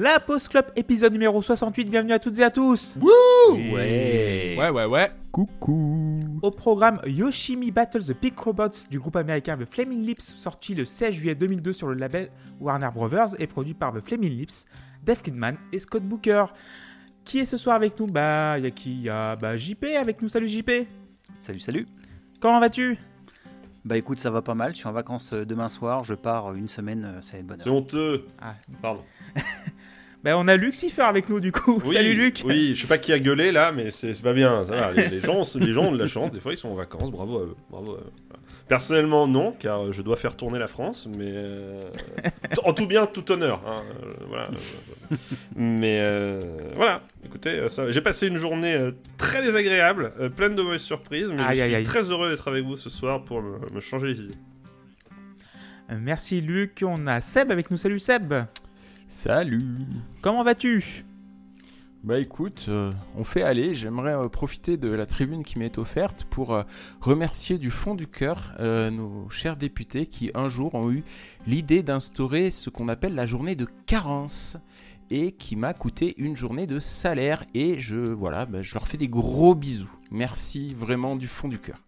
La Post Club épisode numéro 68, bienvenue à toutes et à tous Ouais. Ouais, ouais, ouais. Coucou. Au programme Yoshimi Battles the Pink Robots du groupe américain The Flaming Lips, sorti le 16 juillet 2002 sur le label Warner Brothers et produit par The Flaming Lips, Dave Kidman et Scott Booker. Qui est ce soir avec nous? Bah, y a qui? Y a bah, JP avec nous. Salut JP Salut, salut. Comment vas-tu? Bah écoute, ça va pas mal. Je suis en vacances euh, demain soir. Je pars euh, une semaine. Ça va être bonne C'est honteux. Ah. Pardon. Bah, on a Lucifer avec nous du coup. Oui, Salut Luc Oui, je sais pas qui a gueulé là, mais c'est pas bien. Ça va. Les, les gens, les gens ont de la chance. Des fois, ils sont en vacances. Bravo à eux. Bravo à eux. Voilà. Personnellement, non, car je dois faire tourner la France, mais euh, en tout bien, tout honneur. hein, euh, voilà. euh, mais euh, voilà. Écoutez, j'ai passé une journée très désagréable, pleine de mauvaises surprises, mais Aïe, je suis aïe. très heureux d'être avec vous ce soir pour me, me changer les idées. Merci Luc. On a Seb avec nous. Salut Seb Salut. Comment vas-tu? Bah écoute, euh, on fait aller. J'aimerais euh, profiter de la tribune qui m'est offerte pour euh, remercier du fond du cœur nos chers députés qui un jour ont eu l'idée d'instaurer ce qu'on appelle la journée de carence et qui m'a coûté une journée de salaire et je voilà, bah, je leur fais des gros bisous. Merci vraiment du fond du cœur.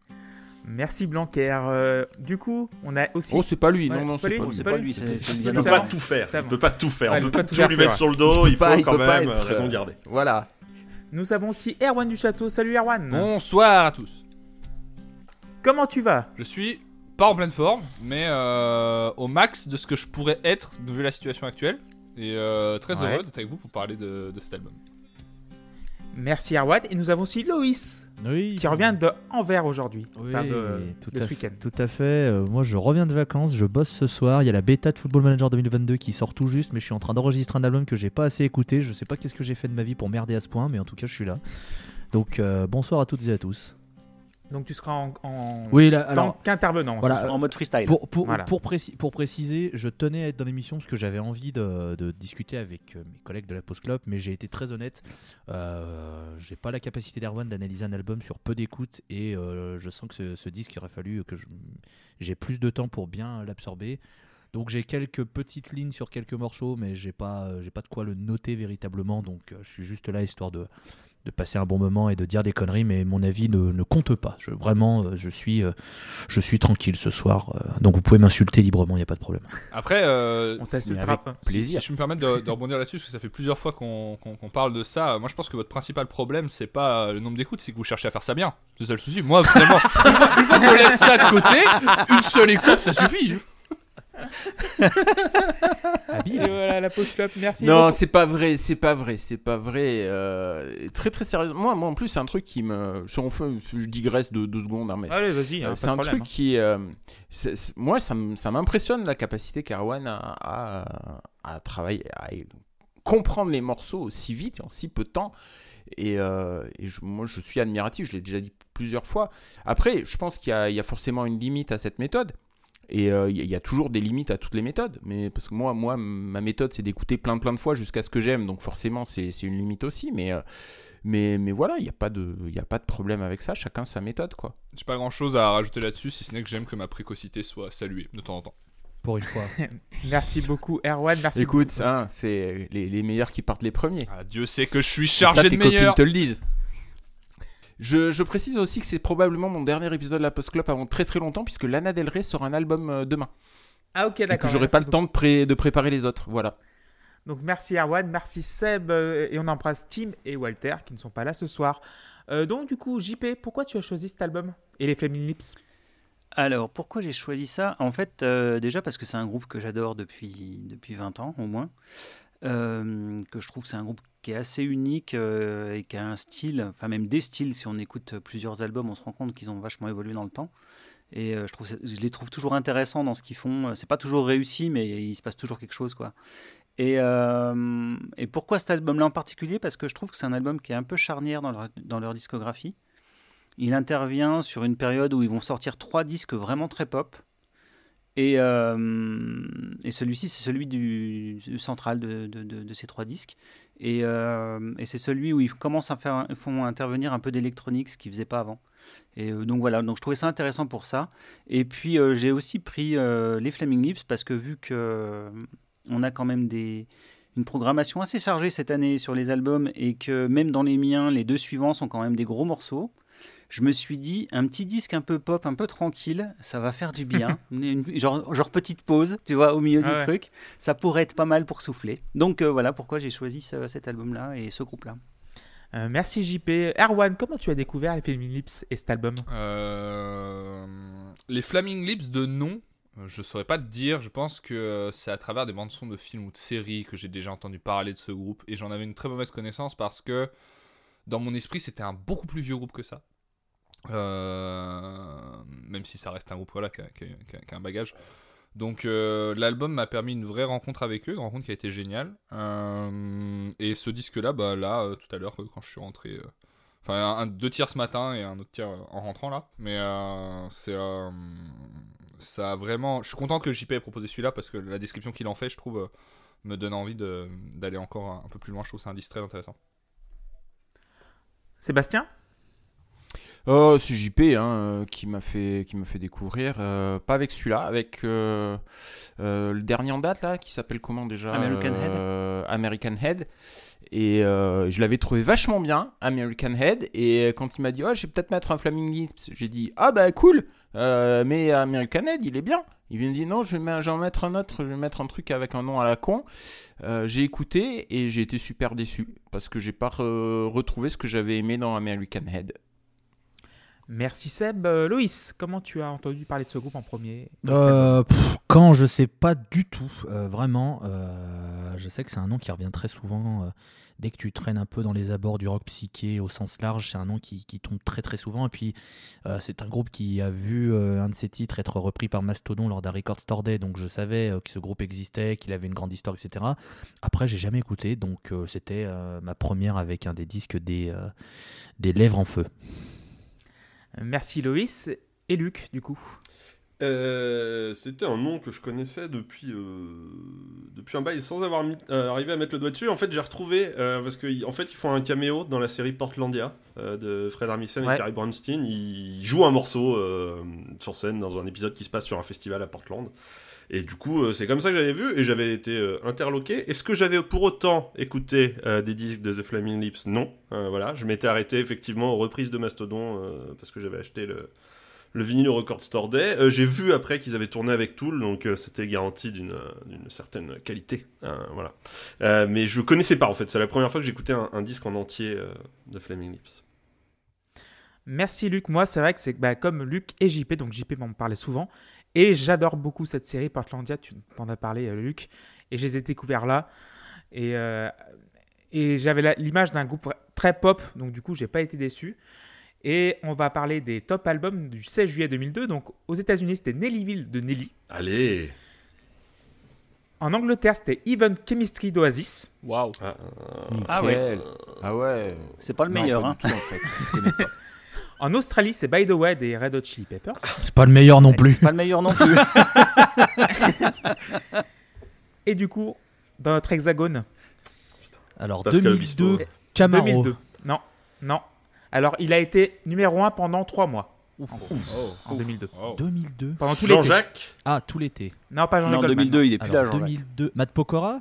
Merci Blanquer. Euh, du coup, on a aussi. Oh c'est pas lui, Ouais, non non c'est pas pas lui, pas Il peut pas tout faire. Il peut pas tout faire. Ouais, on il peut pas pas tout faire, lui mettre sur le dos. Il Il pas- faut il quand pas même être, euh, raison euh, garder. Voilà. Nous avons aussi Erwan du Château. Salut Erwan. Bonsoir à tous. Comment tu vas? Je suis pas en pleine forme, mais euh, au max de ce que je pourrais être vu la situation actuelle. Et euh, très Ouais. heureux d'être avec vous pour parler de, de cet album. Merci Erwan. Et nous avons aussi Loïs Oui. qui revient de Anvers aujourd'hui. Oui, Enfin, de, tout, de à ce week-end. tout à fait. Euh, moi, je reviens de vacances, je bosse ce soir. Il y a la bêta de Football Manager 2022 qui sort tout juste, mais je suis en train d'enregistrer un album que j'ai pas assez écouté. Je sais pas qu'est-ce que j'ai fait de ma vie pour merder à ce point, mais en tout cas, je suis là. Donc, euh, bonsoir à toutes et à tous. Donc tu seras en, en Oui, là, tant qu'intervenant. Voilà, soir. En mode freestyle. Pour, pour, Voilà. pour, préci- pour préciser, je tenais à être dans l'émission parce que j'avais envie de, de discuter avec euh, mes collègues de la Post Club, mais j'ai été très honnête. Euh, j'ai pas la capacité d'Erwan d'analyser un album sur peu d'écoute et euh, je sens que ce, ce disque, il aurait fallu que j'ai plus de temps pour bien l'absorber. Donc j'ai quelques petites lignes sur quelques morceaux, mais j'ai pas, euh, j'ai pas de quoi le noter véritablement. Donc euh, je suis juste là histoire de, de passer un bon moment et de dire des conneries, mais mon avis ne, ne compte pas. Je, vraiment, euh, je suis, euh, je suis tranquille ce soir. euh, donc vous pouvez m'insulter librement, il n'y a pas de problème. Après, euh, On teste le Mais trap. si- Plaisir. Si, je me permets de, de rebondir là-dessus, parce que ça fait plusieurs fois qu'on qu'on- qu'on parle de ça. Moi, je pense que votre principal problème, c'est pas le nombre d'écoutes, c'est que vous cherchez à faire ça bien. C'est ça le souci. Moi, finalement, une fois, fois qu'on laisse ça de côté, une seule écoute, ça suffit. Et voilà la post club. Merci. Non, beaucoup. c'est pas vrai, c'est pas vrai, c'est pas vrai. euh, très très sérieux. Moi, moi en plus, c'est un truc qui me. Si on fait, je digresse de deux secondes, hein, mais Allez, vas-y. hein, c'est un problème, truc qui. euh, c'est- c'est- moi, ça m'impressionne la capacité qu'Arwan a, a, à travailler, à comprendre les morceaux aussi vite et en si peu de temps. Et, euh, et je- moi, je suis admiratif, je l'ai déjà dit plusieurs fois. Après, je pense qu'il y, a- il y a forcément une limite à cette méthode. Et euh, il y a- il y a toujours des limites à toutes les méthodes. Mais parce que moi, moi ma méthode, c'est d'écouter plein plein de fois jusqu'à ce que j'aime. Donc forcément, c'est c'est une limite aussi. Mais, euh, mais, mais voilà, il n'y a, pas de- il y a pas de problème avec ça. Chacun sa méthode, quoi. J'ai pas grand chose à rajouter là-dessus, si ce n'est que j'aime que ma précocité soit saluée de temps en temps. Pour une fois. Merci beaucoup Erwan. Merci. Écoute, hein, c'est les, les meilleurs qui partent les premiers. Ah, Dieu sait que je suis Ça, chargé tes de meilleurs. copines te le disent. Je, je précise aussi que c'est probablement mon dernier épisode de la Post Club avant très très longtemps, puisque Lana Del Rey sort un album euh, demain. Ah ok Et que d'accord. j'aurai pas le beaucoup. temps de, pré- de préparer les autres. Voilà. Donc merci Erwan, merci Seb euh, et on embrasse Tim et Walter qui ne sont pas là ce soir. Euh, donc du coup JP, pourquoi tu as choisi cet album et les Flaming Lips? Alors, pourquoi j'ai choisi ça? En fait, euh, déjà parce que c'est un groupe que j'adore depuis, depuis 20 ans au moins. Euh, que je trouve que c'est un groupe qui est assez unique euh, et qui a un style, enfin même des styles. Si on écoute plusieurs albums, on se rend compte qu'ils ont vachement évolué dans le temps. Et euh, je, trouve, je les trouve toujours intéressants dans ce qu'ils font. C'est pas toujours réussi, mais il se passe toujours quelque chose, quoi. Et, et pourquoi cet album-là en particulier? Parce que je trouve que c'est un album qui est un peu charnière dans leur, dans leur discographie. Il intervient sur une période où ils vont sortir trois disques vraiment très pop. Et, euh, et celui-ci, c'est celui du, du central de, ces trois disques. Et, euh, et c'est celui où ils commencent à faire, font intervenir un peu d'électronique, ce qu'ils ne faisaient pas avant. Et euh, donc voilà, donc je trouvais ça intéressant pour ça. Et puis j'ai aussi pris les Flaming Lips parce que vu que on a quand même des, une programmation assez chargée cette année sur les albums et que même dans les miens, les deux suivants sont quand même des gros morceaux, je me suis dit, un petit disque un peu pop, un peu tranquille, ça va faire du bien. Une- genre, genre petite pause, tu vois, au milieu Ah du ouais. truc. Ça pourrait être pas mal pour souffler. Donc euh, voilà pourquoi j'ai choisi ce- cet album-là et ce groupe-là. Euh, merci JP. Erwan, comment tu as découvert les Flaming Lips et cet album? Euh, les Flaming Lips de nom, je saurais pas te dire. Je pense que c'est à travers des bandes son de films ou de séries que j'ai déjà entendu parler de ce groupe et j'en avais une très mauvaise connaissance parce que dans mon esprit c'était un beaucoup plus vieux groupe que ça. Euh, même si ça reste un groupe voilà, qui, a, un bagage. Donc euh, l'album m'a permis une vraie rencontre avec eux, une rencontre qui a été géniale. Euh, et ce disque-là, bah, là, tout à l'heure, quand je suis rentré, enfin un, deux tiers ce matin et un autre tiers en rentrant là. Mais c'est ça a vraiment. Je suis content que JP ait proposé celui-là parce que la description qu'il en fait, je trouve, me donne envie d'aller encore un, un peu plus loin. Je trouve c'est un disque très intéressant. Sébastien? Oh, c'est JP hein, euh, qui m'a fait, qui m'a fait découvrir, euh, pas avec celui-là, avec euh, euh, le dernier en date là, qui s'appelle comment déjà American Head. Euh, American Head. Et euh, je l'avais trouvé vachement bien, American Head. Et quand il m'a dit, oh, je vais peut-être mettre un Flaming Lips, j'ai dit, ah bah cool, euh, mais American Head, il est bien. Il me dit, non, je vais, me- je vais en mettre un autre, je vais mettre un truc avec un nom à la con. Euh, j'ai écouté et j'ai été super déçu parce que j'ai pas re- retrouvé ce que j'avais aimé dans American Head. Merci Seb. Euh, Loïs, comment tu as entendu parler de ce groupe en premier? Euh, pff, quand je sais pas du tout, euh, vraiment. euh, je sais que c'est un nom qui revient très souvent. dès que tu traînes un peu dans les abords du rock psyché au sens large, c'est un nom qui, qui tombe très très souvent. Et puis, c'est un groupe qui a vu un de ses titres être repris par Mastodon lors d'un Record Store Day. Donc, je savais que ce groupe existait, qu'il avait une grande histoire, etc. Après, j'ai jamais écouté. Donc, c'était ma première avec un des disques des, des Lèvres en Feu. Merci Loïs. Et Luc, du coup Euh, C'était un nom que je connaissais depuis, euh, depuis un bail sans avoir mis, euh, arrivé à mettre le doigt dessus. En fait, j'ai retrouvé, euh, parce qu'en en fait, ils font un caméo dans la série Portlandia euh, de Fred Armisen Ouais. et Carrie Brownstein. Ils jouent un morceau euh, sur scène dans un épisode qui se passe sur un festival à Portland. Et du coup, euh, c'est comme ça que j'avais vu et j'avais été euh, interloqué. Est-ce que j'avais pour autant écouté euh, des disques de The Flaming Lips? Non. Voilà, je m'étais arrêté effectivement aux reprises de Mastodon parce que j'avais acheté le, le vinyle Record Store Day. J'ai vu après qu'ils avaient tourné avec Tool, donc c'était garanti d'une certaine qualité. Voilà. Mais je connaissais pas en fait. C'est la première fois que j'écoutais un, disque en entier de Flaming Lips. Merci Luc. Moi, c'est vrai que c'est bah, comme Luc et JP, donc JP m'en parlait souvent. Et j'adore beaucoup cette série Portlandia, tu t'en as parlé euh, Luc. Et je les ai découverts là. Et, euh, et j'avais l'image d'un groupe très pop, donc du coup, j'ai pas été déçu. Et on va parler des top albums du 16 juillet 2002. Donc aux États-Unis, c'était Nellyville de Nelly. Allez En Angleterre, c'était Even Chemistry d'Oasis. Waouh. Ah, Ah ouais. Nickel. Ah ouais. C'est pas le Non, meilleur. pas hein. du tout, en fait. En Australie, c'est By the Way des Red Hot Chili Peppers. C'est pas le meilleur non plus. Pas le meilleur non plus. Et du coup, dans notre hexagone, Alors, Pascal 2002, Obispo. Camaro. 2002. Non, non. Alors, il a été numéro 1 pendant 3 mois en 2002. Oh. 2002. Pendant tout l'été. Jean-Jacques Ah, tout l'été. Non, pas Jean-Jacques Goldman. 2002, il est plus là. Jean-Jacques. 2002. Matt Pokora?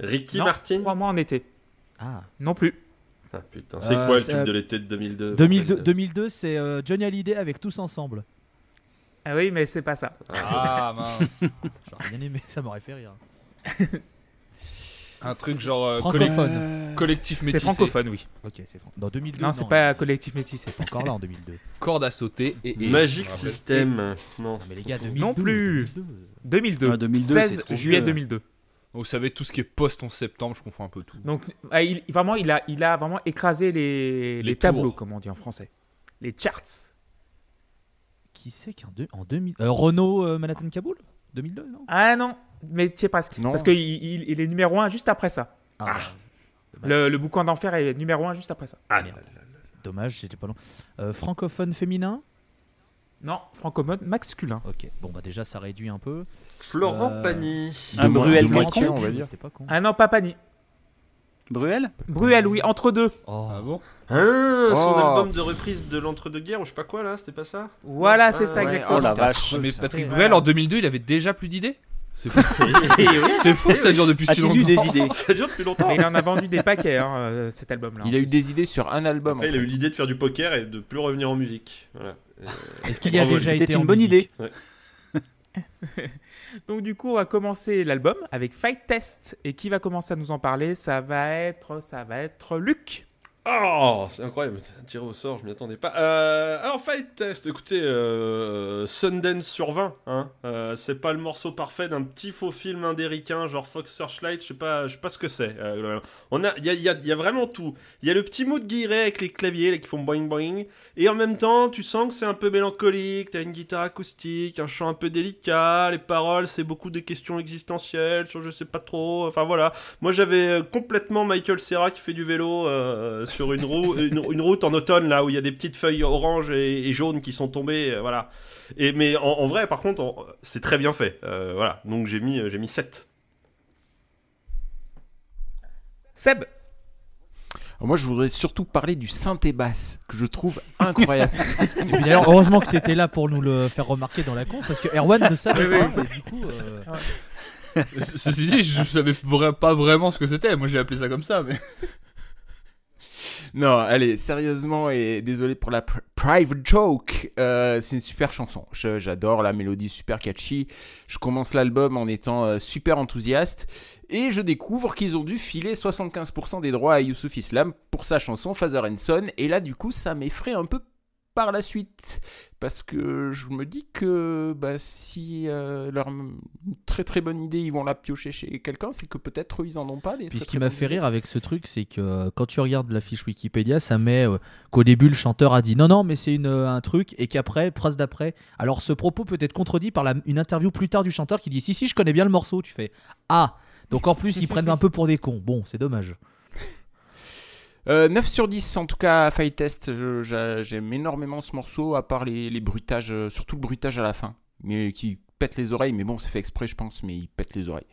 Ricky Non, Martin? 3 mois en été. Ah. Non plus. C'est quoi le tube de l'été de 2002 2002, c'est Johnny Hallyday avec Tous Ensemble. Ah oui, mais c'est pas ça. Ah mince. J'aurais bien aimé, ça m'aurait fait rire. Un truc genre francophone. Collectif métissé. C'est francophone, oui. Ok, c'est francophone. Dans 2002. Non, c'est pas collectif métissé. C'est encore là en 2002. Corde à sauter et. Magic System. Non. Mais les gars, 2002. Non plus. 2002. 2002 16 juillet 2002. Vous savez, tout ce qui est post en septembre, je confonds un peu tout. Donc, ah, vraiment, il a, il a vraiment écrasé les, les, tableaux, comme on dit en français. Les charts. Qui c'est qui en, deux, en 2000 euh, Renault euh, Manhattan Kaboul? 2002, non? Ah non, mais tu sais pas Parce qu'il il, est numéro 1 juste après ça. Ah. Ah. Le, le, boucan d'enfer est numéro 1 juste après ça. Ah, merde. Dommage, c'était pas long. Euh, francophone féminin? Non, francophone masculin. Ok, bon bah déjà ça réduit un peu. Florent Euh, Pagny. Un mo- Bruel de quelconque. on va dire. C'était pas con. Ah non, pas Pani. Bruel Bruel, oui, entre deux. Oh. Ah bon Ah, son Oh. album de reprise de l'entre-deux-guerres ou je sais pas quoi là, c'était pas ça Voilà, c'est Ah, ça ouais. exactement. Oh la vache. Mais. Patrick. Bruel en 2002, il avait déjà plus d'idées C'est fou. C'est fou que ça dure depuis si As-tu eu longtemps. des idées Ça dure depuis longtemps. Mais il en a vendu des paquets, hein, euh, cet album-là. Il a eu des idées sur un album. Après, en il a fait. eu l'idée de faire du poker et de plus revenir en musique. Voilà. Et- Est-ce qu'il y a déjà C'était été une en bonne idée. Donc du coup, on va commencer l'album avec Fight Test. Et qui va commencer à nous en parler? Ça va être, ça va être Luc. Oh, c'est incroyable, tiré au sort, je m'y attendais pas. Euh, alors, Fight Test, écoutez, euh, Sundance sur 20, hein, euh, c'est pas le morceau parfait d'un petit faux film indéricain, genre Fox Searchlight, je sais pas, pas ce que c'est. Euh, on a, il y a, y y a vraiment tout. Il y a le petit mot de guiré avec les claviers là, qui font boing boing, et en même temps, tu sens que c'est un peu mélancolique, t'as une guitare acoustique, un chant un peu délicat, les paroles, c'est beaucoup de questions existentielles sur je sais pas trop, enfin voilà. Moi, j'avais complètement Michael Serra qui fait du vélo sur une, roue, une, une route en automne, là où il y a des petites feuilles oranges et, et jaunes qui sont tombées, euh, voilà. Et, mais en, en vrai, par contre, c'est très bien fait. euh, voilà. Donc j'ai mis, euh, j'ai mis 7. Seb. Alors Moi, je voudrais surtout parler du synthé basse, que je trouve incroyable. D'ailleurs, heureusement que tu étais là pour nous le faire remarquer dans la con, parce que Erwan ne savait pas. et du coup, euh, Ce- Ceci dit, je savais vra- pas vraiment ce que c'était. Moi, j'ai appelé ça comme ça, mais. Non, allez, sérieusement, et désolé pour la pr- private joke, euh, c'est une super chanson. J'adore la mélodie super catchy. Je commence l'album en étant euh, super enthousiaste, et je découvre qu'ils ont dû filer 75% des droits à Youssouf Islam pour sa chanson Father and Son, et là, du coup, ça m'effraie un peu par la suite parce que je me dis que bah, si euh, leur très très bonne idée ils vont la piocher chez quelqu'un c'est que peut-être ils en ont pas des Puis très, ce qui m'a fait idées. rire avec ce truc, c'est que euh, quand tu regardes la fiche Wikipédia, ça met euh, qu'au début le chanteur a dit non, non, mais c'est une, un truc, et qu'après, phrase d'après, alors ce propos peut être contredit par la- une interview plus tard du chanteur qui dit si, si, je connais bien le morceau. Tu fais ah, donc en plus ils prennent un peu pour des cons. Bon, c'est dommage. Euh, 9 sur 10 en tout cas à Fight Test j'aime énormément ce morceau à part les, les bruitages euh, surtout le bruitage à la fin mais qui pète les oreilles mais bon c'est fait exprès je pense mais il pète les oreilles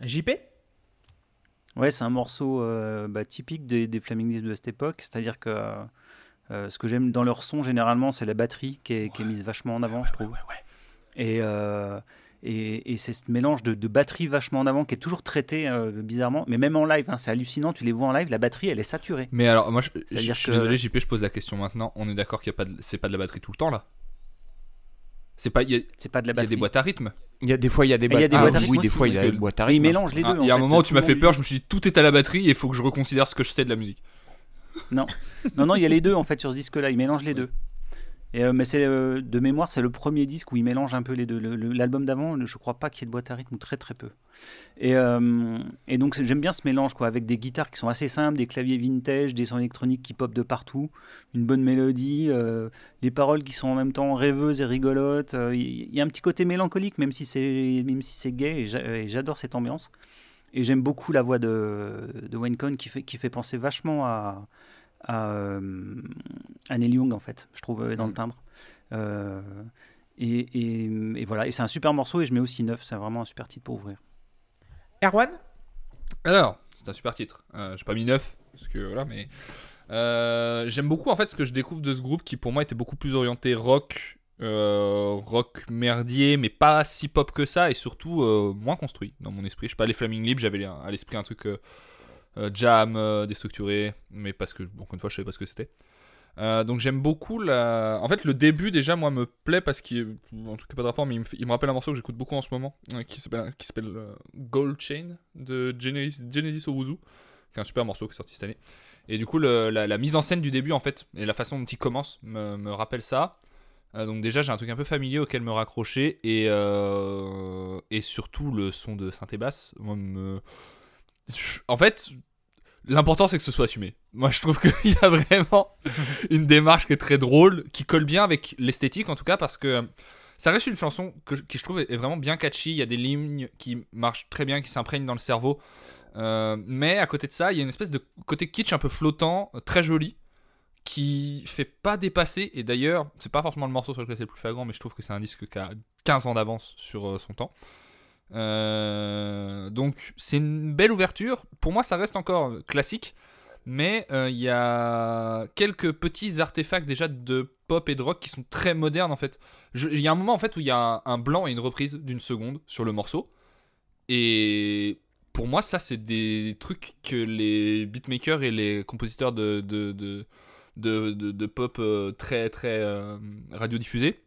JP. Ouais, c'est un morceau euh, bah, typique des, des Flaming Lips de cette époque. C'est-à-dire que euh, ce que j'aime dans leur son, généralement, c'est la batterie qui est, qui est mise vachement en avant, je trouve. Et, euh, et, et c'est ce mélange de, de batterie vachement en avant qui est toujours traité euh, bizarrement. Mais même en live, hein, c'est hallucinant. Tu les vois en live, la batterie, elle est saturée. Mais alors, moi, je, je- C'est-à-dire je suis que- désolé, JP, je pose la question maintenant. On est d'accord qu'il y a pas de- c'est pas de la batterie tout le temps là? C'est pas. Il y, a- C'est pas de la il y a batterie. des boîtes à rythme. il y a des fois il y a des Mais il y a des ah, boîtes à oui, rythme des aussi, fois il y a des boîtes à Oui, ils rythme mélangent les deux. Ah, Il y a un moment où tu m'as fait peur, je me suis dit tout est à la batterie et il faut que je reconsidère ce que je sais de la musique. Non, non, il y a les deux en fait sur ce disque-là. Ils mélangent les deux. Et, euh, mais c'est euh, de mémoire, c'est le premier disque où ils mélangent un peu les deux. L'album d'avant, je crois pas qu'il y ait de boîte à rythme ou très très peu. Et, euh, donc j'aime bien ce mélange quoi, avec des guitares qui sont assez simples, des claviers vintage, des sons électroniques qui pop de partout, une bonne mélodie, les paroles qui sont en même temps rêveuses et rigolotes. Il y a un petit côté mélancolique même si c'est même si c'est gay et j'adore cette ambiance. Et j'aime beaucoup la voix de, de Wayne Cohn qui fait, qui fait penser vachement à, à, euh, à Neil Young en fait, je trouve, euh, dans le timbre. Euh, et, et- et voilà, et c'est un super morceau et je mets aussi 9, c'est vraiment un super titre pour ouvrir. Erwan? Alors, c'est un super titre. Euh, J'ai pas mis 9, parce que voilà, mais. euh, J'aime beaucoup en fait ce que je découvre de ce groupe qui pour moi était beaucoup plus orienté rock, euh, rock merdier, mais pas si pop que ça et surtout euh, moins construit dans mon esprit. Je sais pas, les Flaming Lips, j'avais à l'esprit un truc euh, jam, euh, déstructuré, mais parce que, encore une fois, je savais pas ce que c'était. Euh, donc j'aime beaucoup la... En fait le début déjà moi me plaît parce qu'il... En tout cas pas de rapport mais il me, rappelle un morceau que j'écoute beaucoup en ce moment euh, qui s'appelle, euh, Gold Chain de Genesis, Genesis Owuzu qui est un super morceau qui est sorti cette année. Et du coup la, mise en scène du début en fait et la façon dont il commence me, rappelle ça. Euh, donc déjà j'ai un truc un peu familier auquel me raccrocher et, euh, et surtout le son de synthé basse moi, me... En fait L'important c'est que ce soit assumé. Moi je trouve qu'il y a vraiment une démarche qui est très drôle, qui colle bien avec l'esthétique en tout cas parce que ça reste une chanson qui je trouve est vraiment bien catchy. Il y a des lignes qui marchent très bien, qui s'imprègnent dans le cerveau. Euh, mais à côté de ça, il y a une espèce de côté kitsch un peu flottant, euh, très joli, qui fait pas dépasser. Et d'ailleurs, c'est pas forcément le morceau sur lequel c'est le plus flagrant, mais je trouve que c'est un disque qui a 15 ans d'avance sur euh, son temps. Euh, donc c'est une belle ouverture. Pour moi, ça reste encore classique, mais euh, il y a quelques petits artefacts déjà de pop et de rock qui sont très modernes en fait. Il y a un moment en fait où il y a un, blanc et une reprise d'une seconde sur le morceau. Et pour moi, ça, c'est des trucs que les beatmakers et les compositeurs de, de, de, de, pop euh, très, très radiodiffusés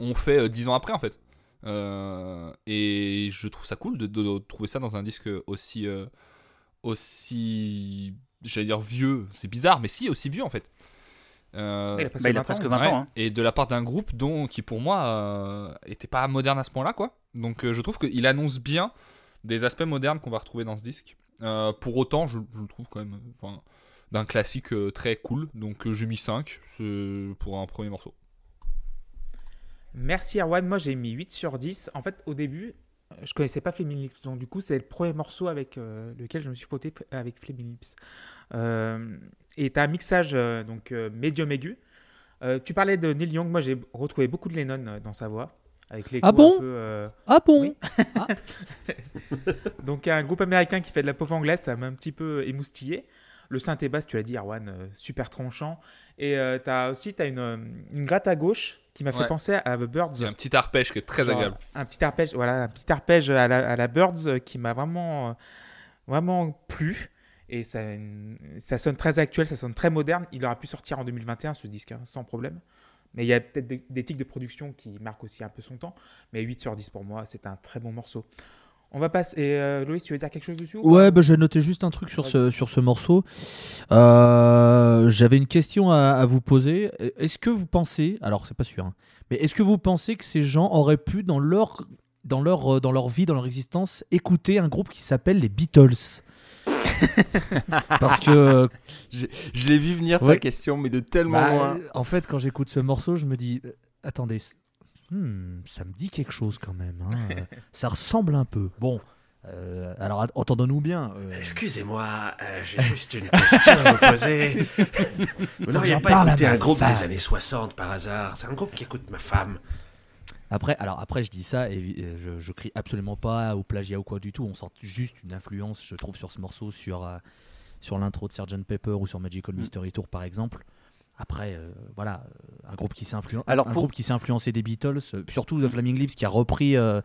ont fait dix ans après, en fait. Euh, et je trouve ça cool de, de- de trouver ça dans un disque aussi, euh, aussi, j'allais dire vieux, c'est bizarre, mais si, aussi vieux, en fait. Euh, Il a presque Bah, il a 20 ans, presque ouais. 20 Ouais, ans. hein. Et de la part d'un groupe dont, qui pour moi euh, était pas moderne à ce point-là, quoi. Donc euh, je trouve qu'il annonce bien des aspects modernes qu'on va retrouver dans ce disque. Euh, pour autant, je, je le trouve quand même d'un classique euh, très cool. Donc euh, j'ai mis 5 c'est pour un premier morceau. Merci Erwan, moi j'ai mis 8 sur 10. En fait, au début, euh, je connaissais pas Flaming Lips, donc du coup, c'est le premier morceau avec euh, lequel je me suis frotté avec Flaming Lips. Euh, et tu as un mixage euh, donc médium aigu. Tu parlais de Neil Young, moi j'ai retrouvé beaucoup de Lennon dans sa voix. Avec les Ah bon? Ah bon? Oui. Donc un groupe américain qui fait de la pop anglaise, ça m'a un petit peu émoustillé. Le synthé basse, tu l'as dit, Arwan, euh, super tranchant. Et euh, t'as aussi as une, euh, une gratte à gauche qui m'a fait penser à The Birds. C'est un petit arpège qui est très Genre, agréable. Un petit arpège, voilà, un petit arpège à la, à la Birds euh, qui m'a vraiment, euh, vraiment plu. Et ça, ça sonne très actuel, ça sonne très moderne. Il aurait pu sortir en 2021 ce disque, hein, sans problème. Mais il y a peut-être des, des tics de production qui marquent aussi un peu son temps. Mais 8 sur 10 pour moi, c'est un très bon morceau. On va passer. Et euh, Loïs, tu veux dire quelque chose dessus ou Ouais, bah, j'ai noté juste un truc sur ce, sur ce morceau. Euh, J'avais une question à, à vous poser. Est-ce que vous pensez, alors c'est pas sûr, hein, mais est-ce que vous pensez que ces gens auraient pu, dans leur, dans, leur, euh, dans leur vie, dans leur existence, écouter un groupe qui s'appelle les Beatles? Parce que, Je, je l'ai vu venir Ouais. ta question, mais de tellement bah, loin. en fait, quand j'écoute ce morceau, je me dis, attendez, hmm, ça me dit quelque chose quand même. hein, ça ressemble un peu. Bon, euh, alors entendons-nous bien. euh, Excusez-moi, euh, j'ai juste une question à vous poser. Vous n'auriez pas écouté un groupe femme. des années 60 par hasard? C'est un groupe qui écoute ma femme. Après, alors après, je dis ça et je, je crie absolument pas au plagiat ou quoi du tout. On sent juste une influence, je trouve, sur ce morceau, sur, euh, sur l'intro de Sgt Pepper ou sur Magical Mm. Mystery Tour, par exemple. Après, euh, voilà, euh, un groupe qui s'est influen- Alors, un pour- groupe qui s'est influencé des Beatles, euh, surtout The Flaming Lips, qui a repris. euh,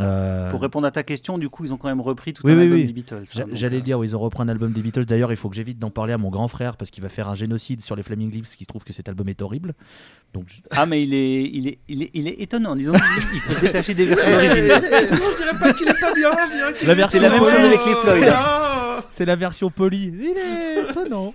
euh, Pour répondre à ta question, du coup, ils ont quand même repris tout Oui, un oui, album oui. des Beatles. hein, J'allais euh, le dire, ils ont repris un album des Beatles. D'ailleurs, il faut que j'évite d'en parler à mon grand frère parce qu'il va faire un génocide sur les Flaming Lips, qui trouve que cet album est horrible. Donc, je- Ah, mais il est, il est, il est, il est étonnant. Disons qu'il faut se détacher des versions d'origine. je dirais pas qu'il est pas bien, je dirais qu'il La version la même chose avec les Floyd. Ah, c'est la version polie. Il est étonnant.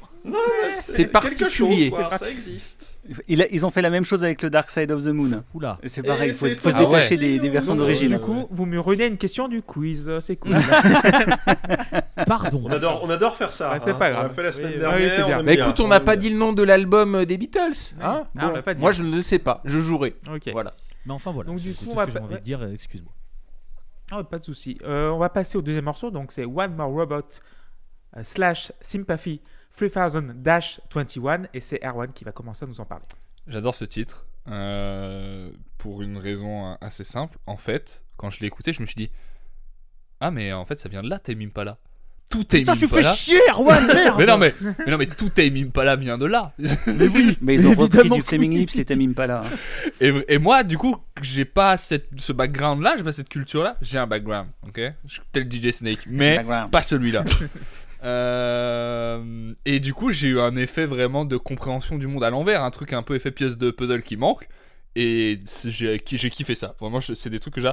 C'est chose, particulier. quoi, ça existe. Ils ont fait la même chose avec le Dark Side of the Moon. Oula. C'est pareil, il faut, se Ah ouais. détacher des, des versions d'origine. Du coup, vous me ruinez une question du quiz. C'est cool. Pardon. On adore, on adore faire ça. Ouais, c'est hein. pas On grave. l'a fait la semaine Oui, dernière. oui, bien. aime Bah écoute, on n'a pas dit le nom de l'album des Beatles. Hein Ah, on Bon, pas dit. Moi, je ne le sais pas. Je jouerai. ok. Voilà. Mais enfin voilà. Donc, du coup, on va que j'ai pas- envie de dire. euh, Excuse-moi. Ah, pas de souci. Euh, on va passer au deuxième morceau. Donc, c'est One More Robot euh, slash Sympathy 3000-21. Et c'est Erwan qui va commencer à nous en parler. J'adore ce titre euh, pour une raison assez simple. En fait, quand je l'ai écouté, je me suis dit Ah, mais en fait, ça vient de là, Tame Impala. Tout Tame Putain, tu fais Impala. chier, Erwan, merde Mais non, mais, mais non, mais tout Tame Impala vient de là. Mais oui Mais ils ont repris du Flaming. Lips et Tamim Pala. hein. Et, et moi, du coup, j'ai pas cette, ce background-là, j'ai pas cette culture-là. J'ai un background, ok? Je suis tel DJ Snake, mais pas celui-là. Euh, et du coup, j'ai eu un effet vraiment de compréhension du monde à l'envers, un truc un peu effet pièce de puzzle qui manque. Et c'est- j'ai ki- j'ai kiffé ça. Vraiment, c'est des trucs que j'ai.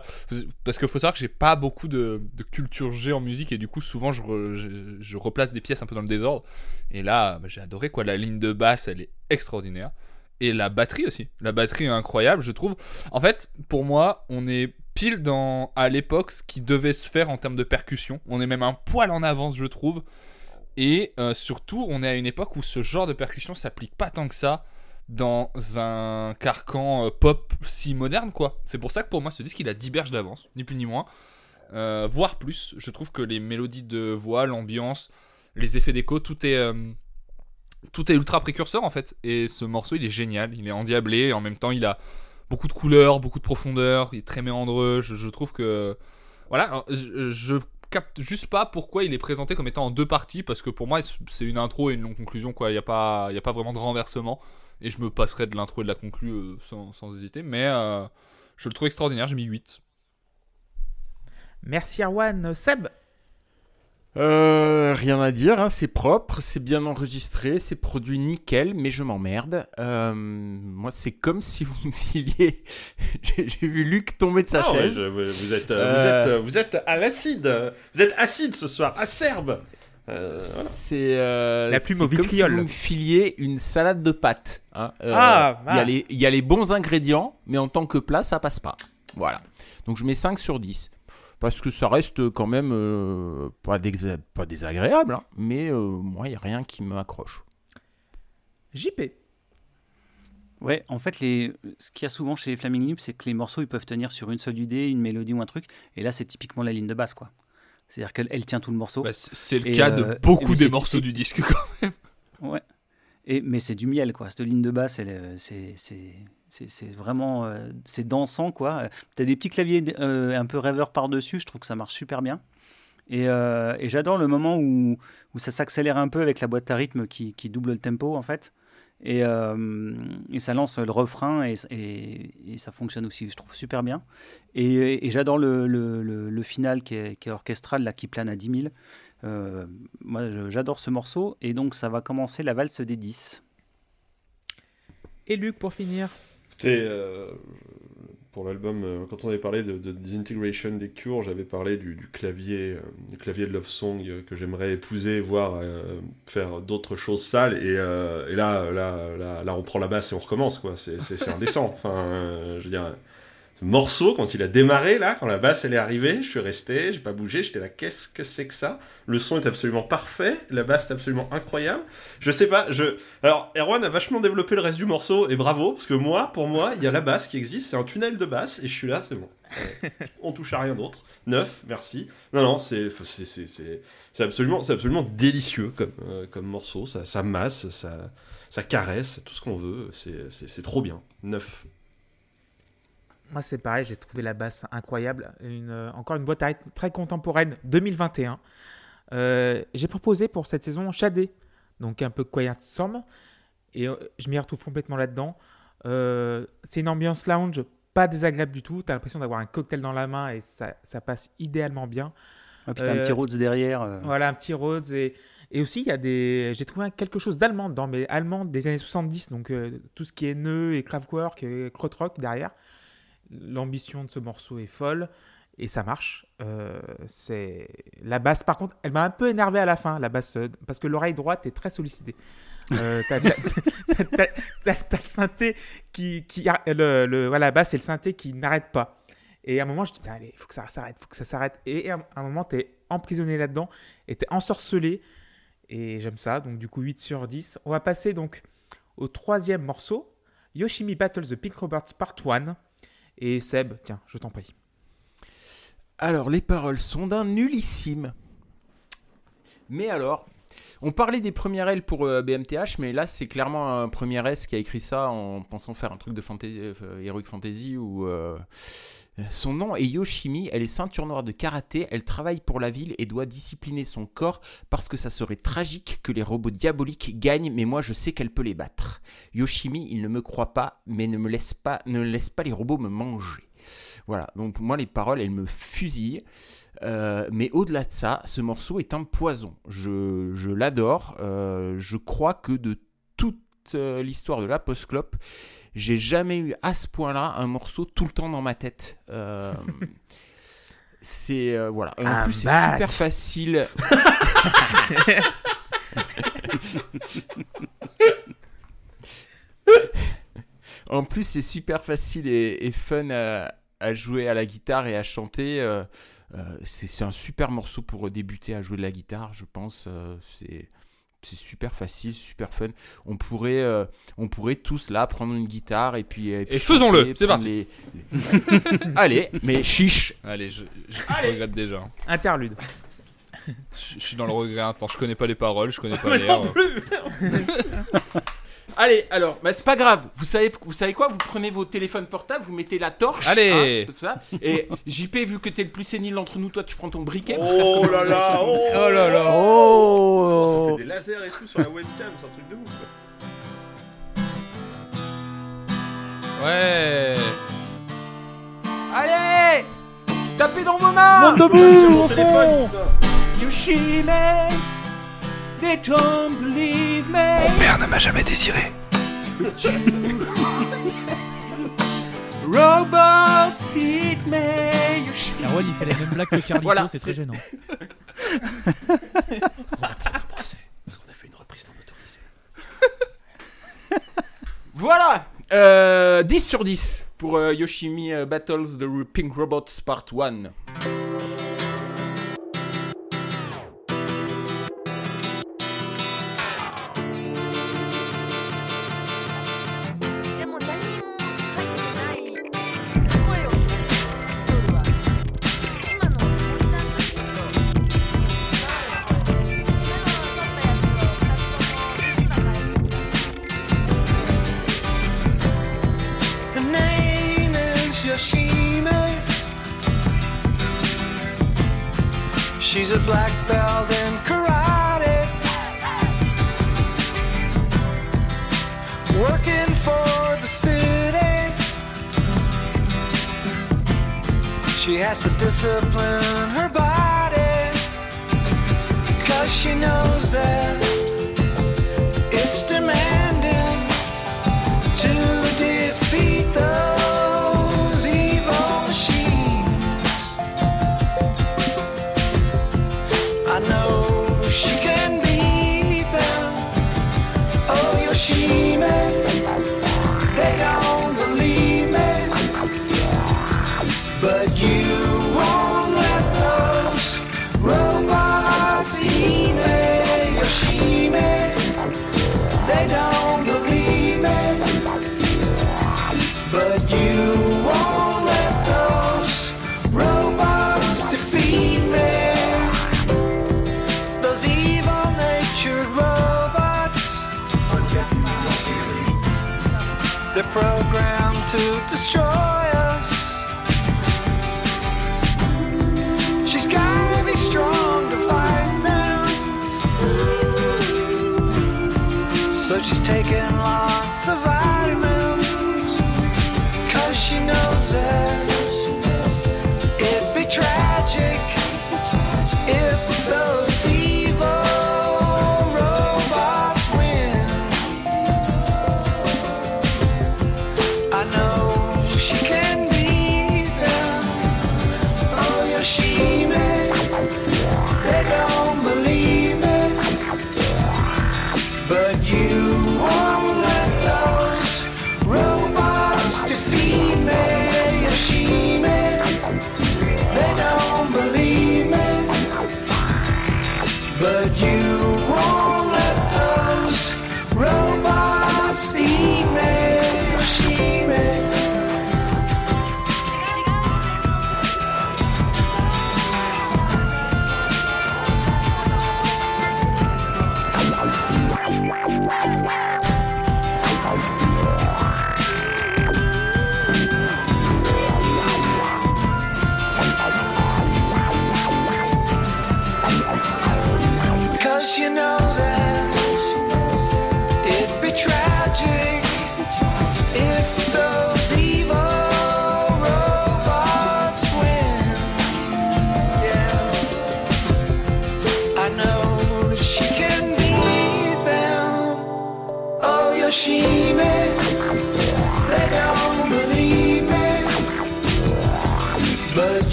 Parce qu'il faut savoir que j'ai pas beaucoup de, culture G en musique, et du coup, souvent, je replace des pièces un peu dans le désordre. Et là, bah, j'ai adoré quoi. La ligne de basse, elle est extraordinaire. Et la batterie aussi. La batterie est incroyable, je trouve. En fait, pour moi, on est pile dans à l'époque ce qui devait se faire en termes de percussion. On est même un poil en avance, je trouve. Et euh, surtout, on est à une époque où ce genre de percussion s'applique pas tant que ça dans un carcan euh, pop si moderne, quoi. C'est pour ça que pour moi, ce disque, il a 10 berges d'avance, ni plus ni moins. Euh, voire plus. Je trouve que les mélodies de voix, l'ambiance, les effets d'écho, tout est. euh, tout est ultra précurseur en fait. Et ce morceau, il est génial. Il est endiablé. Et en même temps, il a beaucoup de couleurs, beaucoup de profondeur. Il est très méandreux. Je, trouve que. Voilà, je juste pas pourquoi il est présenté comme étant en deux parties. Parce que pour moi, c'est une intro et une longue conclusion. quoi. Il n'y a, pas- il a pas vraiment de renversement. Et je me passerai de l'intro et de la conclue euh, sans, hésiter. Mais euh, je le trouve extraordinaire. J'ai mis 8. Merci Erwan. Seb? Euh, rien à dire, hein, c'est propre, c'est bien enregistré, c'est produit nickel, mais je m'emmerde. Euh, moi, c'est comme si vous me filiez. J'ai vu Luc tomber de sa Ah ouais, chaise. je- vous, êtes, euh, vous, êtes, vous êtes à l'acide. Vous êtes acide ce soir, acerbe. Euh, voilà. C'est euh, La plume c'est au comme si vitriol. vous me filiez une salade de pâtes. hein. Euh, Ah, il y, a ah. les- il y a les bons ingrédients, mais en tant que plat, ça passe pas. Voilà. Donc je mets 5 sur 10. Parce que ça reste quand même euh, pas, désa- pas désagréable, hein, mais euh, moi, il n'y a rien qui m'accroche. JP. Ouais, en fait, les... ce qu'il y a souvent chez les Flaming Lips, c'est que les morceaux, ils peuvent tenir sur une seule idée, une mélodie ou un truc. Et là, c'est typiquement la ligne de basse, quoi. C'est-à-dire qu'elle elle tient tout le morceau. Bah, c'est le cas euh, de beaucoup mais des morceaux du disque. Quoi. Ouais. Mais c'est du miel, quoi. Cette ligne de basse, euh, c'est, vraiment. euh, c'est dansant, quoi. Tu as des petits claviers euh, un peu rêveurs par-dessus, je trouve que ça marche super bien. Et, et j'adore le moment où, ça s'accélère un peu avec la boîte à rythme qui, double le tempo, en fait. Et, et ça lance le refrain et, ça fonctionne aussi, je trouve super bien. Et, j'adore le, le- le- final qui est, qui est orchestral, là, qui plane à 10 000. Euh, moi, j'adore ce morceau. Et donc, ça va commencer la valse des 10. Et Luc pour finir. Euh, pour l'album, euh, quand on avait parlé de, de Disintegration des Cures, j'avais parlé du, du clavier, euh, du clavier de Love Song euh, que j'aimerais épouser, voire euh, faire d'autres choses sales. Et, euh, et là, là, là, là, on prend la basse et on recommence, quoi. C'est indécent. Enfin, euh, je veux dire, morceau, quand il a démarré, là, quand la basse elle est arrivée, je suis resté, j'ai pas bougé, j'étais là, qu'est-ce que c'est que ça? Le son est absolument parfait, la basse est absolument incroyable. Je sais pas, je. Alors, Erwan a vachement développé le reste du morceau, et bravo, parce que moi, pour moi, il y a la basse qui existe, c'est un tunnel de basse, et je suis là, c'est bon. Ouais. On touche à rien d'autre. Neuf, merci. Non, non, c'est absolument, absolument délicieux comme, euh, comme morceau, ça, ça masse, ça, ça caresse, tout ce qu'on veut, c'est trop bien. Neuf. Moi, c'est pareil, j'ai trouvé la basse incroyable. Une, euh, encore une boîte à rythme très contemporaine 2021. Euh, j'ai proposé pour cette saison Shadé, donc un peu Quiet Storm, et euh, je m'y retrouve complètement là-dedans. Euh, c'est une ambiance lounge pas désagréable du tout. Tu as l'impression d'avoir un cocktail dans la main et ça, ça passe idéalement bien. Et puis, t'as un petit Rhodes derrière. Voilà, un petit Rhodes. Et, et aussi, il y a des. J'ai trouvé quelque chose d'allemand dedans, mais allemand des années 70. Donc, tout ce qui est nœud et Kraftwerk et krautrock derrière. L'ambition de ce morceau est folle et ça marche. Euh, c'est La basse, par contre, elle m'a un peu énervé à la fin, la basse, euh, parce que l'oreille droite est très sollicitée. Euh, t'as, le synthé qui. qui le, le- voilà, la basse et le synthé qui n'arrêtent pas. Et à un moment, je dis, putain, allez, faut que ça s'arrête, faut que ça s'arrête. Et à un- moment, tu es emprisonné là-dedans et tu es ensorcelé. Et j'aime ça, donc du coup 8 sur 10. On va passer donc au troisième morceau, Yoshimi Battles the Pink Roberts Part 1. Et Seb, tiens, je t'en prie. Alors, les paroles sont d'un nullissime. Mais alors, on parlait des premières L pour euh, BMTH, mais là, c'est clairement un premier S qui a écrit ça en pensant faire un truc de fantasy, euh, Heroic Fantasy ou. Son nom est Yoshimi, elle est ceinture noire de karaté, elle travaille pour la ville et doit discipliner son corps parce que ça serait tragique que les robots diaboliques gagnent, mais moi je sais qu'elle peut les battre. Yoshimi, il ne me croit pas, mais ne me laisse pas, ne laisse pas les robots me manger. Voilà, donc moi les paroles, elles me fusillent. Euh, mais au-delà de ça, ce morceau est un poison. Je, je l'adore. Euh, je crois que de toute euh, l'histoire de la post-clope, j'ai jamais eu à ce point-là un morceau tout le temps dans ma tête. Euh, c'est euh, voilà. Et en I'm plus, c'est super facile. en plus, c'est super facile et, et fun à, à jouer à la guitare et à chanter. euh, c'est un super morceau pour débuter à jouer de la guitare, je pense. c'est c'est super facile, super fun. On pourrait, euh, on pourrait tous là prendre une guitare et puis. Et, puis Et faisons-le, c'est parti. les- Allez, mais chiche. Allez, je, je- je regrette déjà. Interlude. Je, je suis dans le regret intense. Je connais pas les paroles, je connais pas l'air. Allez, alors, bah, c'est pas grave. Vous savez, vous savez quoi? Vous prenez vos téléphones portables, vous mettez la torche. Allez hein, ça, Et JP, vu que t'es le plus sénile d'entre nous, toi, tu prends ton briquet. Oh là là oh, oh là là Oh Ça fait des lasers et tout sur la webcam, c'est un truc de ouf. Quoi. Ouais Allez Tapez dans vos mains Monde debout, au fond Yoshime They don't believe me. Mon père ne m'a jamais désiré. Robots eat me. Carole, il fait la même blague que Carlito, voilà, c'est très gênant. Un procès, parce qu'on a fait une reprise voilà euh, 10 sur 10 pour euh, Yoshimi euh, Battles the Pink Robots Part 1.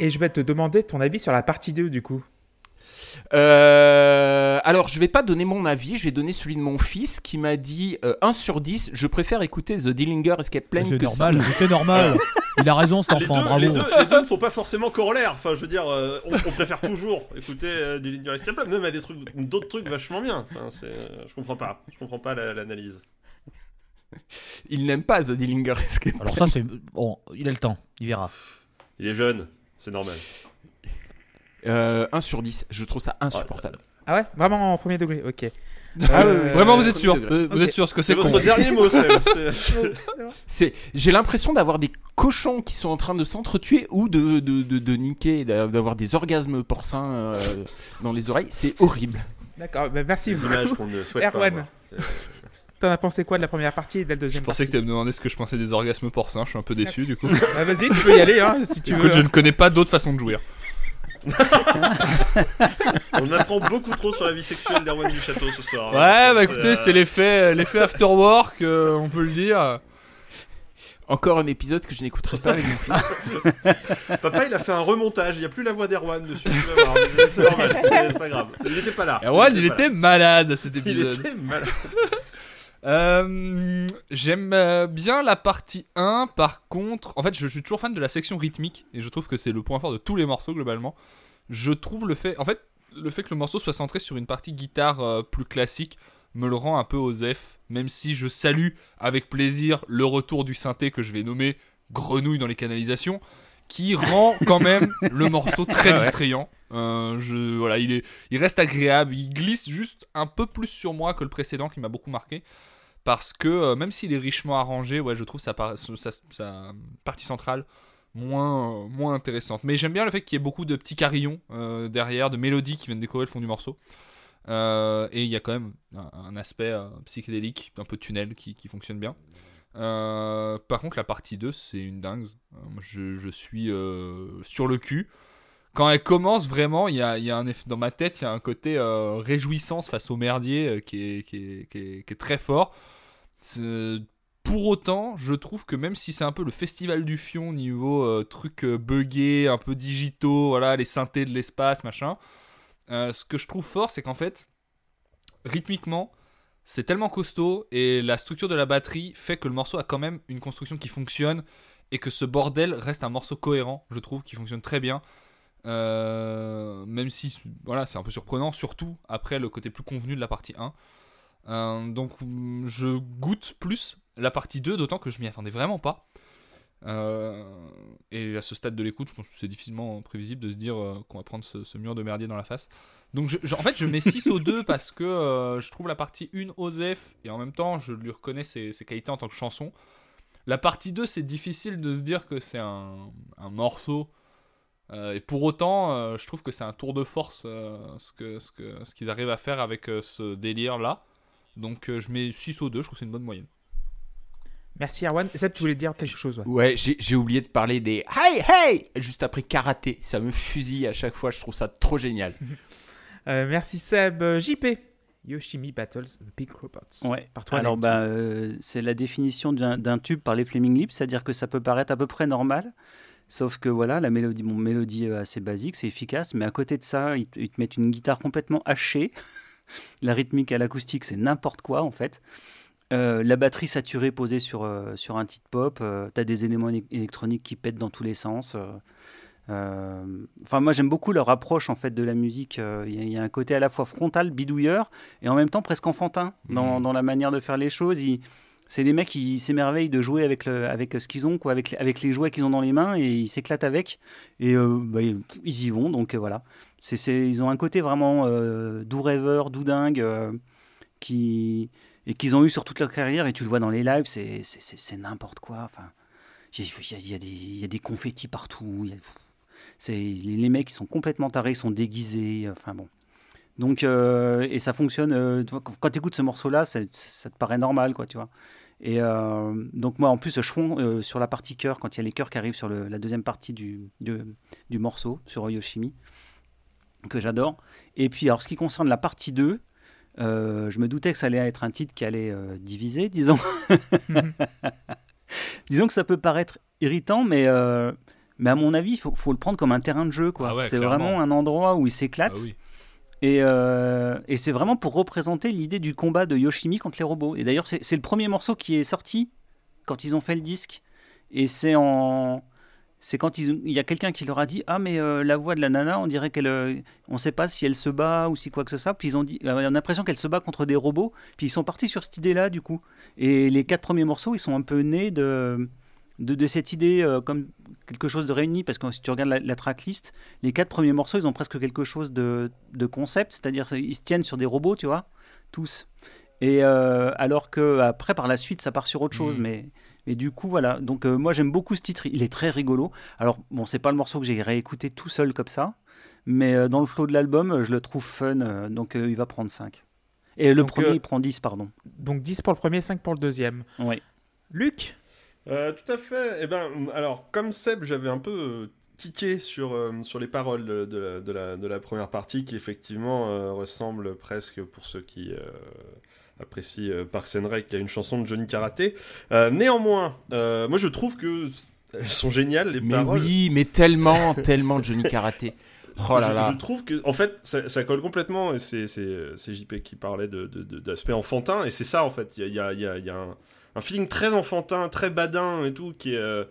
Et je vais te demander ton avis sur la partie 2 du coup. Euh, alors, je vais pas donner mon avis, je vais donner celui de mon fils qui m'a dit euh, 1 sur 10, je préfère écouter The Dillinger Escape Plan C'est que normal, c'est normal. Il a raison cet Les enfant, deux, bravo. les, deux, les deux ne sont pas forcément corollaires. Enfin, je veux dire, euh, on, on préfère toujours écouter euh, du Linear Escape Plan, même à des trucs, d'autres trucs vachement bien. Enfin, c'est, euh, je comprends pas. Je comprends pas la- l'analyse. Il n'aime pas The Dillinger Escape Plan. Alors ça c'est bon, il a le temps, il verra. Il est jeune, c'est normal. Euh, 1 sur 10, je trouve ça insupportable. Ah ouais? Vraiment en premier degré, ok. Ah, Euh, Vraiment, vous êtes sûr. Euh, Vous êtes sûr ce que C'est c'est con votre dernier mot. C'est- j'ai l'impression d'avoir des cochons qui sont en train de s'entretuer ou de, de, de, de niquer, d'avoir des orgasmes porcins euh, dans les oreilles. C'est horrible. D'accord, bah, merci. Des images qu'on ne souhaite pas Erwan. T'en as pensé quoi de la première partie et de la deuxième Je pensais que partie tu me demander ce que je pensais des orgasmes porcins. Je suis un peu déçu du coup. Ah, Vas-y, tu peux y aller hein, si tu Écoute, veux. je ne connais pas d'autre façon de jouir. On apprend beaucoup trop sur la vie sexuelle d'Erwan du Château ce soir. hein, Ouais, bah écoutez, c'est l'effet, l'effet after work, euh, on peut le dire. Encore un épisode que je n'écouterai pas avec mon fils. Papa, il a fait un remontage. Il n'y a plus la voix d'Erwan dessus. tu vas voir. Mais C'est normal. C'est c'est pas grave. Il était pas là. Erwan, il pas était là. malade cet Il épisode. était malade. Euh, J'aime euh, bien la partie 1, par contre, en fait, je, je suis toujours fan de la section rythmique et je trouve que c'est le point fort de tous les morceaux globalement. Je trouve le fait, en fait, le fait que le morceau soit centré sur une partie guitare euh, plus classique me le rend un peu osef, même si je salue avec plaisir le retour du synthé que je vais nommer Grenouille dans les canalisations, qui rend quand même le morceau très distrayant. Euh, je, voilà, il, est, il reste agréable, il glisse juste un peu plus sur moi que le précédent qui m'a beaucoup marqué. Parce que euh, même s'il est richement arrangé, ouais, je trouve sa, par- sa- sa- sa partie centrale moins, euh, moins intéressante. Mais j'aime bien le fait qu'il y ait beaucoup de petits carillons euh, derrière, de mélodies qui viennent décorer le fond du morceau. Et il y a quand même un, aspect psychédélique, un peu tunnel qui, fonctionne bien. Par contre, la partie 2, c'est une dingue. Je, suis sur le cul. Quand elle commence, vraiment, il y a, y a un dans ma tête, il y a un côté euh, réjouissance face au merdier euh, qui, est, qui, est, qui, est, très fort. Pour autant, je trouve que même si c'est un peu le festival du fion niveau euh, truc euh, buggé, un peu digitaux, voilà, les synthés de l'espace, machin, ce que je trouve fort, c'est qu'en fait, rythmiquement, c'est tellement costaud et la structure de la batterie fait que le morceau a quand même une construction qui fonctionne et que ce bordel reste un morceau cohérent, je trouve, qui fonctionne très bien. Euh, même si voilà, c'est un peu surprenant, surtout après le côté plus convenu de la partie 1. Euh, donc je goûte plus la partie 2, d'autant que je m'y attendais vraiment pas. Euh, et à ce stade de l'écoute, je pense que c'est difficilement prévisible de se dire qu'on va prendre ce, mur de merdier dans la face. Donc en fait, je mets 6 au 2 parce que je trouve la partie 1 Osef et en même temps, je lui reconnais ses, ses qualités en tant que chanson. La partie 2, c'est difficile de se dire que c'est un, un morceau. Euh, et pour autant, euh, je trouve que c'est un tour de force euh, ce que ce que ce qu'ils arrivent à faire avec euh, ce délire là. Donc euh, je mets 6 au 2, je trouve que c'est une bonne moyenne. Merci Erwan. Seb, tu voulais dire quelque chose ouais. Ouais, j'ai j'ai oublié de parler des Hey Hey juste après karaté. Ça me fusille à chaque fois, je trouve ça trop génial. Euh, Merci Seb. JP. Yoshimi Battles the Big Robots. Ouais. Par toi, Alors, bah, euh, c'est la définition d'un d'un tube par les Flaming Lips, c'est-à-dire que ça peut paraître à peu près normal, sauf que voilà, la mélodie, bon, mélodie euh, assez basique, c'est efficace, mais à côté de ça, ils, te- ils te mettent une guitare complètement hachée. la rythmique à l'acoustique, c'est n'importe quoi en fait. Euh, la batterie saturée posée sur, euh, sur un titre pop, euh, t'as des éléments éle- électroniques qui pètent dans tous les sens. Enfin, moi j'aime beaucoup leur approche en fait de la musique. Il y, a- il y a un côté à la fois frontal, bidouilleur, et en même temps presque enfantin dans, Mhm. dans la manière de faire les choses. Ils- c'est des mecs qui s'émerveillent de jouer avec, le, avec ce qu'ils ont, quoi, avec, avec les jouets qu'ils ont dans les mains, et ils s'éclatent avec. Et euh, bah, ils y vont, donc euh, voilà. Ils ont un côté vraiment euh, doux rêveur, doux dingue, euh, qui, et qu'ils ont eu sur toute leur carrière, et tu le vois dans les lives, c'est, n'importe quoi. Enfin, il y y y y a des confettis partout. c'est, les, les mecs, ils sont complètement tarés, ils sont déguisés. Enfin bon. Donc, euh, et ça fonctionne. euh, quand tu écoutes ce morceau-là, ça, ça te paraît normal, quoi, tu vois. Et euh, donc, moi, en plus, je fonds sur la partie chœur, quand il y a les chœurs qui arrivent sur le- la deuxième partie du, du morceau, sur Yoshimi, que j'adore. Et puis, alors, ce qui concerne la partie 2, euh, je me doutais que ça allait être un titre qui allait diviser, disons. disons que ça peut paraître irritant, mais, Mais à mon avis, il faut, faut le prendre comme un terrain de jeu. quoi. Ah ouais, c'est clairement. vraiment un endroit où il s'éclate. Ah oui. Et, euh, et c'est vraiment pour représenter l'idée du combat de Yoshimi contre les robots. Et d'ailleurs, c'est le premier morceau qui est sorti quand ils ont fait le disque. Et c'est en. C'est quand ils- il y a quelqu'un qui leur a dit Ah, mais euh, la voix de la nana, on dirait qu'elle. euh, on ne sait pas si elle se bat ou si quoi que ce soit. Puis ils ont dit. On a l'impression qu'elle se bat contre des robots. Puis ils sont partis sur cette idée-là, du coup. Et les quatre premiers morceaux, ils sont un peu nés de. De, de cette idée euh, comme quelque chose de réuni, parce que si tu regardes la, la tracklist, les quatre premiers morceaux, ils ont presque quelque chose de, de concept, c'est-à-dire ils se tiennent sur des robots, tu vois, tous. Et euh, alors que après, par la suite, ça part sur autre chose, Mhm. mais, mais du coup, voilà. Donc euh, moi, j'aime beaucoup ce titre. Il est très rigolo. Alors bon, c'est pas le morceau que j'ai réécouté tout seul comme ça, mais euh, dans le flow de l'album, euh, je le trouve fun. donc il va prendre 5. Et le Donc, premier, il prend 10, pardon. Donc 10 pour le premier, 5 pour le deuxième. Oui. Luc? Euh, tout à fait. Eh ben, alors, comme Seb, j'avais un peu euh, tiqué sur, euh, sur les paroles de, de la, de, la, de la première partie qui, effectivement, euh, ressemble presque, pour ceux qui apprécient Parks and Rec, à une chanson de Johnny Karaté. Néanmoins, moi, je trouve que elles sont géniales, les Mais paroles. oui, mais tellement, tellement Johnny Karaté. Oh là je, là. je trouve que, en fait, ça, ça colle complètement, et c'est JP qui parlait de- de- de- d'aspect enfantin, et c'est ça, en fait. Il y a, il y a- y a- y a un, un feeling très enfantin, très badin et tout, qui, euh,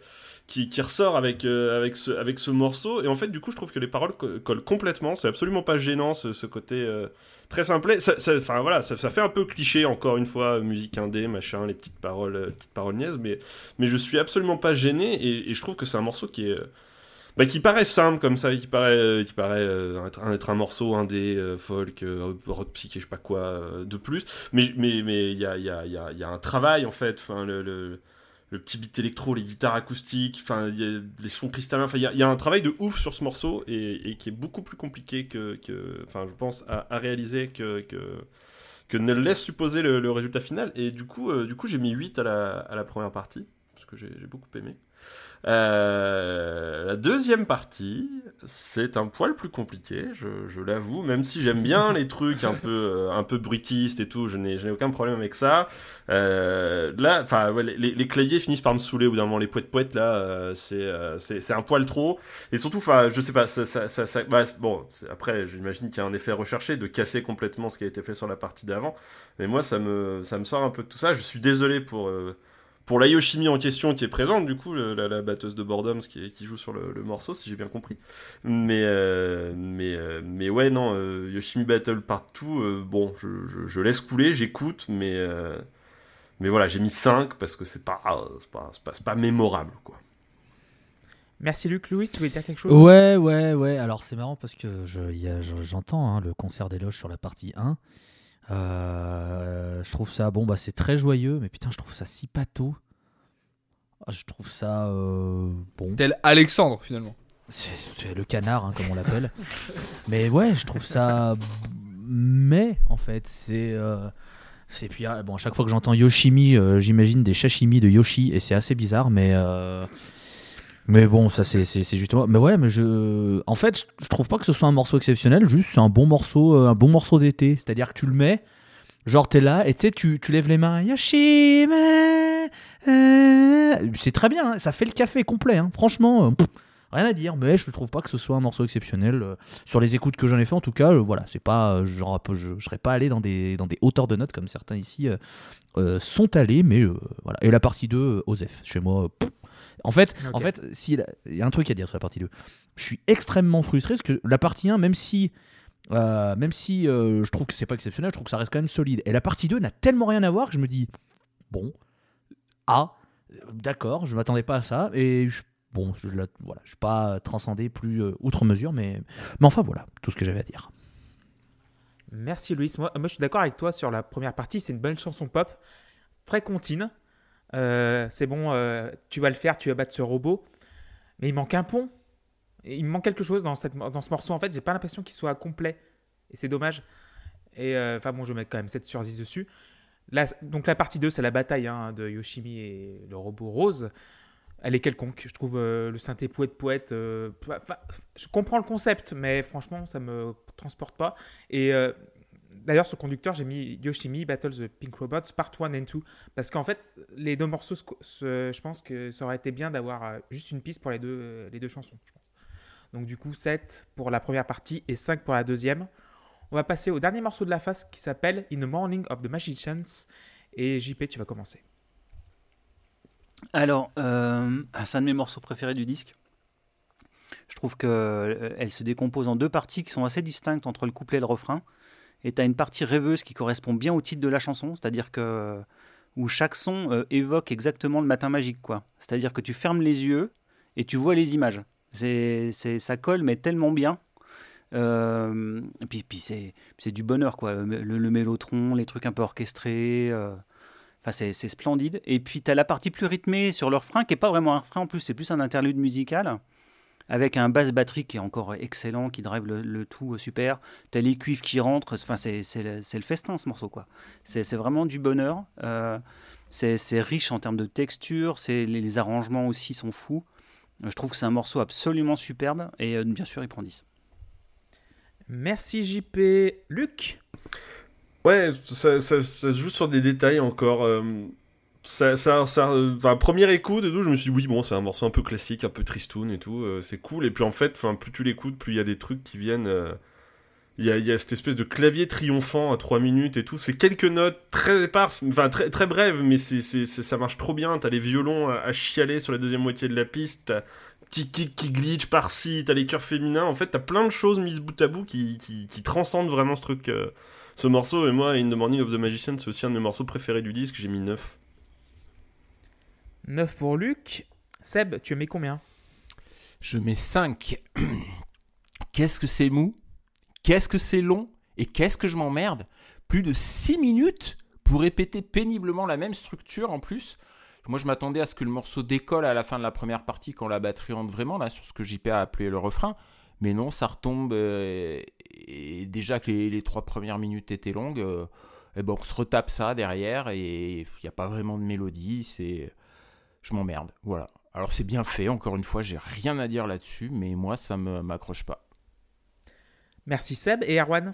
qui, ressort avec, euh, avec, ce, avec ce morceau. Et en fait, du coup, je trouve que les paroles co- collent complètement. C'est absolument pas gênant, ce, ce côté euh, très simple. Ça, ça- enfin, voilà, ça, ça fait un peu cliché, encore une fois, musique indé, machin, les petites paroles, petites paroles niaises, mais, mais je suis absolument pas gêné, et, et je trouve que c'est un morceau qui est. bah, qui paraît simple comme ça, qui paraît, euh, qui paraît euh, être, un, morceau indé, euh, folk, euh, rock psyché, je sais pas quoi, de plus. Mais mais mais il y a, y, a, y, a, un travail en fait, le, le, petit beat électro, les guitares acoustiques, enfin les sons cristallins, enfin il y a, un travail de ouf sur ce morceau et, qui est beaucoup plus compliqué que, enfin je pense à, réaliser que, que ne laisse supposer le, résultat final. Et du coup, du coup j'ai mis 8 à la, à la première partie, parce que j'ai beaucoup aimé. Euh, la deuxième partie, c'est un poil plus compliqué, je, l'avoue, même si j'aime bien les trucs un peu, euh, un peu et tout, je n'ai aucun problème avec ça. Euh, là, enfin, les, claviers finissent par me saouler au bout d'un moment, les poètes poètes là, euh, c'est c'est un poil trop. Et surtout, enfin, je sais pas, ça, ça, ça, bah, bon, après, j'imagine qu'il y a un effet recherché de casser complètement ce qui a été fait sur la partie d'avant. Mais moi, ça me, ça me sort un peu de tout ça. Je suis désolé pour. Pour la Yoshimi en question qui est présente, du coup, la, la batteuse de Boredoms qui, qui joue sur le, le morceau, si j'ai bien compris. Mais, euh, mais, euh, mais ouais, non, euh, Yoshimi Battle partout, euh, bon, je, je- je laisse couler, j'écoute, mais, euh, mais voilà, j'ai mis 5 parce que c'est pas, c'est pas, c'est pas, pas mémorable, quoi. Merci Luc. Louis, tu voulais dire quelque chose? Ouais, ouais, ouais. Alors c'est marrant parce que je- j'entends hein, le concert d'éloge sur la partie 1. Euh, je trouve ça, bon, bah c'est très joyeux, mais putain, je trouve ça si pâteau. Ah, Je trouve ça euh, bon. Tel Alexandre, finalement. C'est le canard, hein, comme on l'appelle. mais ouais, je trouve ça. Mais en fait, c'est. euh, c'est puis ah, bon, à chaque fois que j'entends Yoshimi, j'imagine des sashimi de Yoshi et c'est assez bizarre, mais. Mais bon, ça c'est justement. Mais ouais, mais je. En fait, je, trouve pas que ce soit un morceau exceptionnel, juste c'est un bon morceau, euh, un bon morceau d'été. C'est-à-dire que tu le mets, genre t'es là et tu sais, tu, lèves les mains. Yoshimi euh, C'est très bien, hein, ça fait le café complet, hein. franchement. euh, Rien à dire, mais je trouve pas que ce soit un morceau exceptionnel. Sur les écoutes que j'en ai fait, en tout cas, voilà, c'est pas, genre, je, serais pas allé dans des, dans des hauteurs de notes comme certains ici euh, sont allés, mais euh, voilà. Et la partie 2, euh, Osef, chez moi. en fait, en fait, si il y a un truc à dire sur la partie 2. Je suis extrêmement frustré parce que la partie 1, même si, euh, même si euh, je trouve que c'est pas exceptionnel, je trouve que ça reste quand même solide. Et la partie 2 n'a tellement rien à voir que je me dis, bon, ah, d'accord, je m'attendais pas à ça. Et je- bon, je la- voilà, je suis pas transcendé plus euh, outre mesure, mais, mais enfin voilà, tout ce que j'avais à dire. Merci Louis. Moi, je suis d'accord avec toi sur la première partie. C'est une bonne chanson pop, très contine. Euh, c'est bon, euh, tu vas le faire, tu vas battre ce robot. Mais il manque un pont. Il manque quelque chose dans, cette, dans ce morceau. En fait, j'ai pas l'impression qu'il soit complet. Et c'est dommage. Et euh, enfin, bon, je vais mettre quand même 7 sur 10 dessus. Donc, la partie 2, c'est la bataille hein, de Yoshimi et le robot rose. Elle est quelconque. Je trouve le synthé poète-poète. je comprends le concept, mais franchement, ça me transporte pas. Et euh, D'ailleurs, sur conducteur, j'ai mis Yoshimi Battle the Pink Robots Part 1 and 2. Parce qu'en fait, les deux morceaux, je pense que ça aurait été bien d'avoir euh, juste une piste pour les deux, euh, les deux chansons. Donc, du coup, 7 pour la première partie et 5 pour la deuxième. On va passer au dernier morceau de la phase qui s'appelle In the Morning of the Magicians. Et JP, tu vas commencer. Alors, c'est un de mes morceaux préférés du disque. Je trouve qu'elle se décompose en deux parties qui sont assez distinctes entre le couplet et le refrain. Et tu as une partie rêveuse qui correspond bien au titre de la chanson, c'est-à-dire que où chaque son euh, évoque exactement le matin magique, quoi. C'est-à-dire que tu fermes les yeux et tu vois les images. C'est, ça colle, mais tellement bien. Euh, et puis, puis c'est, du bonheur, quoi. Le, mélotron, les trucs un peu orchestrés. euh, Enfin, c'est, c'est splendide. Et puis, tu as la partie plus rythmée sur le refrain, qui n'est pas vraiment un refrain en plus, c'est plus un interlude musical, avec un basse batterie qui est encore excellent, qui drive le, le tout euh, super. Tu as les cuivres qui rentrent, enfin, c'est, c'est, le- c'est le festin ce morceau, quoi. C'est, c'est vraiment du bonheur. Euh, c'est, c'est riche en termes de texture, c'est, les, les arrangements aussi sont fous. Je trouve que c'est un morceau absolument superbe, et euh, bien sûr, il prend 10. Merci JP. Luc? Ouais, ça, ça- ça se joue sur des détails encore. euh, ça, ça, enfin, première écoute et tout, je me suis dit, oui, bon, c'est un morceau un peu classique, un peu tristoun et tout, euh, c'est cool. Et puis en fait, enfin, plus tu l'écoutes, plus il y a des trucs qui viennent. euh, Il y, a, cette espèce de clavier triomphant à 3 minutes et tout. C'est quelques notes très éparses, enfin très, très brèves, mais ça marche trop bien. T'as les violons à, chialer sur la deuxième moitié de la piste, t'as petit kick qui glitch par-ci, t'as les chœurs féminins. En fait, t'as plein de choses mises bout à bout qui, qui, qui transcendent vraiment ce truc. euh, ce morceau, et moi, In the Morning of the Magician, c'est aussi un de mes morceaux préférés du disque, j'ai mis 9. 9 pour Luc. Seb, tu mis combien? Je mets 5. Qu'est-ce que c'est mou? Qu'est-ce que c'est long? Et qu'est-ce que je m'emmerde? Plus de 6 minutes pour répéter péniblement la même structure en plus. Moi, je m'attendais à ce que le morceau décolle à la fin de la première partie quand la batterie rentre vraiment, là, sur ce que JP a appelé le refrain. Mais non, ça retombe. euh, et déjà que les, les trois premières minutes étaient longues, euh, eh ben, on se retape ça derrière et il n'y a pas vraiment de mélodie. C'est. Je m'emmerde. Voilà. Alors, c'est bien fait, encore une fois, j'ai rien à dire là-dessus, mais moi, ça me m'accroche pas. Merci Seb et Erwan?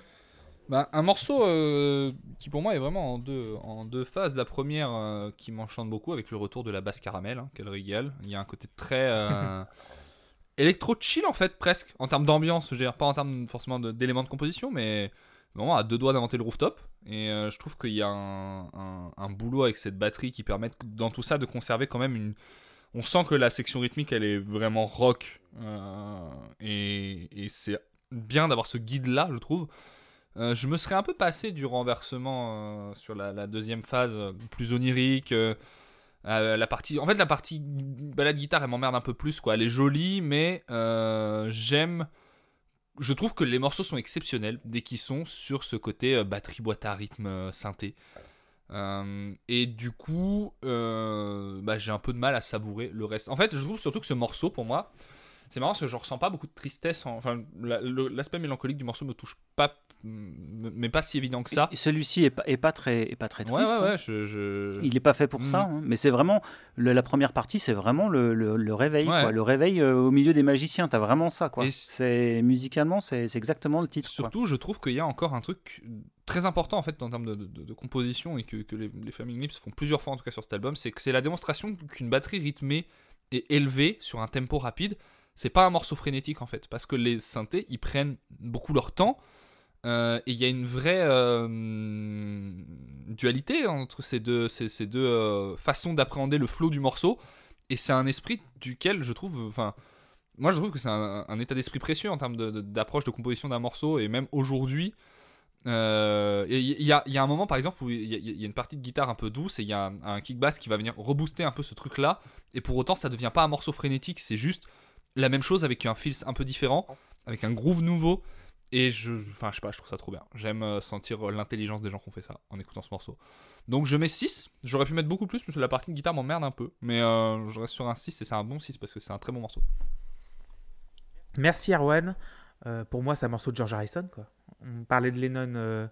Bah, un morceau euh, qui pour moi est vraiment en deux, en deux phases. La première euh, qui m'enchante beaucoup avec le retour de la basse caramel, hein, qu'elle régale. Il y a un côté très euh, électro-chill en fait, presque, en termes d'ambiance. Je veux dire, pas en termes forcément de- d'éléments de, composition, mais vraiment à deux doigts d'inventer le rooftop. Et euh, je trouve qu'il y a un, boulot avec cette batterie qui permet dans tout ça de conserver quand même une. On sent que la section rythmique elle est vraiment rock. euh, et c'est bien d'avoir ce guide là, je trouve. Euh, je me serais un peu passé du renversement sur la, la deuxième phase, plus onirique. la partie, en fait, la partie balade guitare, elle m'emmerde un peu plus. Quoi. Elle est jolie, mais j'aime. Je trouve que les morceaux sont exceptionnels dès qu'ils sont sur ce côté euh, batterie, boîte à rythme, euh, synthé. Euh, et du coup, bah, j'ai un peu de mal à savourer le reste. En fait, je trouve surtout que ce morceau, pour moi, c'est marrant parce que je ressens pas beaucoup de tristesse. en- Enfin, la- l'aspect mélancolique du morceau me touche pas, mais pas si évident que ça. Celui-ci est pas, est pas très, est pas très Ouais, triste. ouais, hein. ouais. Je, je- Il n'est pas fait pour ça, hein. mais c'est vraiment le- la première partie, c'est vraiment le, le- le réveil, Ouais. quoi. le réveil euh, au milieu des magiciens. T'as vraiment ça, quoi. C'est musicalement, c'est exactement le titre. quoi. Surtout, je trouve qu'il y a encore un truc très important en fait en termes de, de- de composition et que, que les, les Flaming Lips font plusieurs fois en tout cas sur cet album, c'est que c'est la démonstration qu'une batterie rythmée et élevée sur un tempo rapide, c'est pas un morceau frénétique en fait, parce que les synthés ils prennent beaucoup leur temps euh, et il y a une vraie euh, dualité entre ces deux, ces, deux euh, façons d'appréhender le flow du morceau et c'est un esprit duquel je trouve, enfin moi je trouve que c'est un, état d'esprit précieux en termes de- de- d'approche de, composition d'un morceau et même aujourd'hui euh, il y, a- il y a un moment par exemple où y, il y a une partie de guitare un peu douce et il y a un, un kick bass qui va venir rebooster un peu ce truc là et pour autant ça devient pas un morceau frénétique c'est juste la même chose avec un feel un peu différent avec un groove nouveau et je enfin je pas je trouve ça trop bien j'aime euh, sentir euh, l'intelligence des gens qui ont fait ça en écoutant ce morceau donc je mets 6 j'aurais pu mettre beaucoup plus parce que la partie de guitare m'emmerde un peu mais euh, je reste sur un 6 et c'est un bon 6 parce que c'est un très bon morceau Merci Erwan. Pour moi, c'est un morceau de George Harrison. Quoi. On parlait de Lennon.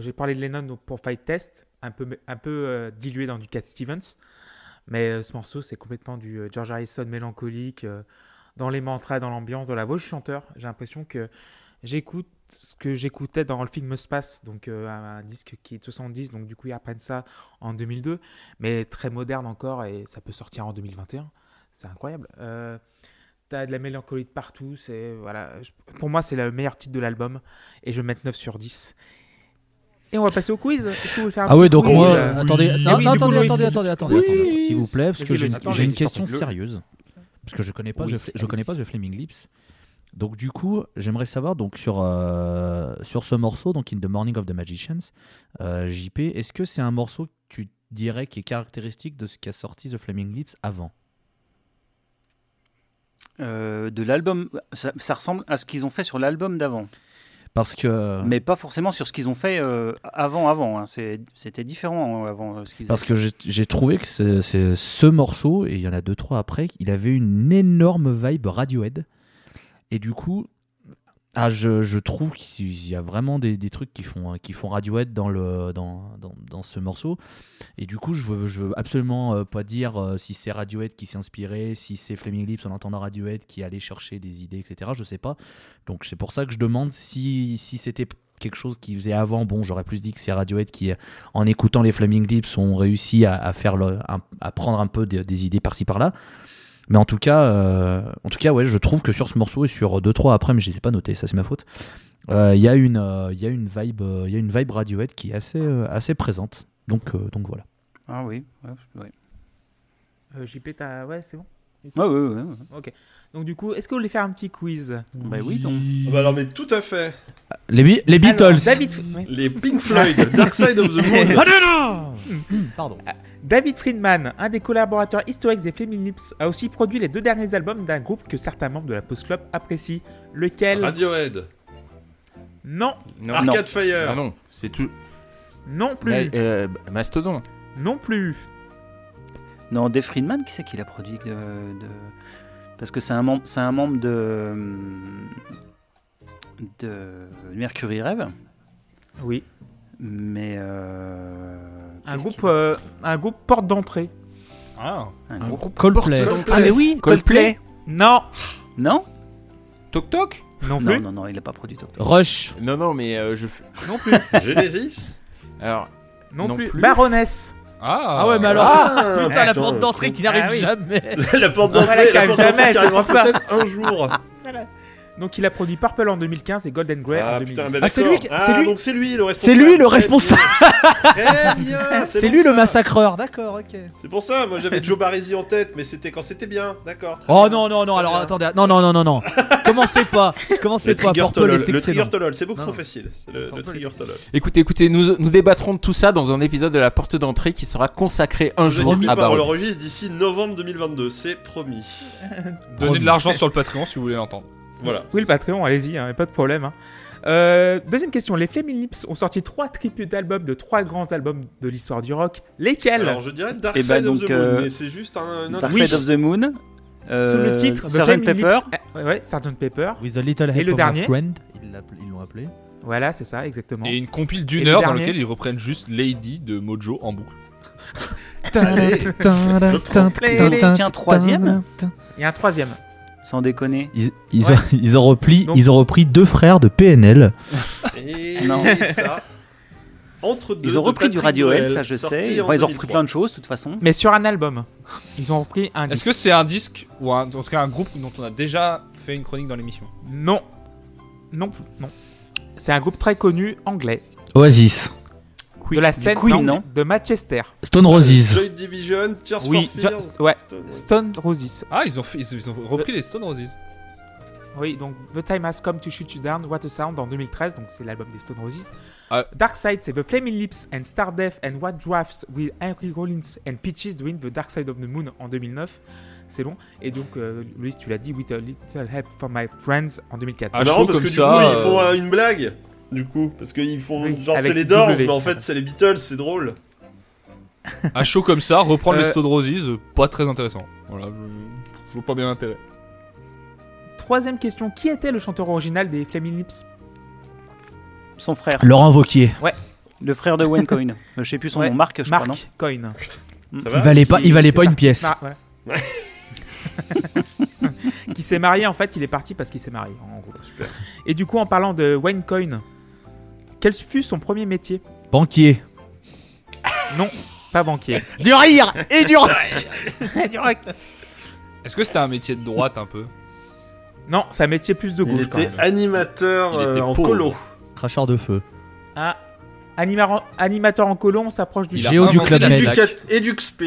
J'ai parlé de Lennon pour Fight Test, un peu, un peu dilué dans du Cat Stevens. Mais euh, ce morceau, c'est complètement du euh, George Harrison mélancolique, euh, dans les mantras, dans l'ambiance, dans la voix du chanteur. J'ai l'impression que j'écoute ce que j'écoutais dans le film Space, donc un, disque qui est de 70, donc du coup ils reprennent ça en 2002, mais très moderne encore et ça peut sortir en 2021. C'est incroyable. Euh, T'as de la mélancolie de partout. C'est voilà. pour moi, c'est le meilleur titre de l'album et je vais mettre 9 sur 10. Et on va passer au quiz. Est-ce que vous voulez faire un Ah petit ouais, donc quiz moi, Euh, attendez, Et non, oui, non, du coup, attendez, attendez, attendez, tu- attendez, Oui. attendez, s'il vous plaît, parce que j'ai une, question sérieuse, parce que je connais pas, Oui, je connais pas. The Flaming Lips. Donc du coup, j'aimerais savoir donc sur euh, sur ce morceau, donc In the Morning of the Magicians, euh, JP, est-ce que c'est un morceau que tu dirais qui est caractéristique de ce qu'a sorti The Flaming Lips avant? Euh, de l'album, ça, ça ressemble à ce qu'ils ont fait sur l'album d'avant, Parce que mais pas forcément sur ce qu'ils ont fait euh, avant. Avant, hein. C'était différent hein, avant euh, ce qu'ils Parce faisaient. que j'ai- trouvé que c'est ce morceau, et il y en a deux, trois après, il avait une énorme vibe Radiohead. Et du coup, ah, je, trouve qu'il y a vraiment des, trucs qui font, qui font Radiohead dans, le, dans, dans, dans ce morceau. Et du coup, je veux, veux absolument euh, pas dire euh, si c'est Radiohead qui s'est inspiré, si c'est Flaming Lips en entendant Radiohead qui allait chercher des idées, etc. Je sais pas. Donc c'est pour ça que je demande si, si c'était quelque chose qu'ils faisaient avant. Bon, j'aurais plus dit que c'est Radiohead qui, en écoutant les Flaming Lips, ont réussi à, faire à prendre un peu des idées par-ci par-là. Mais en tout cas, euh, en tout cas, ouais, je trouve que sur ce morceau et sur 2-3 après, mais je les ai pas notés, ça c'est ma faute. euh, Il y a une, euh, il y a une vibe, euh, il y a une vibe Radiohead qui est assez, euh, assez présente. Donc, euh, donc voilà. Ah oui, ouais, ouais. euh, JP, t'as... ouais, c'est bon. Ouais, ouais, ouais, ouais. Donc du coup, est-ce que vous voulez faire un petit quiz? Bah oui, donc. Ah bah alors, mais tout à fait. Les, Bi- les Beatles. Alors, David, oui. Les Pink Floyd, Dark Side of the Moon. Pardon. David Friedman, un des collaborateurs historiques des Flaming Lips, a aussi produit les deux derniers albums d'un groupe que certains membres de la Post Club apprécient. Lequel? Radiohead. Non, Non, Arcade Fire. Ah non, c'est tout. non plus, euh, Mastodon. non plus. Non, Dave Friedman, qui c'est qui l'a produit de, de- Parce que c'est un, membre, c'est un membre de. de Mercury Rêve, Oui. mais. euh, Un groupe, euh, un groupe porte d'entrée. Ah. un Un groupe- Coldplay. Ah, mais oui, Coldplay. Non, Non Toc Toc non Non, plus, non, non, il n'a pas produit Tok Tok. Rush. Non, non, mais euh, je. f- non plus, Genesis? Alors, non, Non plus. plus. Baroness. Ah, Ah ouais, mais alors, Ah, putain, la porte d'entrée qui n'arrive Ah oui. jamais. la porte d'entrée, qui la arrive porte d'entrée jamais, qui c'est arrivera pour ça. peut-être un jour. Donc il a produit Purple en 2015 et Golden Grey en Ah 2010. putain, ben Ah, c'est lui qui- Ah, c'est lui- donc c'est lui le C'est responsable. lui le Très responsable. bien. Très bien. C'est lui le massacreur. D'accord, ok. C'est pour ça, moi j'avais Joe Barresi en tête, mais c'était quand c'était bien. D'accord. Oh bien. non, non, non, alors bien. attendez. Non, non, non, non, non. commencez pas. Commencez pas. trigger Purple est le trigger tolol, c'est beaucoup Non. trop facile. C'est le, le trigger tolol. écoutez, écoutez, nous, nous débattrons de tout ça dans un épisode de la porte d'entrée qui sera consacré un jour à pas, on Baron. l'enregistre d'ici novembre 2022, c'est promis. Donnez de l'argent sur le Patreon si vous voulez l'entendre. Voilà. Oui, le Patreon, allez-y, hein, pas de problème. hein. Euh, deuxième question. Les Flaming Lips ont sorti trois tributes d'albums de trois grands albums de l'histoire du rock. Lesquels? Alors je dirais Dark Eh Side ben, of donc, the Moon, euh, mais c'est juste un, un Dark oui. Side of the Moon. euh, Sous le titre The Sgt. Flaming Pepper. Lips. eh, ouais, Sgt. Pepper. With a little Et help le of dernier? friend. Ils l'ont appelé. Voilà, c'est ça, exactement. Et une compile Et d'une le heure dans dernier? laquelle ils reprennent juste Lady de Mojo en boucle. Allez, Tiens, troisième. Il y a un troisième. Sans déconner. Ils, ils Ouais. ont, ils ont repris, Donc- ils ont repris deux frères de PNL. Et Non. ça. Entre deux. Ils ont repris du Radiohead, ça je sais. en Enfin, ils ont repris 2003. plein de choses de toute façon. Mais sur un album. Ils ont repris un Est-ce que c'est un disque ou un- en tout cas un groupe dont on a déjà fait une chronique dans l'émission? Non. Non, non. C'est un groupe très connu anglais. Oasis. De la du scène Queen, non, non de Manchester. Stone Roses. Joy Division, Tears Oui, for Jo- Fears. ouais. Stone- Stone Roses. Ah, ils ont, fait, ils, ils ont repris les Stone Roses. Oui, donc The Time Has Come to Shoot You Down, What a Sound en 2013, donc c'est l'album des Stone Roses. Ah. Dark Side, c'est The Flaming Lips and Star Death and What Drafts with Henry Rollins and Peaches doing The Dark Side of the Moon en 2009. C'est long. Et donc, euh, Louis, tu l'as dit, With a Little Help from My Friends en 2004. Ah, marrant chaud parce comme que du ça, coup, ils euh, font euh, une blague. Du coup, parce qu'ils font Oui, genre c'est les Doors, W. mais en fait c'est les Beatles, c'est drôle. À chaud comme ça, reprendre les Euh, Stone Roses, pas très intéressant. Voilà, je, je vois pas bien l'intérêt. Troisième question, qui était le chanteur original des Flaming Lips? Son frère. Laurent Vauquier. Le frère de Wayne Coyne. Je sais plus son Ouais, nom. Marc, je crois, non Mark Coyne. Ça va Il valait pas, il valait pas une pièce. Mar- voilà. qui s'est marié en fait, il est parti parce qu'il s'est marié en gros. Et du coup, en parlant de Wayne Coyne, quel fut son premier métier? Banquier. Non, pas banquier. Du rire et du rock. Du rock. Est-ce que c'était un métier de droite un peu? Non, c'est un métier plus de Il gauche quand était même. animateur Il était euh, en pauvre. colo. Cracheur de feu. Ah, animateur en colon, on s'approche du Il a Géo du inventé Club la Med. slack. Éducat- Eduxp.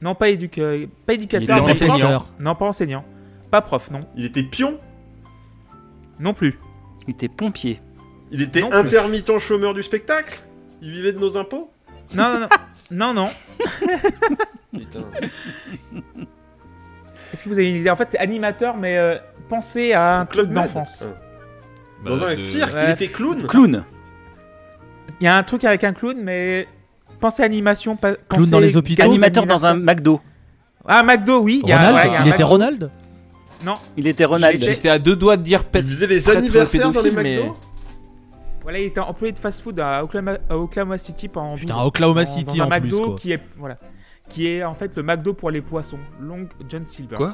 Non, pas, éduc... euh, pas Il éducateur. était prof. Non, pas enseignant. Pas prof, non. Il était pion? Non plus. Il était pompier. Il était Non plus. intermittent chômeur du spectacle? Il vivait de nos impôts? Non, non, non. non, non. Putain. Est-ce que vous avez une idée? En fait, c'est animateur, mais euh, pensez à un Club d'enfance. Ah. Dans Bah, un de- cirque, Ouais. il était clown. Clown. Il y a un truc avec un clown, mais pensez animation. pas- Clown pensez dans les hôpitaux. Animateur dans un. McDo. Ah, McDo, oui. il y a- Ronald. ouais, il y a un il était McDo. Ronald? Non, Il était Ronald. J'étais- à deux doigts de dire Il pet. faisait les anniversaires dans les McDo? Voilà, il était employé de fast-food à Oklahoma, à Oklahoma City pendant 12 Putain, ans. Oklahoma Dans- City dans en un plus. McDo quoi. qui est voilà, qui est en fait le McDo pour les poissons, Long John Silver's. Quoi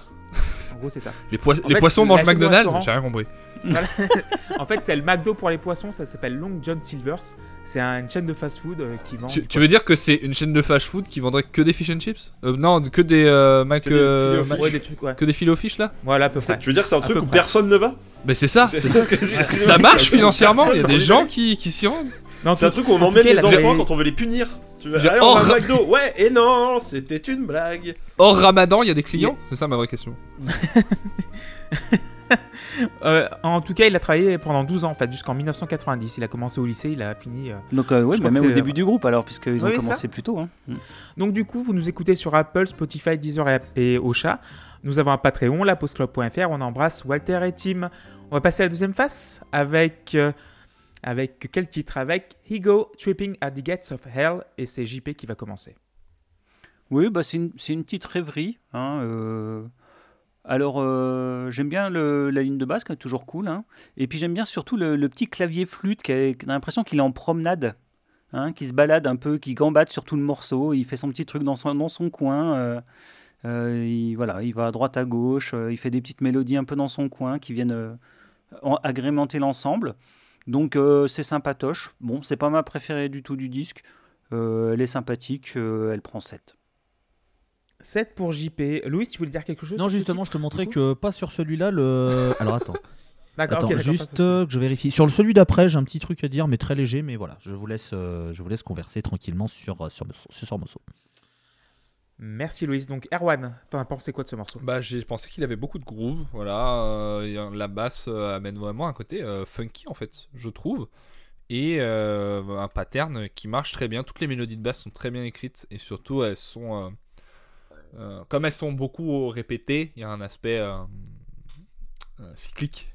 En gros, c'est ça. Les, poi- En les fait, poissons mangent McDonald's J'ai rien compris. En fait, c'est le McDo pour les poissons, ça s'appelle Long John Silver's. C'est un- une chaîne de fast-food euh, qui vend. Tu, veux dire que c'est une chaîne de fast-food qui vendrait que des fish and chips Euh, Non, que des euh, Mac, Que des euh, fish. Ouais, des trucs, ouais. que des filet au fish là Voilà, à peu près. Tu veux dire que c'est un À truc où près. personne ne va Mais c'est ça. Que- Ça marche financièrement. Il y a des gens qui, qui s'y rendent. Non, C'est un truc où on emmène les enfants quand on veut les punir. Tu veux J'ai- aller on va Oh, à McDo Ouais, et non, c'était une blague. Hors Ramadan, il y a des clients C'est ça ma vraie question. Euh, en tout cas, il a travaillé pendant 12 ans, en fait, jusqu'en 1990. Il a commencé au lycée, il a fini. euh, Donc, euh, ouais, Je bah, même au c'est- début du groupe alors, puisqu'ils ont Oui, commencé plus tôt. Hein. Mm. Donc du coup, vous nous écoutez sur Apple, Spotify, Deezer et, et Ocha. Nous avons un Patreon, lapostclub.fr. On embrasse Walter et Tim. On va passer à la deuxième face avec euh, avec quel titre? Avec He Go Tripping at the Gates of Hell et c'est JP qui va commencer. Oui, bah, c'est une, une petite rêverie. hein, euh. Alors, euh, j'aime bien la ligne de basse, qui est toujours cool. hein. Et puis, j'aime bien surtout le, petit clavier flûte, qui a, l'impression qu'il est en promenade, hein, qui se balade un peu, qui gambade sur tout le morceau. Il fait son petit truc dans son, coin. euh, euh, il, voilà, il va à droite, à gauche. il fait des petites mélodies un peu dans son coin qui viennent en- agrémenter l'ensemble. Donc, c'est sympatoche. Bon, c'est pas ma préférée du tout du disque. Elle est sympathique, elle prend 7. 7 pour JP. Louis, tu voulais dire quelque chose Non, justement, je te montrais que pas sur celui-là. Le. Alors attends. D'accord, Attends, ok, d'accord, pas juste euh, que je vérifie. Sur le celui d'après, j'ai un petit truc à dire, mais très léger. Mais voilà, je vous laisse, euh, je vous laisse converser tranquillement sur euh, sur, sur ce morceau. Merci Louis. Donc Erwan, t'en as pensé quoi de ce morceau? Bah, j'ai pensé qu'il avait beaucoup de groove. Voilà, euh, la basse euh, amène vraiment un côté euh, funky en fait, je trouve. Et euh, un pattern qui marche très bien. Toutes les mélodies de basse sont très bien écrites et surtout elles sont, euh, comme elles sont beaucoup répétées, il y a un aspect euh, euh, cyclique.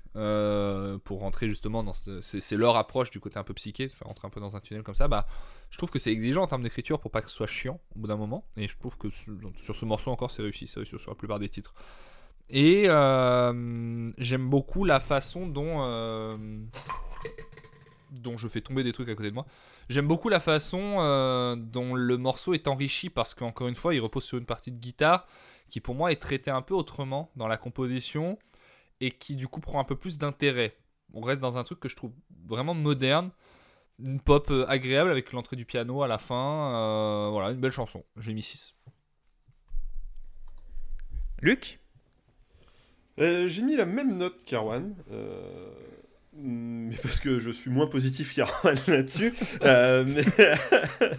pour rentrer justement dans ce, c'est, leur approche du côté un peu psyché, se faire rentrer un peu dans un tunnel comme ça, bah je trouve que c'est exigeant en termes d'écriture pour pas que ce soit chiant au bout d'un moment. Et je trouve que sur, ce morceau encore, c'est réussi. C'est réussi sur la plupart des titres. Et j'aime beaucoup la façon dont, dont je fais tomber des trucs à côté de moi. J'aime beaucoup la façon euh, dont le morceau est enrichi parce qu'encore une fois, il repose sur une partie de guitare qui pour moi est traitée un peu autrement dans la composition et qui du coup prend un peu plus d'intérêt. On reste dans un truc que je trouve vraiment moderne, une pop euh, agréable avec l'entrée du piano à la fin. euh, voilà, une belle chanson. J'ai mis 6. Luc? Euh, J'ai mis la même note qu'Arwan. euh, Mais parce que je suis moins positif qu'Arwan là-dessus. Euh, mais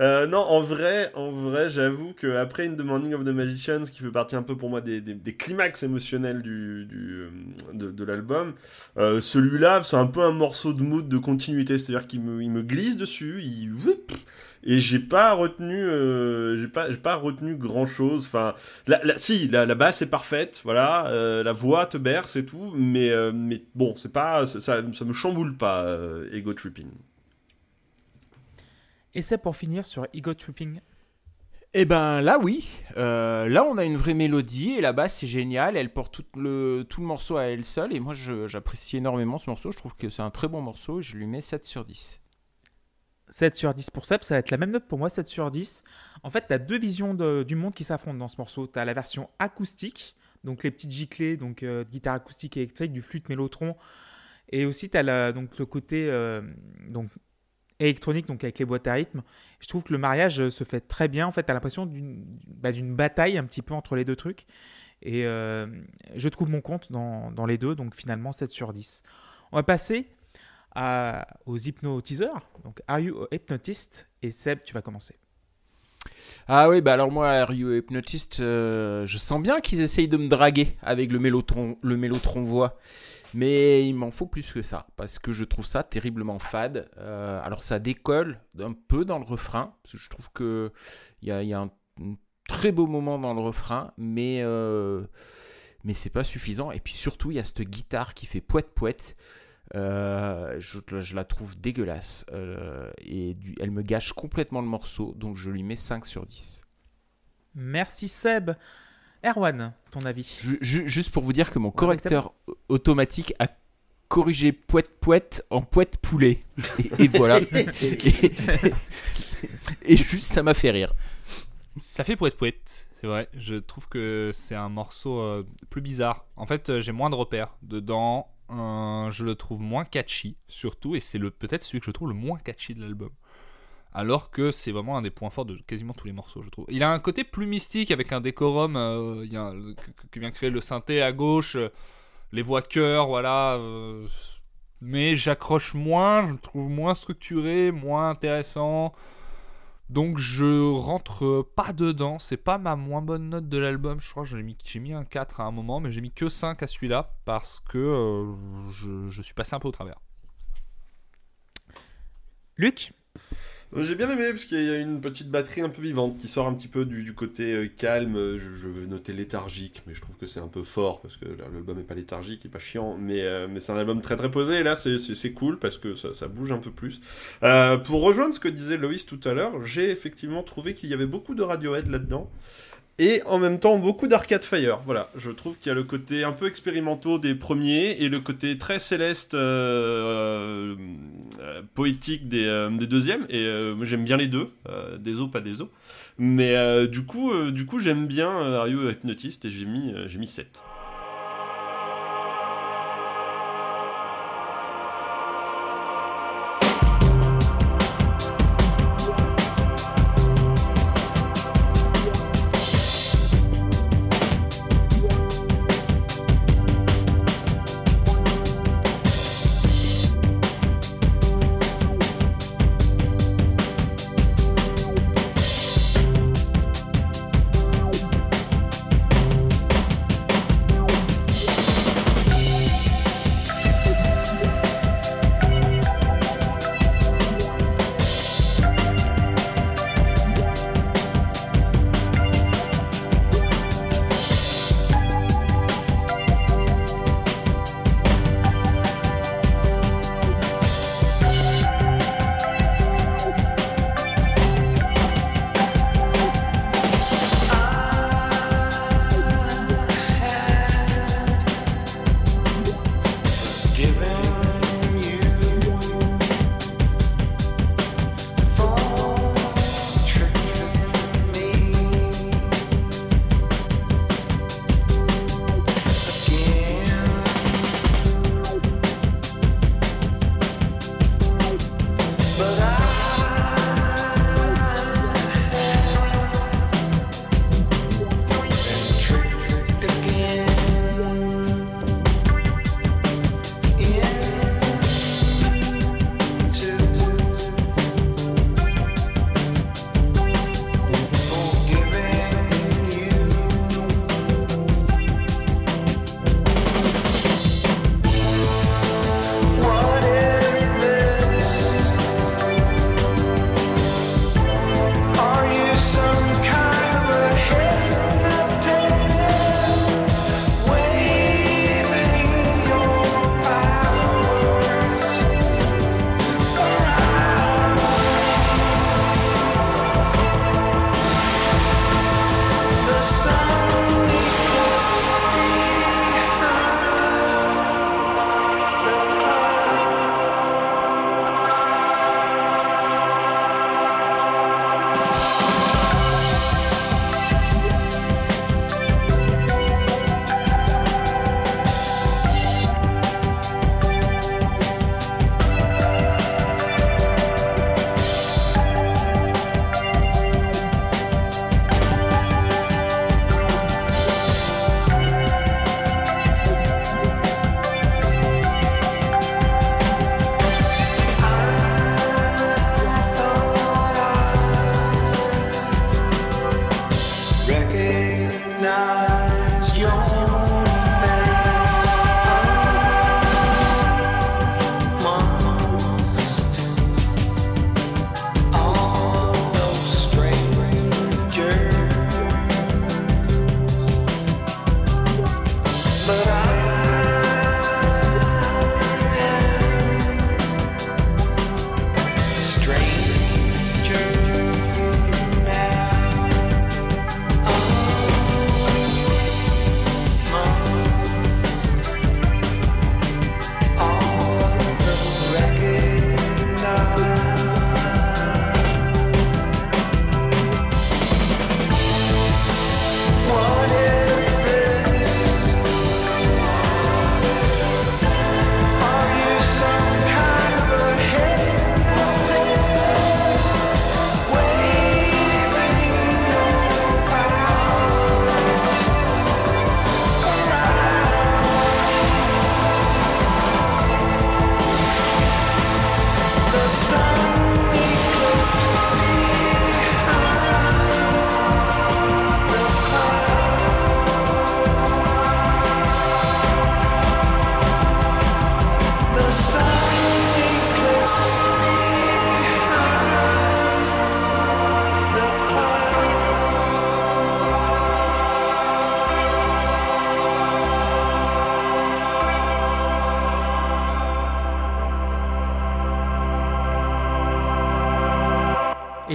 Euh, non, en vrai, en vrai, j'avoue que après In the Morning of the Magicians, qui fait partie un peu pour moi des, des- des climax émotionnels du, du, euh, de, l'album, euh, celui-là, c'est un peu un morceau de mood de continuité, c'est-à-dire qu'il me, il me glisse dessus, il et j'ai pas retenu, euh, j'ai pas, j'ai pas retenu grand-chose. Enfin, la, la- si, la, la basse est parfaite, voilà, euh, la voix te berce et tout, mais, euh, mais bon, c'est pas, ça, ça, me chamboule pas, euh, Ego Tripping. Et c'est pour finir sur Ego Tripping. Eh ben là oui, Euh, là on a une vraie mélodie et la basse c'est génial, elle porte tout le, tout le morceau à elle seule et moi j'apprécie énormément ce morceau, je trouve que c'est un très bon morceau et je lui mets 7 sur 10. 7 sur 10 pour Seb, ça va être la même note pour moi, 7 sur 10. En fait, tu as deux visions du monde qui s'affrontent dans ce morceau. Tu as la version acoustique, donc les petites giclées, donc euh, guitare acoustique électrique, du flûte mélotron. Et aussi, tu as donc, le côté euh, donc, électronique, donc avec les boîtes à rythme. Je trouve que le mariage euh, se fait très bien. En fait, tu as l'impression d'une bah, d'une bataille un petit peu entre les deux trucs. Et je trouve mon compte dans, dans les deux, donc finalement 7 sur 10. On va passer aux hypnotiseurs. Donc, Are You a Hypnotist? Et Seb, tu vas commencer. Ah oui, bah alors moi, Are You a Hypnotist, euh, je sens bien qu'ils essayent de me draguer avec le mélotron, le voix. Mais il m'en faut plus que ça, parce que je trouve ça terriblement fade. Euh, alors ça décolle un peu dans le refrain, parce que je trouve que il y a, y a un, très beau moment dans le refrain, mais, euh, mais c'est pas suffisant. Et puis surtout, il y a cette guitare qui fait poète poète. Euh, je, je la trouve dégueulasse euh, et du- elle me gâche complètement le morceau, donc je lui mets 5 sur 10. Merci Seb. Erwan, ton avis? Ju- ju- juste pour vous dire que mon Ouais, correcteur automatique a corrigé poète poète en poète poulet. Et, et voilà. et, et juste ça m'a fait rire. Ça fait poète poète, c'est vrai. Je trouve que c'est un morceau euh, plus bizarre. En fait, j'ai moins de repères dedans. Je le trouve moins catchy, surtout, et c'est peut-être celui que je trouve le moins catchy de l'album. Alors que c'est vraiment un des points forts de quasiment tous les morceaux, je trouve. Il a un côté plus mystique avec un décorum euh, que vient créer le synthé à gauche, euh, les voix chœur, voilà. euh, mais j'accroche moins, je le trouve moins structuré, moins intéressant. Donc je rentre pas dedans, c'est pas ma moins bonne note de l'album, je crois que j'ai mis, un 4 à un moment, mais j'ai mis que 5 à celui-là parce que euh, je, suis passé un peu au travers. Luc? J'ai bien aimé parce qu'il y a une petite batterie un peu vivante qui sort un petit peu du, côté euh, calme. Je, je veux noter léthargique, mais je trouve que c'est un peu fort parce que l'album est pas léthargique, il est pas chiant, mais, euh, c'est un album très très posé. Et là, c'est- cool parce que ça, bouge un peu plus. Euh, pour rejoindre ce que disait Loïs tout à l'heure, j'ai effectivement trouvé qu'il y avait beaucoup de Radiohead là-dedans. Et en même temps, beaucoup d'Arcade Fire. Voilà, je trouve qu'il y a le côté un peu expérimentaux des premiers et le côté très céleste, euh, euh, poétique des, euh, des deuxièmes. Et euh, j'aime bien les deux, euh, des os, pas des os. Mais euh, du coup, du coup j'aime bien a Hypnotist et j'ai mis, j'ai mis 7.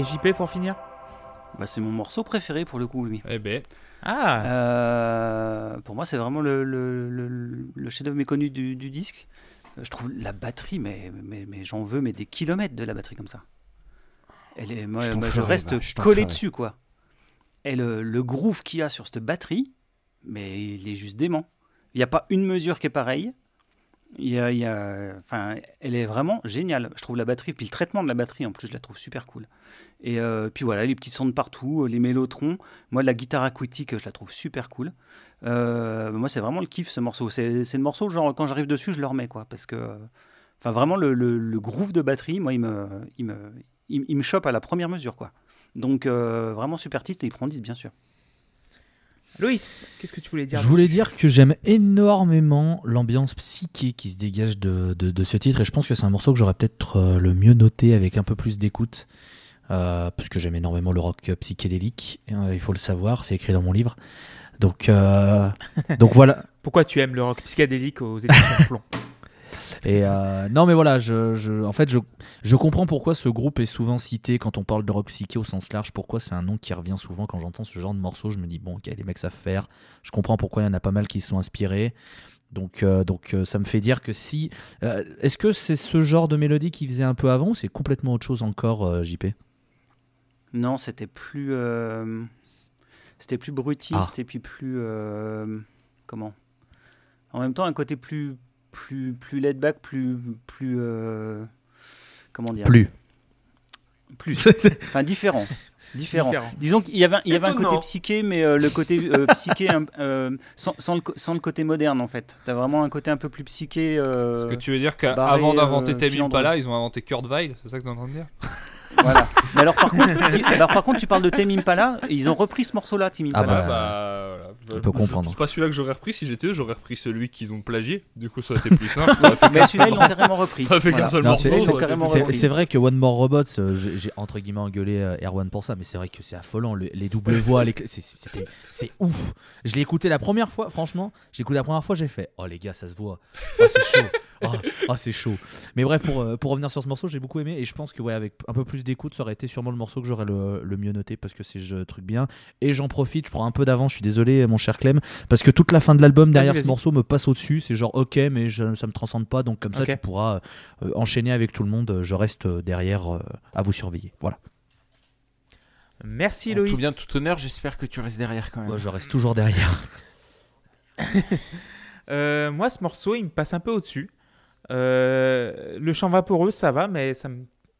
Et JP pour finir? Bah, c'est mon morceau préféré pour le coup, lui. Eh ben, Ah Euh, pour moi, c'est vraiment le, le, le- le chef-d'œuvre méconnu du, du disque. Euh, Je trouve la batterie, mais, mais, mais j'en veux mais des kilomètres de la batterie comme ça. Elle est, moi, Je ferai, reste bah, je collé ferai. dessus, quoi. Et le, le groove qu'il y a sur cette batterie, mais il est juste dément. Il n'y a pas une mesure qui est pareille. Elle est vraiment géniale. Je trouve la batterie, puis le traitement de la batterie en plus, je la trouve super cool. Et euh, puis voilà, les petits sons de partout, les mélotrons. Moi, la guitare acoustique, je la trouve super cool. Euh, moi, c'est vraiment le kiff ce morceau. C'est le morceau, genre, quand j'arrive dessus, je le remets, quoi. Parce que, enfin, vraiment, le, groove de batterie, moi, il me, il me, il me chope à la première mesure, quoi. Donc, euh, vraiment super titre et il prend 10, bien sûr. Loïs, qu'est-ce que tu voulais dire Je voulais dire que j'aime énormément l'ambiance psyché qui se dégage de, de- de ce titre et je pense que c'est un morceau que j'aurais peut-être euh, le mieux noté avec un peu plus d'écoute euh, parce que j'aime énormément le rock psychédélique, euh, il faut le savoir, c'est écrit dans mon livre. Donc, euh, donc voilà. Pourquoi tu aimes le rock psychédélique aux éditions Plomb? Et euh, non, mais voilà, je, je- en fait, je, je comprends pourquoi ce groupe est souvent cité quand on parle de rock psyché au sens large. Pourquoi c'est un nom qui revient souvent quand j'entends ce genre de morceau. Je me dis, bon, ok, les mecs savent faire. Je comprends pourquoi il y en a pas mal qui se sont inspirés. Donc, euh, donc euh, ça me fait dire que si. euh, Est-ce que c'est ce genre de mélodie qu'ils faisaient un peu avant ou c'est complètement autre chose encore, JP Non, c'était plus. C'était plus brutiste Ah. et puis plus. Comment? En même temps, un côté plus. Plus, plus laid back, plus. plus euh, Comment dire Plus. Plus. enfin, différent. Différent. Différent. Disons qu'il y avait, un- il y avait un côté psyché, mais euh, le côté euh, psyché un- euh, sans, sans le, co- sans le côté moderne en fait. T'as vraiment un côté un peu plus psyché. euh, ce que tu veux dire qu'avant d'inventer euh, Tame. Impala, ils ont inventé Kurt Weill, c'est ça que tu es en train de dire? Voilà. Mais alors par, contre, tu, alors par contre, tu parles de Tame Impala, ils ont repris ce morceau-là, Tame Ah Impala. bah, voilà. on peut comprendre. C'est pas celui-là que j'aurais repris si j'étais eux, j'aurais repris celui qu'ils ont plagié. Du coup, ça aurait été plus simple. Mais celui-là, ils l'ont carrément repris. Ça fait qu'un seul Non, morceau. c'est- vrai que One More Robots, euh, j'ai entre guillemets engueulé euh, Erwan pour ça, mais c'est vrai que c'est affolant. le- les doubles voix, les c'est ouf. Je l'ai écouté la première fois, franchement, j'ai écouté la première fois, j'ai fait Oh les gars, ça se voit. Oh, c'est chaud. Oh, oh, c'est chaud. Mais bref, pour, euh, pour revenir sur ce morceau, j'ai beaucoup aimé et je pense que ouais, avec un peu plus d'écoute, ça aurait été sûrement le morceau que j'aurais le, le mieux noté parce que c'est ce truc bien. Et j'en profite, je prends un peu d'avance, je suis désolé, mon cher Clem, parce que toute la fin de l'album derrière ce morceau me passe au-dessus. C'est genre ok, mais je, ça me transcende pas, donc comme ça tu pourras euh, enchaîner avec tout le monde. Je reste euh, derrière euh, à vous surveiller. Voilà. Merci Loïs. Tout bien, tout honneur, j'espère que tu restes derrière quand même. Moi, je reste toujours derrière. Euh, moi, ce morceau, il me passe un peu au-dessus. Euh, le chant vaporeux, ça va, mais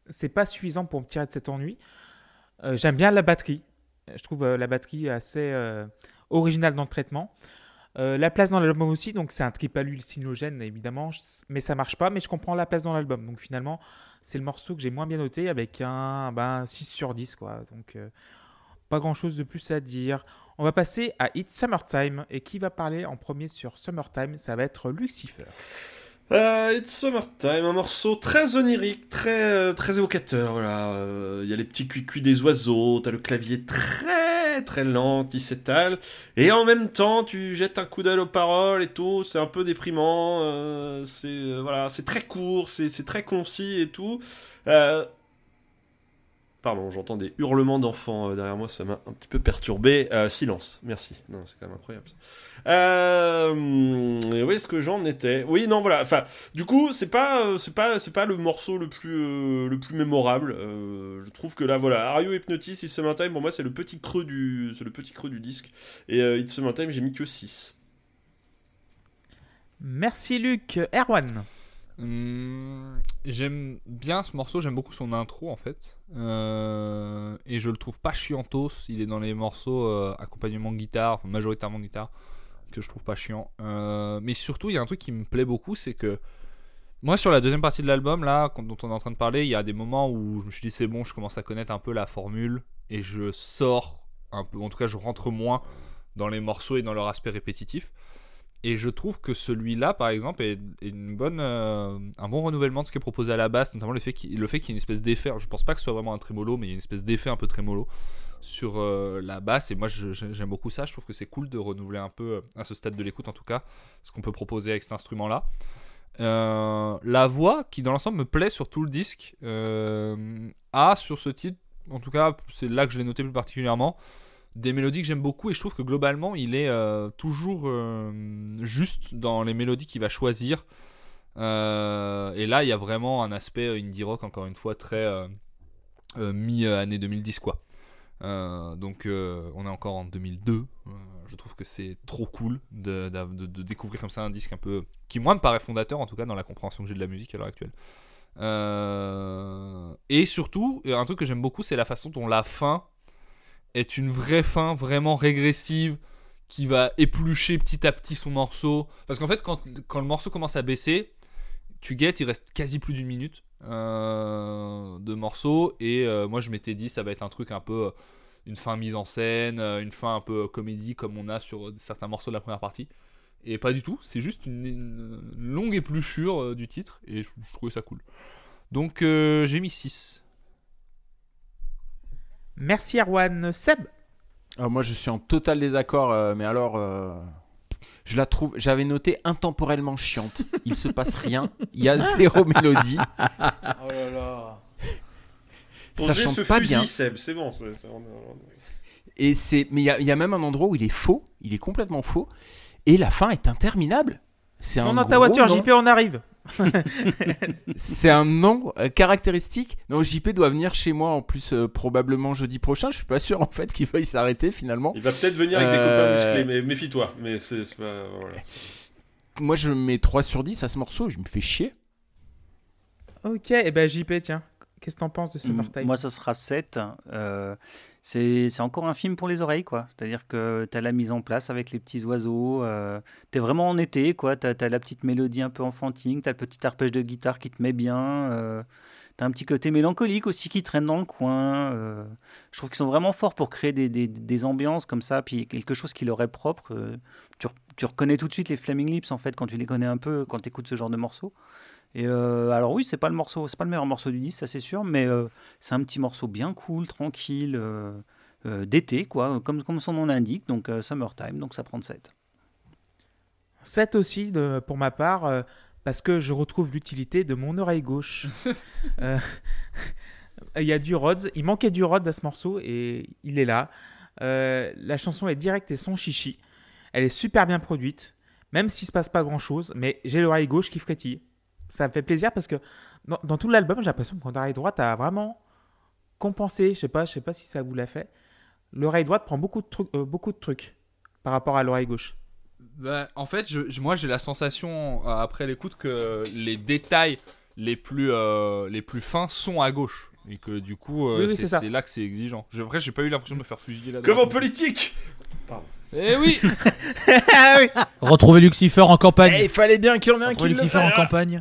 c'est pas suffisant pour me tirer de cet ennui. Euh, J'aime bien la batterie. Je trouve euh, la batterie assez originale dans le traitement. La place dans l'album aussi, donc c'est un triple hallucinogène évidemment, mais ça marche pas, mais je comprends la place dans l'album. Donc finalement, c'est le morceau que j'ai moins bien noté avec un ben, 6 sur 10. Quoi. Donc pas grand chose de plus à dire. On va passer à It's Summertime. Et qui va parler en premier sur Summertime? Ça va être Lucifer. Euh, It's Summertime, un morceau très onirique, très, euh, très évocateur. Voilà, Euh, il y a les petits cuicuis des oiseaux, t'as le clavier très très lent qui s'étale, et en même temps tu jettes un coup d'œil aux paroles et tout. C'est un peu déprimant. euh, c'est euh, voilà, c'est très court, c'est très concis et tout. Pardon, j'entends des hurlements d'enfants euh, derrière moi, ça m'a un petit peu perturbé. Euh, silence, merci. Non, c'est quand même incroyable. ça. Euh, où est-ce que j'en étais? Oui, non, voilà. Enfin, du coup, c'est pas, euh, c'est pas, c'est pas le morceau le plus, le plus mémorable. Je trouve que là, voilà, Are You Hypnotis, It's Summertime, pour moi, c'est le petit creux du, c'est le petit creux du disque. Et It's Summertime, j'ai mis que 6 Merci Luc. Erwan. Hum, j'aime bien ce morceau, j'aime beaucoup son intro en fait. Euh, et je le trouve pas chiantos. Il est dans les morceaux euh, accompagnement guitare, enfin, majoritairement guitare, que je trouve pas chiant. Euh, mais surtout, il y a un truc qui me plaît beaucoup, c'est que moi sur la deuxième partie de l'album, là, quand- dont on est en train de parler, il y a des moments où je me suis dit c'est bon, je commence à connaître un peu la formule et je sors un peu, en tout cas, je rentre moins dans les morceaux et dans leur aspect répétitif. Et je trouve que celui-là, par exemple, est, une bonne, euh, un bon renouvellement de ce qui est proposé à la basse, notamment le fait qu'il y ait une espèce d'effet. Je pense pas que ce soit vraiment un trémolo, mais il y a une espèce d'effet un peu trémolo sur euh, la basse. Et moi, j'aime beaucoup ça. Je trouve que c'est cool de renouveler un peu, euh, à ce stade de l'écoute en tout cas, ce qu'on peut proposer avec cet instrument-là. La voix, qui dans l'ensemble me plaît sur tout le disque, a sur ce titre, en tout cas, c'est là que je l'ai noté plus particulièrement, des mélodies que j'aime beaucoup et je trouve que globalement il est euh, toujours euh, juste dans les mélodies qu'il va choisir. Euh, et là il y a vraiment un aspect indie rock encore une fois très mi-année 2010 quoi. Donc on est encore en 2002. Euh, je trouve que c'est trop cool de, de- de découvrir comme ça un disque un peu qui moi me paraît fondateur en tout cas dans la compréhension que j'ai de la musique à l'heure actuelle. Et surtout un truc que j'aime beaucoup c'est la façon dont la fin est une vraie fin vraiment régressive qui va éplucher petit à petit son morceau. Parce qu'en fait, quand, quand le morceau commence à baisser, tu guettes, il reste quasi plus d'une minute euh, de morceau. Et euh, moi, je m'étais dit, ça va être un truc un peu. euh, une fin mise en scène, une fin un peu comédie comme on a sur certains morceaux de la première partie. Et pas du tout, c'est juste une, longue épluchure du titre. Et je, je trouvais ça cool. Donc j'ai mis 6. Merci Erwan. Seb. Ah, moi, je suis en total désaccord, euh, mais alors, euh, je la trouve. J'avais noté intemporellement chiante. Il se passe rien. Il y a zéro mélodie. Oh là là. Ça Posez chante ce pas fusil, bien. Seb, c'est bon. c'est- c'est- on- on- Et c'est, mais il y, a- il y a même un endroit où il est faux. Il est complètement faux. Et la fin est interminable. C'est un Non, dans ta voiture, nom. JP, on arrive. C'est un nom euh, caractéristique. Non, JP doit venir chez moi en plus euh, probablement jeudi prochain. Je suis pas sûr en fait qu'il veuille s'arrêter finalement. Il va peut-être venir avec des Euh, copains musclés, mais méfie-toi. Mais c'est pas. Voilà. Moi, je mets 3 sur 10 à ce morceau. Je me fais chier. Ok, et ben JP, tiens. Qu'est-ce que t'en penses de Summertime Moi, ça sera 7. Euh, c'est encore un film pour les oreilles, quoi. C'est-à-dire que tu as la mise en place avec les petits oiseaux. Euh, tu es vraiment en été, quoi. Tu as, la petite mélodie un peu enfantine. Tu as le petit arpège de guitare qui te met bien. Euh, tu as un petit côté mélancolique aussi qui traîne dans le coin. Euh, je trouve qu'ils sont vraiment forts pour créer des, des- des ambiances comme ça. Puis quelque chose qui leur est propre. Euh, tu, tu reconnais tout de suite les Flaming Lips, en fait, quand tu les connais un peu, quand tu écoutes ce genre de morceaux. Et euh, alors oui, c'est pas le morceau, c'est pas le meilleur morceau du disque, ça c'est sûr, mais euh, c'est un petit morceau bien cool, tranquille, euh, d'été quoi, comme, comme son nom l'indique, donc summertime, donc ça prend 7. 7 aussi de- pour ma part, parce que je retrouve l'utilité de mon oreille gauche. Il y a du Rhodes, il manquait du Rhodes à ce morceau et il est là. La chanson est directe et sans chichi. Elle est super bien produite, même s'il se passe pas grand chose, mais j'ai l'oreille gauche qui frétille. Ça me fait plaisir parce que dans, dans tout l'album, j'ai l'impression que mon oreille droite a vraiment compensé. Je sais pas, je sais pas si ça vous l'a fait. L'oreille droite prend beaucoup de trucs, euh, beaucoup de trucs par rapport à l'oreille gauche. Bah, en fait, je- moi j'ai la sensation euh, après l'écoute que les détails les plus, euh, les plus fins sont à gauche. Et que du coup, euh, Oui, oui, c'est là que c'est exigeant. Après, j'ai pas eu l'impression de me faire fusiller là Comme en politique Eh oui Retrouver Lucifer en campagne. Eh, il fallait bien qu'il y en ait un qui Retrouver le Lucifer en fasse. campagne.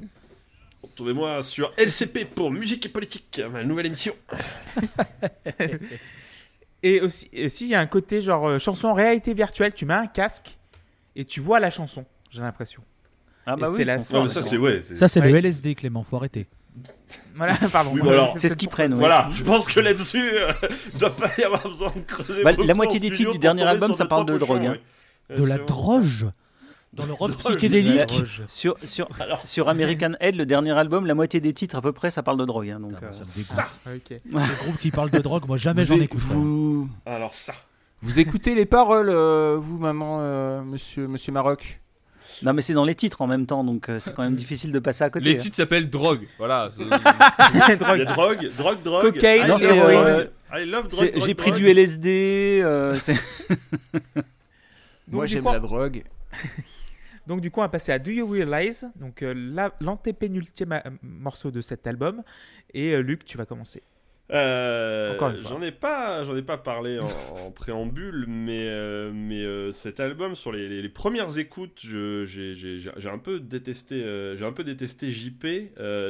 Retrouvez-moi sur LCP pour musique et politique, ma nouvelle émission. Et aussi, aussi, il y a un côté genre euh, chanson en réalité virtuelle. Tu mets un casque et tu vois la chanson, j'ai l'impression. Ah bah Et oui, c'est ils la sont Non, mais ça, c'est sont- ouais. c'est- Ça, c'est le Ouais. LSD, Clément, faut arrêter. Voilà, pardon. Oui, bah alors, C'est ce qu'ils prennent. Voilà, je pense que là-dessus, euh, il doit pas y avoir besoin de creuser. Bah, la moitié des titres du dernier album, ça parle de drogue, hein. ouais. De la droge Dans le rock psychédélique. Sur, sur, Alors, sur American Head, le dernier album, la moitié des titres à peu près, ça parle de drogue. hein, donc, Putain, euh, Ça me. Les groupes qui parlent de drogue, moi jamais j'en écoute. vous, alors ça. vous écoutez les paroles, euh, vous, maman, euh, monsieur, monsieur Maroc? Non, mais c'est dans les titres en même temps, donc euh, c'est quand même difficile de passer à côté. Les hein. titres s'appellent Drogue. Voilà. c'est- Il y a Drogue. drogue, drogue, drogue. Cocaine, I Non, drogue. euh, J'ai pris drogue. du LSD. euh, Moi, j'aime coup, la drogue. Donc du coup, on va passer à Do You Realize, donc euh, la- l'antépénultième euh, morceau de cet album. Et euh, Luc, tu vas commencer. Euh. J'en ai pas, j'en ai pas parlé en, en préambule, mais euh, mais euh, cet album sur les, les- les premières écoutes, j'ai un peu détesté, j'ai un peu détesté JP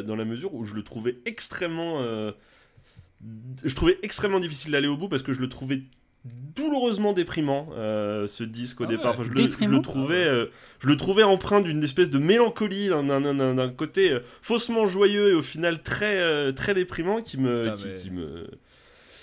dans la mesure où je le trouvais extrêmement, je trouvais extrêmement difficile d'aller au bout parce que je le trouvais douloureusement déprimant euh, ce disque au Ah départ. ouais, Enfin, je, le, je déprimant le trouvais, euh, je le trouvais empreint d'une espèce de mélancolie, d'un- côté euh, faussement joyeux et au final très très déprimant qui me Putain, qui, mais- qui me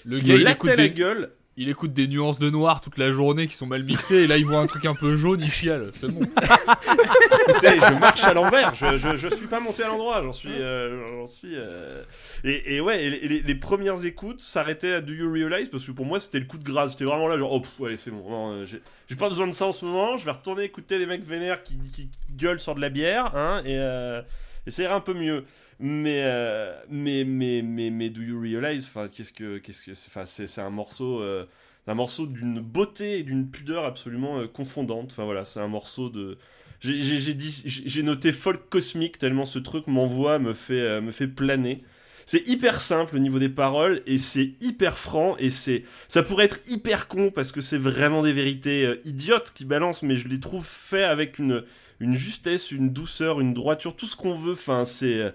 Le qui gars, me il lattait écoute, la des, gueule. Il écoute des nuances de noir toute la journée qui sont mal mixées, et là, il voit un truc un peu jaune, il chiale. C'est bon. Écoutez, je marche à l'envers. Je, je, je suis pas monté à l'endroit. J'en suis. euh, suis. euh, Et, et ouais, les, les- premières écoutes s'arrêtaient à Do You Realize parce que pour moi c'était le coup de grâce. J'étais vraiment là, genre, oh, pff, allez, c'est bon. Euh, j'ai pas besoin de ça en ce moment. Je vais retourner écouter des mecs vénères qui, qui, qui gueulent sur de la bière, hein, et, euh, et ça ira un peu mieux. Mais, euh, mais, mais, mais, mais Do You Realize, enfin, qu'est-ce que, qu'est-ce que, enfin, c'est, c'est un morceau, euh, un morceau d'une beauté et d'une pudeur absolument euh, confondante. Enfin voilà, c'est un morceau de, j'ai- j'ai noté folk cosmique tellement ce truc m'envoie, me fait, euh, me fait planer. C'est hyper simple au niveau des paroles et c'est hyper franc et c'est ça pourrait être hyper con parce que c'est vraiment des vérités euh, idiotes qui balancent mais je les trouve fait avec une une justesse, une douceur, une droiture, tout ce qu'on veut. Enfin, c'est euh,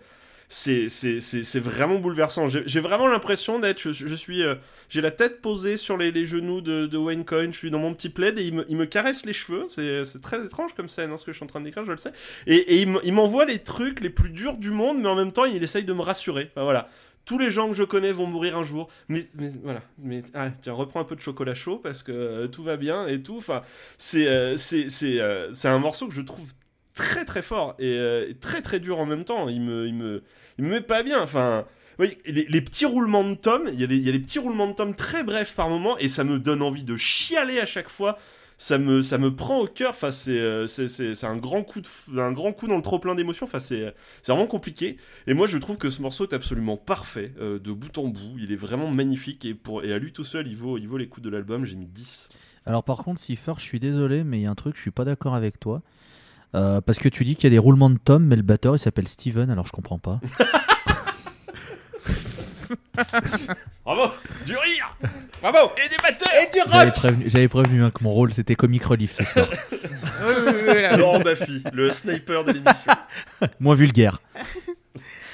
c'est vraiment bouleversant. J'ai vraiment l'impression d'être je, suis euh, j'ai la tête posée sur les, les genoux de, de Wayne Coyne, je suis dans mon petit plaid et il me, il me caresse les cheveux. C'est très étrange comme scène, hein, ce que je suis en train décrire, je le sais. Et, et il m'envoie les trucs les plus durs du monde, mais en même temps, il essaye de me rassurer. Enfin, voilà. Tous les gens que je connais vont mourir un jour. Mais, mais voilà. Mais ah, tiens, reprends un peu de chocolat chaud parce que euh, tout va bien et tout. Enfin, c'est euh, un morceau que je trouve très très fort et, euh, et très très dur en même temps. Il me il me il me met pas bien. Enfin. Oui, les, les petits roulements de tomes, il y, a des, y a des petits roulements de tomes très brefs par moment, et ça me donne envie de chialer à chaque fois. Ça me, ça me prend au cœur. Enfin, c'est, euh, c'est, un grand coup de, un grand coup dans le trop plein d'émotions. Enfin, c'est, c'est vraiment compliqué. Et moi, je trouve que ce morceau est absolument parfait euh, de bout en bout. Il est vraiment magnifique et pour, et à lui tout seul, il vaut, il vaut l'écoute de l'album. J'ai mis 10. Alors par contre, Cipher, je suis désolé, mais il y a un truc, je suis pas d'accord avec toi. Euh, parce que tu dis qu'il y a des roulements de tomes, mais le batteur il s'appelle Steven, alors je comprends pas. Bravo, du rire, bravo, et des batteurs, et du J'avais prévenu, j'avais prévenu hein, que mon rôle c'était comic relief ce soir. Oui, oui, oui, là. Laurent Baffy, le sniper de l'émission. Moins vulgaire.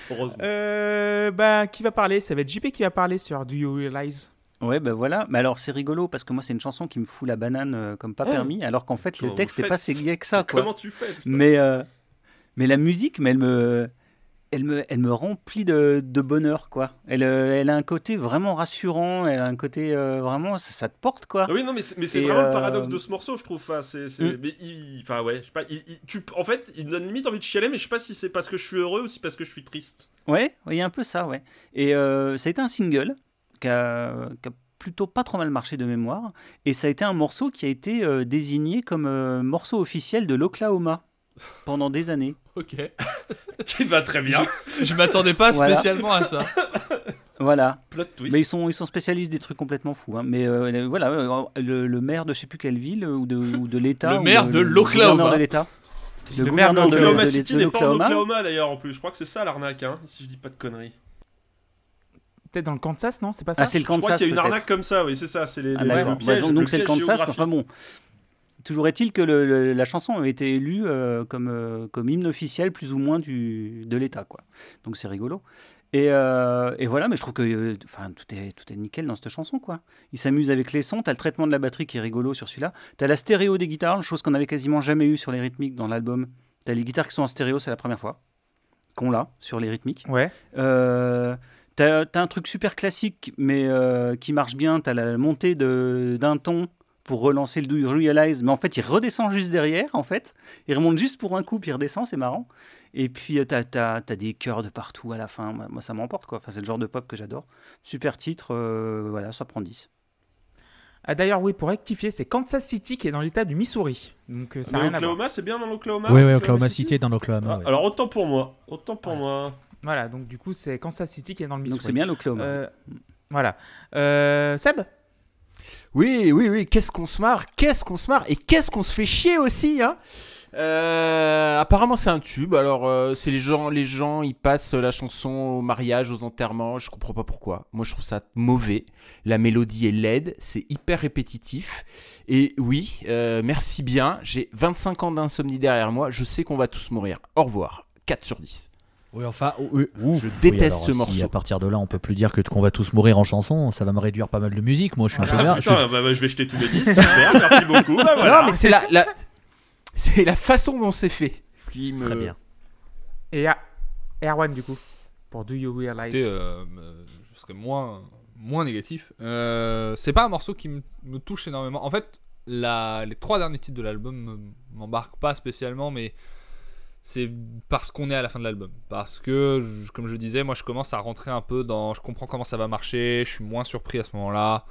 Heureusement. Euh, bah, qui va parler? Ça va être JP qui va parler sur Do You Realize? Ouais, ben voilà. Mais alors, c'est rigolo parce que moi, c'est une chanson qui me fout la banane euh, comme pas Oh. permis, alors qu'en fait, Comment le texte n'est pas si gai que ça, quoi. Comment tu fais Mais, euh, mais la musique, mais elle me, elle me, elle me remplit de, de bonheur, quoi. Elle, euh, elle a un côté vraiment rassurant, elle a un côté euh, vraiment, ça, ça te porte, quoi. Ah oui, non, mais c'est, mais c'est Et, vraiment le paradoxe de ce morceau, je trouve. Enfin, c'est, c'est- Mm. mais il- enfin, ouais, je sais pas. il- il- tu, en fait, il me donne limite envie de chialer, mais je sais pas si c'est parce que je suis heureux ou si parce que je suis triste. Ouais, il y a un peu ça, ouais. Et ça a été un single qui a, qui a plutôt pas trop mal marché de mémoire. Et ça a été un morceau qui a été euh, désigné comme euh, morceau officiel de l'Oklahoma pendant des années. Ok. Tu vas très bien. Je m'attendais pas Voilà. spécialement à ça. Voilà. Plot twist. Mais ils sont, ils sont spécialistes des trucs complètement fous. hein. Mais euh, voilà, le, le maire de je sais plus quelle ville ou de, ou de l'État. Le ou maire de l'Oklahoma. gouverneur de l'État. Le maire de gouverneur de, Oklahoma de- City n'est pas en l'Oklahoma. Oklahoma d'ailleurs en plus. Je crois que c'est ça l'arnaque, hein, si je dis pas de conneries. Peut-être dans le Kansas, non? C'est pas ça? Ah, c'est le Je crois Kansas. qu'il y a une arnaque comme ça, oui, c'est ça. C'est les, Ah, les- d'accord. le piège. Bah, donc le c'est le Kansas. Enfin bon. Toujours est-il que le- le- la chanson avait été élue euh, comme, euh, comme hymne officiel plus ou moins du, de l'État. quoi. Donc c'est rigolo. Et, euh, et voilà, mais je trouve que euh, enfin, tout, est, tout est nickel dans cette chanson. quoi. Il s'amuse avec les sons. T'as le traitement de la batterie qui est rigolo sur celui-là. T'as la stéréo des guitares, chose qu'on avait quasiment jamais eu sur les rythmiques dans l'album. T'as les guitares qui sont en stéréo, c'est la première fois qu'on l'a sur les rythmiques. Ouais. Euh, T'as un truc super classique, mais euh, qui marche bien. T'as la montée de- d'un ton pour relancer le Do You Realize, mais en fait, il redescend juste derrière, en fait. Il remonte juste pour un coup, puis il redescend, c'est marrant. Et puis, euh, t'as as, des chœurs de partout à la fin. Moi, ça m'emporte, quoi. Enfin, c'est le genre de pop que j'adore. Super titre, euh, voilà, ça prend 10. Ah, D'ailleurs, oui, pour rectifier, c'est Kansas City qui est dans l'état du Missouri. Donc euh, ça n'a Mais rien à voir. Oklahoma, c'est bien dans l'Oklahoma Oui, oui, Oklahoma City est dans l'Oklahoma. Ah, ouais. Alors autant pour moi, autant pour moi. Voilà, donc du coup, c'est Kansas City qui est dans le Missouri. Donc, c'est bien l'Oklahoma. Euh, voilà. Euh, Seb? Oui, oui, oui, qu'est-ce qu'on se marre, qu'est-ce qu'on se marre, et qu'est-ce qu'on se fait chier aussi, hein? Euh, apparemment c'est un tube, alors euh, c'est les gens, les gens ils passent la chanson au mariage, aux enterrements, je comprends pas pourquoi. Moi je trouve ça mauvais, la mélodie est laide, c'est hyper répétitif, et oui, euh, merci bien, j'ai 25 ans d'insomnie derrière moi, je sais qu'on va tous mourir. Au revoir, 4 sur 10. Oui, enfin, oui. Je déteste alors, ce si morceau. à partir de là, on peut plus dire que qu'on va tous mourir en chanson. Ça va me réduire pas mal de musique. Moi, je suis un peu Ah, mer- je suis- putain, bah, bah, je vais jeter tous les disques, super, merci beaucoup. Bah, voilà. Non mais c'est la, la- c'est la façon dont c'est fait qui me... Très bien. et à Erwan, du coup, pour Do You Realize? Euh, euh, je serais moins, moins négatif. Euh, c'est pas un morceau qui me, me touche énormément. En fait, la, les trois derniers titres de l'album me- m'embarquent pas spécialement, mais c'est parce qu'on est à la fin de l'album. Parce que, comme je disais, moi je commence à rentrer un peu dans. Je comprends comment ça va marcher, je suis moins surpris à ce moment-là.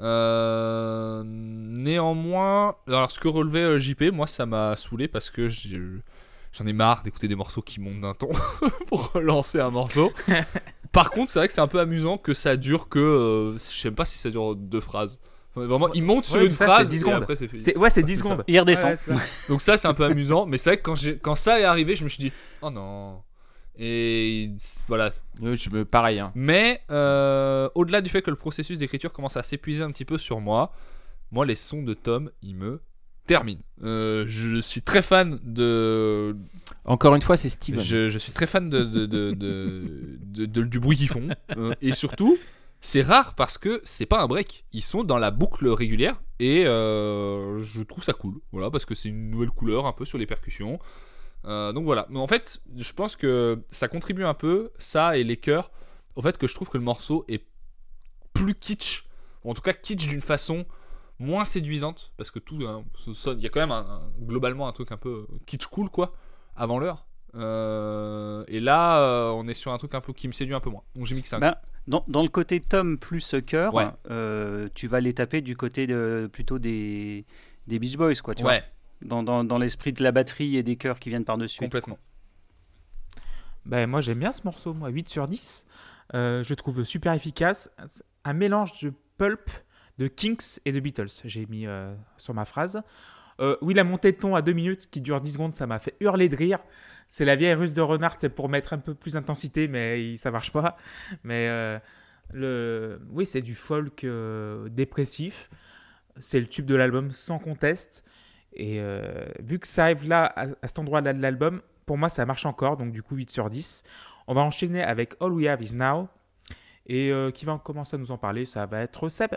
Euh, néanmoins, alors ce que relevait euh, JP, moi ça m'a saoulé parce que j'en ai marre d'écouter des morceaux qui montent d'un ton pour relancer un morceau. Par contre, c'est vrai que c'est un peu amusant que ça dure que. euh, je sais même pas si ça dure deux phrases. Enfin, vraiment, il monte sur Ouais, une ça, phrase c'est 10 et secondes. après c'est fini. C'est- Ouais, c'est 10 c'est ça. secondes. Il redescend. Ouais, c'est ça. Donc ça, c'est un peu amusant. Mais c'est vrai que quand, j'ai- quand ça est arrivé, je me suis dit, oh non. Et voilà. Je me pareil hein. Mais euh, au-delà du fait que le processus d'écriture commence à s'épuiser un petit peu sur moi, moi, les sons de Tom, ils me terminent. Euh, je suis très fan de, Encore une fois c'est Steven. je, je suis très fan de, de- de- de- de- de- du bruit qu'ils font. Euh, et surtout, c'est rare parce que c'est pas un break. Ils sont dans la boucle régulière et euh, je trouve ça cool. Voilà, parce que c'est une nouvelle couleur un peu sur les percussions. Euh, donc voilà. Mais en fait, je pense que ça contribue un peu, ça et les chœurs, au fait que je trouve que le morceau est plus kitsch. En tout cas, kitsch d'une façon moins séduisante. Parce que tout. hein, Il y a quand même globalement un truc un peu kitsch cool, quoi, avant l'heure. Euh, et là, on est sur un truc un peu qui me séduit un peu moins. Donc j'ai mis que 5. Dans, dans le côté Tom plus cœur, Ouais. euh, tu vas les taper du côté de, plutôt des, des Beach Boys, quoi. Tu vois ouais, dans, dans, dans l'esprit de la batterie et des chœurs qui viennent par-dessus. complètement. Ben, moi j'aime bien ce morceau, moi 8 sur 10. Euh, je le trouve super efficace. Un mélange de pulp, de Kinks et de Beatles, j'ai mis euh, sur ma phrase. Euh, oui, la montée de ton à 2 minutes qui dure 10 secondes, ça m'a fait hurler de rire. C'est la vieille russe de Renard, c'est pour mettre un peu plus d'intensité, mais ça marche pas. Mais euh, le... oui, c'est du folk euh, dépressif. C'est le tube de l'album sans conteste. Et vu que ça arrive là, à, cet endroit-là de l'album, pour moi, ça marche encore. Donc, du coup, 8 sur 10. On va enchaîner avec All We Have Is Now. Et qui va commencer à nous en parler? Ça va être Seb.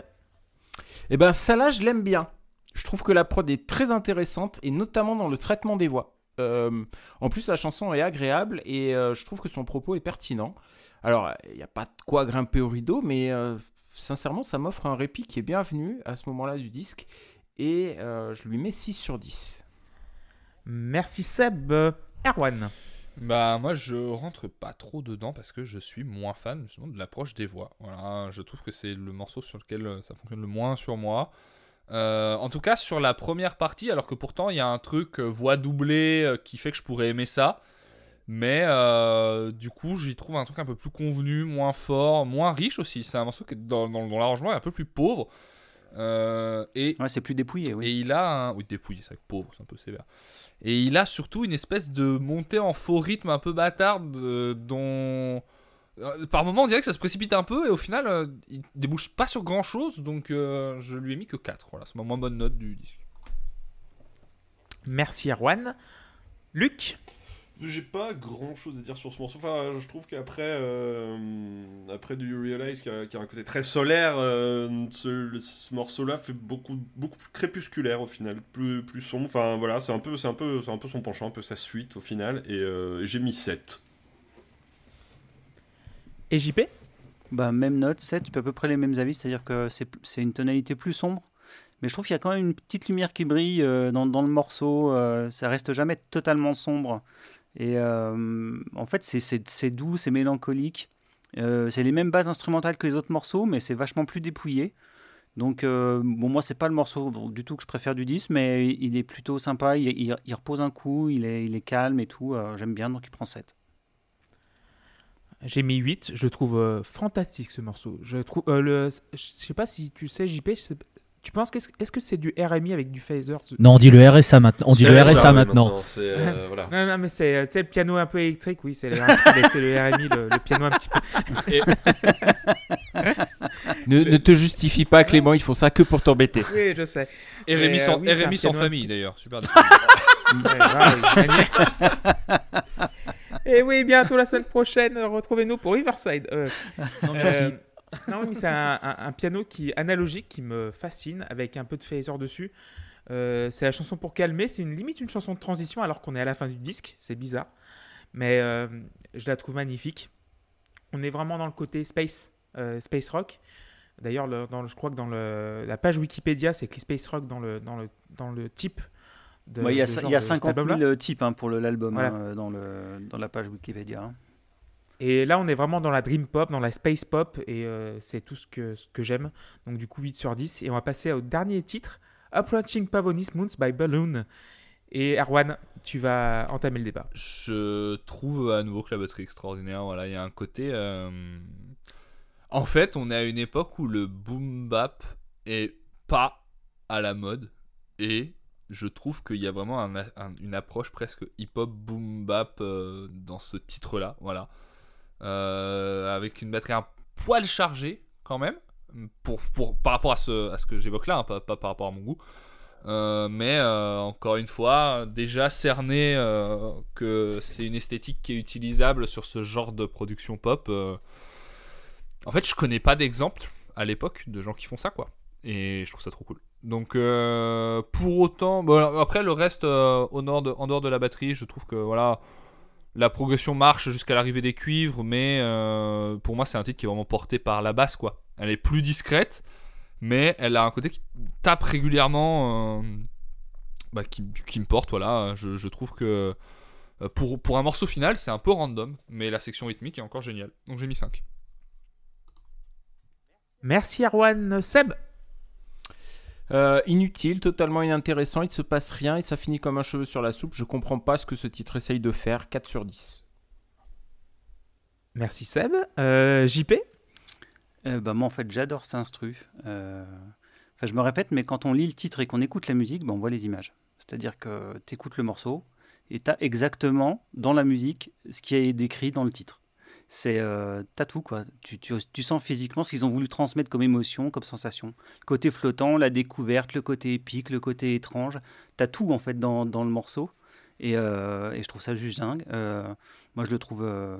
Et ben ça là, je l'aime bien. Je trouve que la prod est très intéressante et notamment dans le traitement des voix. Euh, en plus, la chanson est agréable et euh, je trouve que son propos est pertinent. Alors, il n'y a pas de quoi grimper au rideau, mais euh, sincèrement, ça m'offre un répit qui est bienvenu à ce moment-là du disque et euh, je lui mets 6 sur 10. Merci Seb. Erwan. Bah moi je rentre pas trop dedans parce que je suis moins fan justement de l'approche des voix. Voilà, je trouve que c'est le morceau sur lequel ça fonctionne le moins sur moi. Euh, en tout cas sur la première partie, alors que pourtant il y a un truc euh, voix doublée euh, qui fait que je pourrais aimer ça. Mais euh, du coup j'y trouve un truc un peu plus convenu, moins fort, moins riche aussi. C'est un morceau qui dans, dans, dans l'arrangement est un peu plus pauvre. Et Ouais, c'est plus dépouillé, oui. et il a un. Oui, dépouillé, c'est vrai que pauvre, c'est un peu sévère. Et il a surtout une espèce de montée en faux rythme un peu bâtarde dont. Euh, Par moments, on dirait que ça se précipite un peu et au final, euh, il débouche pas sur grand chose. Donc, euh, je lui ai mis que 4. Voilà, c'est ma moins bonne note du disque. Merci Erwan. Luc? J'ai pas grand chose à dire sur ce morceau. Enfin, je trouve qu'après euh, après Do You Realize, qui a, qui a un côté très solaire, euh, ce, morceau-là fait beaucoup, beaucoup plus crépusculaire au final, plus, plus sombre. Enfin, voilà, c'est un, peu, c'est un, peu, c'est un peu son penchant, un peu sa suite au final. Et euh, j'ai mis 7. Et JP Bah, même note, 7, tu peux à peu près les mêmes avis, c'est-à-dire que c'est une tonalité plus sombre. Mais je trouve qu'il y a quand même une petite lumière qui brille euh, dans, dans le morceau. euh, ça reste jamais totalement sombre. Et euh, en fait, c'est- doux, c'est mélancolique. C'est les mêmes bases instrumentales que les autres morceaux, mais c'est vachement plus dépouillé. Donc, bon, moi, c'est pas le morceau du tout que je préfère du disque, mais il est plutôt sympa. Il, repose un coup, il est, il est calme et tout. J'aime bien, donc il prend 7. J'ai mis 8. Je le trouve euh, fantastique ce morceau. Je trouve euh, le. Je sais pas si tu sais, JP. sais- Tu penses qu'est-ce est-ce que c'est du RMI avec du phaser Non, on dit le RSA maintenant. On dit le RSA maintenant. C'est, euh, voilà. Non, non, mais c'est le piano un peu électrique, oui, c'est le, le RMI, le, le piano un petit peu. Ne, ne te justifie pas, Clément, ils font ça que pour t'embêter. Oui, je sais. Euh, sans, oui, Rémi sans famille petit- d'ailleurs. Super. Ouais, Daniel. Et oui, bientôt la semaine prochaine, retrouvez-nous pour Riverside. Euh, euh, non, mais c'est un, un- un piano qui analogique qui me fascine avec un peu de phaser dessus. Euh, c'est la chanson pour calmer. C'est une limite une chanson de transition alors qu'on est à la fin du disque. C'est bizarre, mais euh, je la trouve magnifique. On est vraiment dans le côté space, euh, space rock. D'ailleurs, je crois que dans le- la page Wikipédia, c'est écrit space rock dans le, dans le, dans le type. Ouais, il y a, y a de cet 50 album-là. 000 types hein, pour l'album Voilà. hein, dans, le, dans la page Wikipédia. hein. Et là, on est vraiment dans la dream pop, dans la space pop, et euh, c'est tout ce que, ce que j'aime. Donc, du coup, 8 sur 10. Et on va passer au dernier titre Approaching Pavonis Moons by Balloon. Et Erwan, tu vas entamer le débat. Je trouve à nouveau que la batterie est extraordinaire. Voilà, il y a un côté. euh, En fait, on est à une époque où le boom bap est pas à la mode et je trouve qu'il y a vraiment un- un- une approche presque hip-hop boom bap euh, dans ce titre-là. Voilà, Euh, avec une batterie un poil chargée quand même. Pour, par rapport à ce, à ce que j'évoque là, hein, pas, par rapport à mon goût. Euh, mais encore une fois, déjà cerné que c'est une esthétique qui est utilisable sur ce genre de production pop. En fait, je connais pas d'exemple à l'époque de gens qui font ça, quoi. Et je trouve ça trop cool. Donc, euh, pour autant, bon, après le reste, euh, au nord en dehors de la batterie, je trouve que voilà, la progression marche jusqu'à l'arrivée des cuivres, mais euh, pour moi, c'est un titre qui est vraiment porté par la basse, quoi. Elle est plus discrète, mais elle a un côté qui tape régulièrement, bah, qui, me porte, voilà. Je, trouve que pour, pour un morceau final, c'est un peu random, mais la section rythmique est encore géniale. Donc j'ai mis 5. Merci Erwan. Seb? Euh, inutile, totalement inintéressant, il se passe rien et ça finit comme un cheveu sur la soupe. Je comprends pas ce que ce titre essaye de faire. 4 sur 10. Merci Seb. Euh, JP Euh, bah, moi, en fait, j'adore cet instru. Euh, Enfin, je me répète, mais quand on lit le titre et qu'on écoute la musique, bah, on voit les images. C'est-à-dire que tu écoutes le morceau et tu as exactement dans la musique ce qui est décrit dans le titre. C'est euh, t'as tout quoi. Tu, sens physiquement ce qu'ils ont voulu transmettre comme émotion, comme sensation. Le côté flottant, la découverte, le côté épique, le côté étrange. T'as tout en fait dans, dans le morceau. Et, euh, et je trouve ça juste dingue. Euh, moi je le trouve, euh,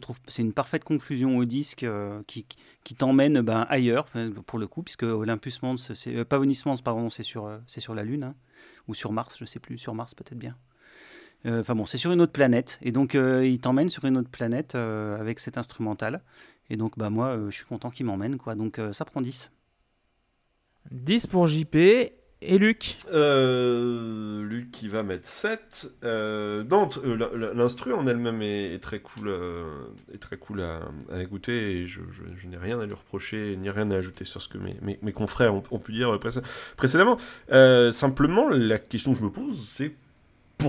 trouve, c'est une parfaite conclusion au disque qui, qui t'emmène ben, ailleurs pour le coup, puisque Olympus Mons, c'est Pavonis Mons, pardon, c'est sur, sur la Lune hein, ou sur Mars, je sais plus, sur Mars peut-être bien. Euh, Enfin bon, c'est sur une autre planète. Et donc, euh, il t'emmène sur une autre planète euh, avec cet instrumental. Et donc, bah, moi, euh, je suis content qu'il m'emmène. quoi. Donc, euh, ça prend 10. 10 pour JP. Et Luc Euh, Luc qui va mettre 7. Euh, euh, la- l'instru en elle-même est, est très cool, euh, est très cool à, à écouter et je, je- je n'ai rien à lui reprocher ni rien à ajouter sur ce que mes, mes, mes confrères ont, ont pu dire pré- précédemment. Euh, simplement, la question que je me pose, c'est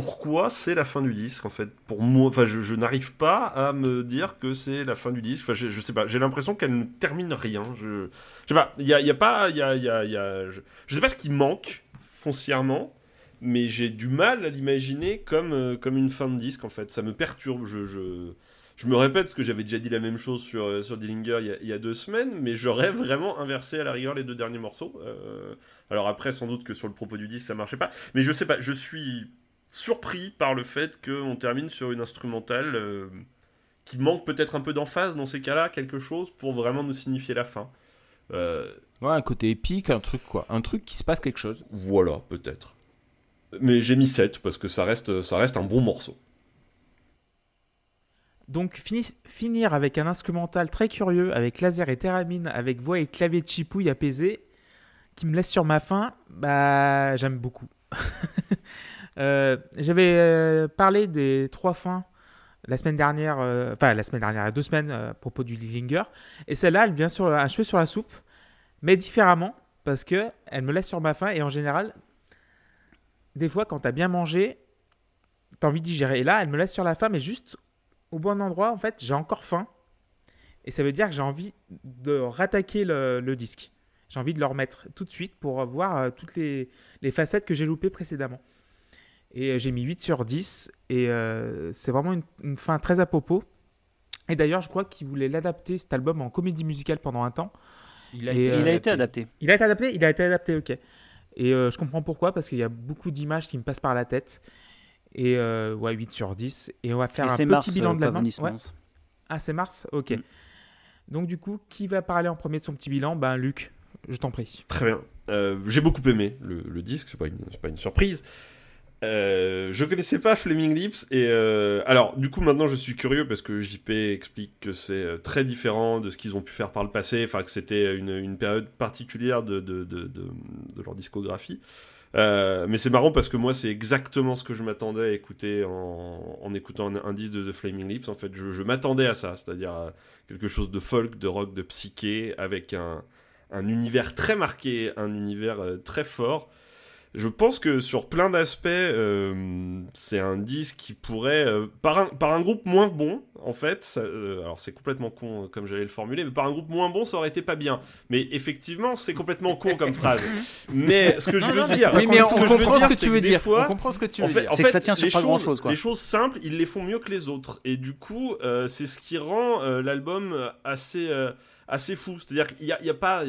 pourquoi c'est la fin du disque en fait? Pour moi, enfin, je, n'arrive pas à me dire que c'est la fin du disque. Enfin, je, sais pas. J'ai l'impression qu'elle ne termine rien. Je, je sais pas. Il y y a pas, il y a, y y a- je, sais pas ce qui manque foncièrement, mais j'ai du mal à l'imaginer comme, euh, comme une fin de disque en fait. Ça me perturbe. Je, je, me répète parce que j'avais déjà dit la même chose sur, euh, sur Dillinger il y, a, il y a deux semaines, mais j'aurais vraiment inversé à la rigueur les deux derniers morceaux. Euh, alors après, sans doute que sur le propos du disque ça marchait pas, mais je sais pas. Je suis surpris par le fait qu'on termine sur une instrumentale euh, qui manque peut-être un peu d'emphase dans ces cas-là, quelque chose pour vraiment nous signifier la fin. Euh, Ouais, un côté épique, un truc quoi. Un truc qui se passe quelque chose. voilà, peut-être. Mais j'ai mis 7 parce que ça reste, ça reste un bon morceau. Donc fini- finir avec un instrumental très curieux, avec laser et théramine, avec voix et clavier de chipouille apaisé, qui me laisse sur ma faim, bah j'aime beaucoup. Euh, J'avais euh, parlé des trois fins la semaine dernière, euh, enfin la semaine dernière, il deux semaines à propos du Linger, et celle-là elle vient sur un cheveu sur la soupe, mais différemment parce que elle me laisse sur ma faim et en général, des fois quand t'as bien mangé, t'as envie de digérer. Et là, elle me laisse sur la faim, mais juste au bon endroit, en fait, j'ai encore faim. Et ça veut dire que j'ai envie de rattaquer le, disque. J'ai envie de le remettre tout de suite pour voir toutes les facettes que j'ai loupées précédemment. Et euh, j'ai mis 8 sur 10. Et euh, c'est vraiment une, une fin très à propos. Et d'ailleurs, je crois qu'il voulait l'adapter, cet album, en comédie musicale pendant un temps. Il a, Et, été, euh, il a été adapté. Il a été adapté Il a été adapté, ok. Et euh, je comprends pourquoi, parce qu'il y a beaucoup d'images qui me passent par la tête. Et euh, ouais, 8 sur 10. Et on va faire Et un c'est petit Mars, bilan de l'album. Pavonis Ouais. Ah, c'est Mars Ok. Mm. Donc, du coup, qui va parler en premier de son petit bilan? Ben, Luc, je t'en prie. Très bien. Euh, j'ai beaucoup aimé le, le disque, c'est pas, une- pas une surprise. Euh, je connaissais pas Flaming Lips et euh, alors du coup maintenant je suis curieux parce que JP explique que c'est euh, très différent de ce qu'ils ont pu faire par le passé, enfin que c'était une, période particulière de, leur discographie. Mais c'est marrant parce que moi c'est exactement ce que je m'attendais à écouter en, écoutant un, disque de The Flaming Lips. En fait je, m'attendais à ça, c'est-à-dire quelque chose de folk, de rock, de psyché avec un, un univers très marqué, un univers très fort. Je pense que sur plein d'aspects, euh, c'est un disque qui pourrait, euh, par, un, par un groupe moins bon, en fait, ça- euh, alors c'est complètement con euh, comme j'allais le formuler, mais par un groupe moins bon, ça aurait été pas bien. Mais effectivement, c'est complètement con comme phrase. Mais ce que je veux dire, Oui, mais on, ce on que je veux comprend dire, ce que tu veux des dire. fois, on comprend ce que tu en veux fait, dire. en C'est que fait, ça tient sur les pas choses- grand-chose, quoi. Les choses simples, ils les font mieux que les autres. Et du coup, euh, c'est ce qui rend euh, l'album euh, assez, euh, assez fou. C'est-à-dire qu'il n'y a, il y a pas.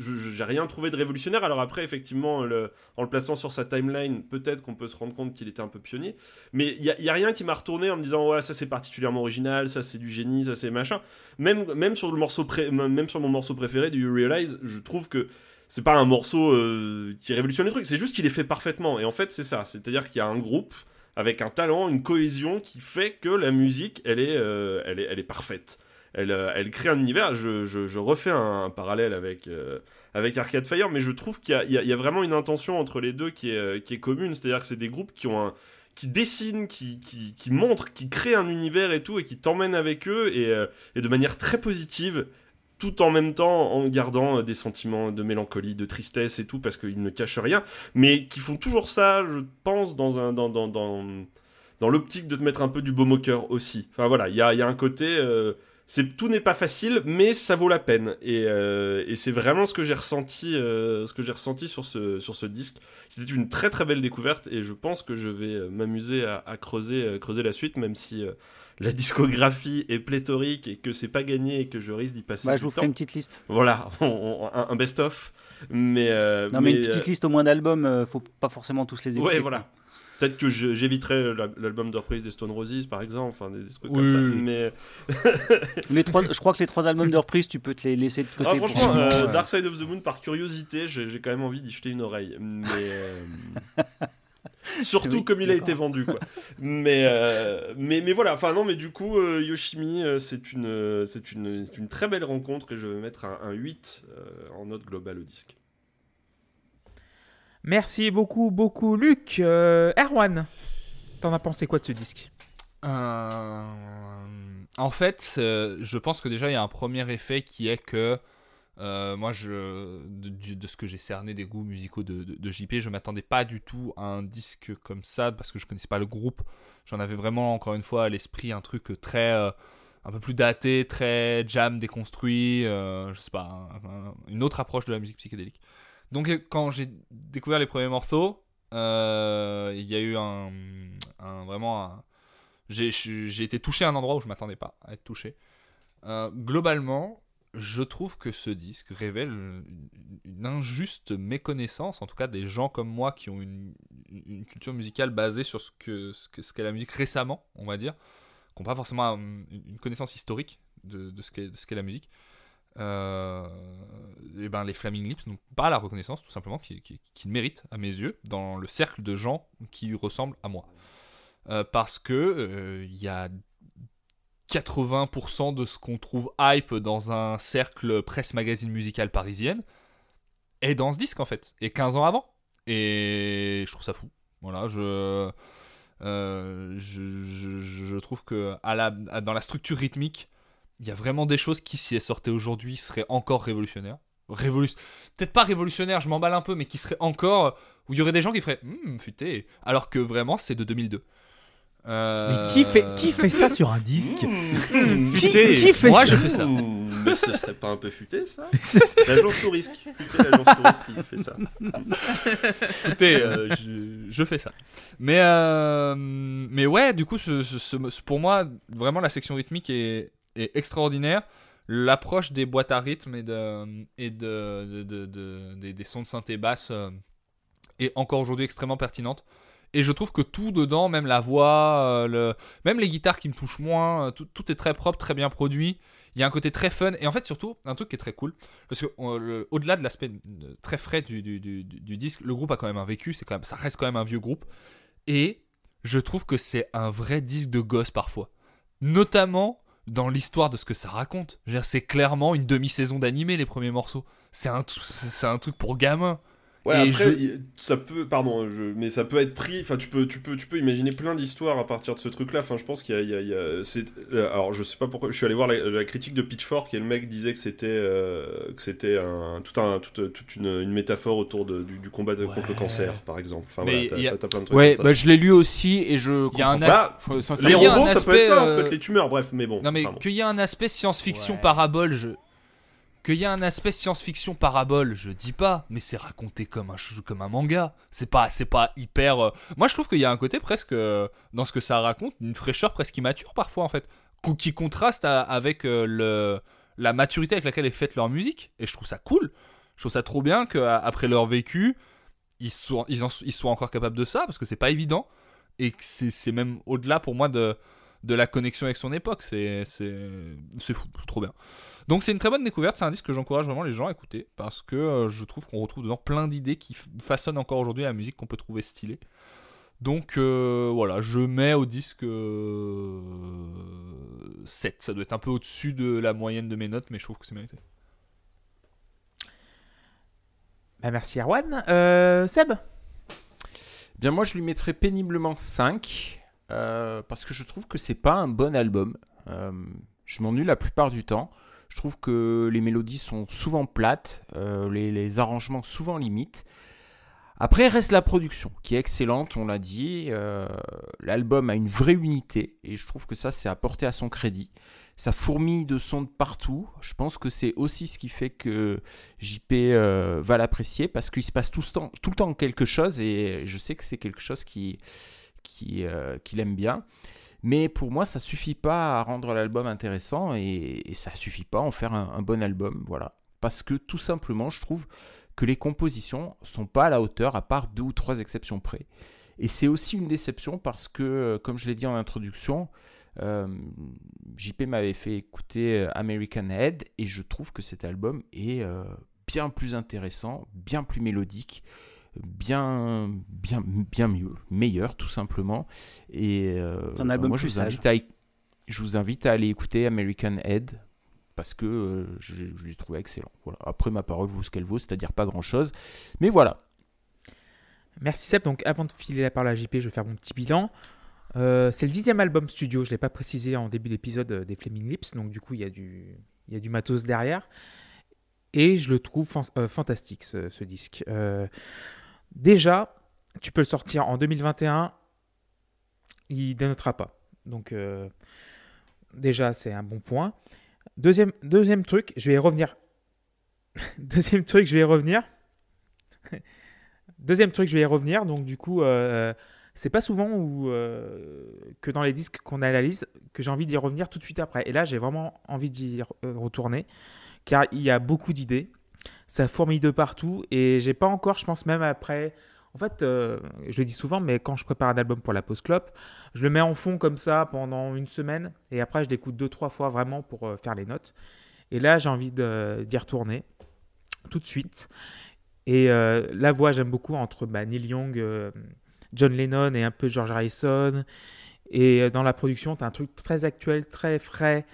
J'ai rien trouvé de révolutionnaire. Alors après, effectivement, le- en le plaçant sur sa timeline, peut-être qu'on peut se rendre compte qu'il était un peu pionnier. Mais il n'y a, rien qui m'a retourné en me disant, ouais, ça c'est particulièrement original, ça c'est du génie, ça c'est machin. Même, même, sur le morceau pré- même sur mon morceau préféré du You Realize, je trouve que c'est pas un morceau euh, qui révolutionne les trucs, c'est juste qu'il est fait parfaitement. Et en fait, c'est ça. C'est-à-dire qu'il y a un groupe avec un talent, une cohésion qui fait que la musique, elle est, euh, elle est, elle est parfaite. Elle, euh, elle crée un univers. Je, refais un, parallèle avec, euh, avec Arcade Fire, mais je trouve qu'il y a, vraiment une intention entre les deux qui est, euh, commune. C'est-à-dire que c'est des groupes qui dessinent, qui, montrent, qui créent un univers et tout, et qui t'emmènent avec eux, et, de manière très positive, tout en même temps en gardant des sentiments de mélancolie, de tristesse et tout, parce qu'ils ne cachent rien, mais qui font toujours ça, je pense, dans l'optique de te mettre un peu du baume au cœur aussi. Enfin voilà, il y a, un côté... c'est tout n'est pas facile, mais ça vaut la peine. Et, euh, et c'est vraiment ce que j'ai ressenti, euh, ce que j'ai ressenti sur ce sur ce disque. C'était une très très belle découverte, et je pense que je vais euh, m'amuser à, à creuser creuser la suite, même si euh, la discographie est pléthorique et que c'est pas gagné et que je risque d'y passer Bah, je vous temps. ferai une petite liste. Voilà, on- on- un, un best-of. Mais, Non, mais, une petite liste au moins d'albums, faut pas forcément tous les écouter. ouais, voilà. Peut-être que j'éviterai la- l'album de reprise des Stone Roses, par exemple, enfin des, des trucs Oui, comme ça. Mais Les trois, je crois que les trois albums de reprise, tu peux te les laisser de côté. Ah, franchement, euh, Dark Side of the Moon, par curiosité, j'ai quand même envie d'y jeter une oreille. Mais euh, surtout Oui, comme il a été vendu, quoi. Mais, euh, mais mais voilà. Enfin non, mais du coup, euh, Yoshimi, euh, c'est une euh, c'est une c'est une très belle rencontre et je vais mettre un, un 8 euh, en note globale au disque. Merci beaucoup, beaucoup, Luc. Euh, Erwan, t'en as pensé quoi de ce disque? Euh, En fait, je pense que déjà il y a un premier effet qui est que euh, moi, je, de, de ce que j'ai cerné des goûts musicaux de, JP, je m'attendais pas du tout à un disque comme ça parce que je connaissais pas le groupe. J'en avais vraiment, encore une fois, à l'esprit un truc très. un peu plus daté, très jam déconstruit, euh, je sais pas, un- un- une autre approche de la musique psychédélique. Donc, euh, quand j'ai découvert les premiers morceaux, euh, il y a eu un, vraiment un, j'ai été touché à un endroit où je m'attendais pas à être touché. Euh, globalement, je trouve que ce disque révèle une, injuste méconnaissance, en tout cas des gens comme moi qui ont une, culture musicale basée sur ce que qu'est la musique récemment, on va dire, qui n'ont pas forcément une connaissance historique de ce qu'est la musique. Euh, et ben les Flaming Lips n'ont pas la reconnaissance tout simplement qu'ils qui, qu'ils méritent à mes yeux dans le cercle de gens qui ressemblent à moi. Euh, parce que euh, il y a 80% de ce qu'on trouve hype dans un cercle presse magazine musicale parisienne est dans ce disque en fait, et 15 ans avant. Et je trouve ça fou. Voilà, je, euh, je, trouve que à la, dans la structure rythmique, il y a vraiment des choses qui, si elles sortaient aujourd'hui, seraient encore révolutionnaires. Révolu- Peut-être pas révolutionnaires, je m'emballe un peu, mais qui seraient encore. Où il y aurait des gens qui feraient Hum, futé. Alors que vraiment, c'est de 2002. Euh, Mais qui fait, qui fait ça sur un disque? Mmh, qui, futé. qui fait Moi, ça je fais ça. Mmh, mais ce serait pas un peu futé ça? L'agence touriste. Futé, l'agence touriste qui fait ça. Écoutez, euh, je, je fais ça. Mais, euh, mais ouais, du coup, ce- ce- ce- pour moi, vraiment, la section rythmique est, est extraordinaire. L'approche des boîtes à rythme et, de, et de, de- de- de- des, sons de synthé basse euh, est encore aujourd'hui extrêmement pertinente. Et je trouve que tout dedans, même la voix, euh, le, même les guitares qui me touchent moins, euh, tout, tout est très propre, très bien produit. Il y a un côté très fun. Et en fait, surtout, un truc qui est très cool, parce que le- au-delà de l'aspect très frais du, du- du- disque, le groupe a quand même un vécu, quand même, ça reste quand même un vieux groupe. Et je trouve que c'est un vrai disque de gosse parfois. Notamment dans l'histoire de ce que ça raconte. C'est clairement une demi-saison d'animé, les premiers morceaux. C'est un, un truc pour gamins. Ouais, Et après, je- ça peut, pardon, je, mais ça peut être pris. Enfin, tu peux, tu peux, tu peux imaginer plein d'histoires à partir de ce truc-là. Enfin, je pense qu'il y a, il y a- il y a- c'est, euh, alors, je sais pas pourquoi. Je suis allé voir la, la critique de Pitchfork et le mec disait que c'était, euh, que c'était un, tout un, toute, toute une, une métaphore autour de- du, du combat de- contre le cancer, par exemple. Enfin, Mais voilà, t'as, il y a- t'as- t'as plein de trucs. Ouais, comme ça. bah, je l'ai lu aussi et je. Il y a un as- pas. Bah, les robots, ça peut être aspect, ça, ça peut euh, être les tumeurs. Bref, mais bon. Non mais qu'il y a un aspect science-fiction Ouais. parabole, je... Qu'il y a un aspect science-fiction parabole, je dis pas, mais c'est raconté comme un, comme un manga. C'est pas, c'est pas hyper. euh, Moi, je trouve qu'il y a un côté presque euh, dans ce que ça raconte, une fraîcheur presque immature parfois en fait, qui contraste avec euh, le la maturité avec laquelle est faite leur musique. Et je trouve ça cool. Je trouve ça trop bien qu'après leur vécu, ils soient, ils, en- ils soient encore capables de ça parce que c'est pas évident et que c'est même au-delà pour moi de de la connexion avec son époque. C'est c'est c'est fou, c'est trop bien. Donc c'est une très bonne découverte, c'est un disque que j'encourage vraiment les gens à écouter parce que euh, je trouve qu'on retrouve dedans plein d'idées qui façonnent encore aujourd'hui la musique qu'on peut trouver stylée. Donc euh, voilà, je mets au disque euh, 7. Ça doit être un peu au-dessus de la moyenne de mes notes, mais je trouve que c'est mérité. Bah, merci Erwan. Euh, Seb? Bien, moi, je lui mettrais péniblement 5 euh, parce que je trouve que c'est pas un bon album. Euh, je m'ennuie la plupart du temps. Je trouve que les mélodies sont souvent plates, euh, les, arrangements souvent limites. Après, reste la production qui est excellente, on l'a dit. L'album a une vraie unité et je trouve que ça, c'est apporté à son crédit. Ça fourmille de sons de partout. Je pense que c'est aussi ce qui fait que JP va l'apprécier parce qu'il se passe tout le temps quelque chose et je sais que c'est quelque chose qui, qui, euh, qu'il aime bien. Mais pour moi, ça suffit pas à rendre l'album intéressant et, ça suffit pas à en faire un, bon album. Voilà. Parce que tout simplement, je trouve que les compositions sont pas à la hauteur, à part deux ou trois exceptions près. Et c'est aussi une déception parce que, euh, comme je l'ai dit en introduction, euh, JP m'avait fait écouter euh, American Head et je trouve que cet album est bien plus intéressant, bien plus mélodique, bien, bien, bien mieux, meilleur tout simplement. Et euh, C'est un album moi, je vous, invite à, je vous invite à aller écouter American Head parce que euh, je, je l'ai trouvé excellent. Voilà. Après, ma parole vaut ce qu'elle vaut, c'est-à-dire pas grand-chose. Mais voilà. Merci Seb. Donc avant de filer la parole à JP, je vais faire mon petit bilan. Euh, c'est le dixième album studio, je ne l'ai pas précisé en début d'épisode des Flaming Lips, donc du coup il y, a du, il y a du matos derrière. Et je le trouve fan- euh, fantastique ce, ce disque. Euh, déjà, tu peux le sortir en 2021, il dénotera pas. Donc euh, déjà c'est un bon point. Deuxième, truc, je vais y revenir. deuxième truc, je vais y revenir. Deuxième truc, je vais y revenir. Donc, du coup, euh, c'est pas souvent euh, que dans les disques qu'on analyse que j'ai envie d'y revenir tout de suite après. Et là, j'ai vraiment envie d'y re- retourner car il y a beaucoup d'idées. Ça fourmille de partout et j'ai pas encore, je pense même après, En fait, euh, je le dis souvent, mais quand je prépare un album pour la Post Club, je le mets en fond comme ça pendant une semaine et après je l'écoute deux, trois fois vraiment pour euh, faire les notes. Et là, j'ai envie d'y retourner tout de suite. Et euh, la voix, j'aime beaucoup entre bah, Neil Young, John Lennon et un peu George Harrison. Et dans la production, tu as un truc très actuel, très frais,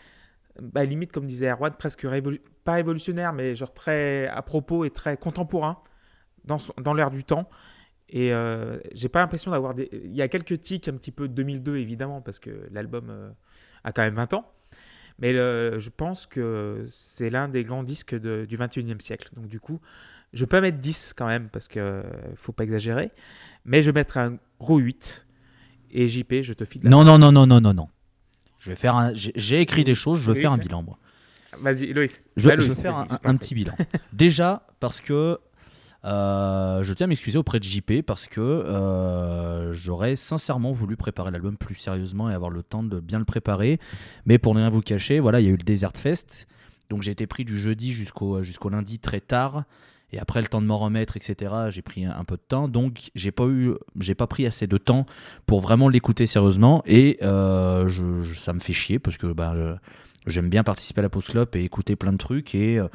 bah, limite, comme disait Erwan, presque révolu- pas révolutionnaire, mais genre très à propos et très contemporain dans, son- dans l'air du temps. Et euh, j'ai pas l'impression d'avoir des. Il y a quelques tics un petit peu de 2002, évidemment, parce que l'album euh, a quand même 20 ans. Mais le- je pense que c'est l'un des grands disques de- du 21e siècle. Donc, du coup, je peux mettre 10 quand même, parce que euh, faut pas exagérer. Mais je vais mettre un gros 8. Et JP, je te file la Non, non, non, non, non, non, non. Je vais faire un. J'ai écrit des choses, je veux Oui, faire un bilan, moi. Vas-y, Loïs. Je, Bah, vais faire vas-y, un, petit bilan. Déjà, parce que euh, je tiens à m'excuser auprès de JP parce que euh, j'aurais sincèrement voulu préparer l'album plus sérieusement et avoir le temps de bien le préparer. Mais pour ne rien vous cacher, voilà, il y a eu le Desert Fest. Donc j'ai été pris du jeudi jusqu'au jusqu'au lundi très tard. Et après le temps de m'en remettre, etc., j'ai pris un, un peu de temps. Donc j'ai pas eu, j'ai pas pris assez de temps pour vraiment l'écouter sérieusement. Et euh, je- je- ça me fait chier parce que bah, je- j'aime bien participer à la Post Club et écouter plein de trucs. Et, euh,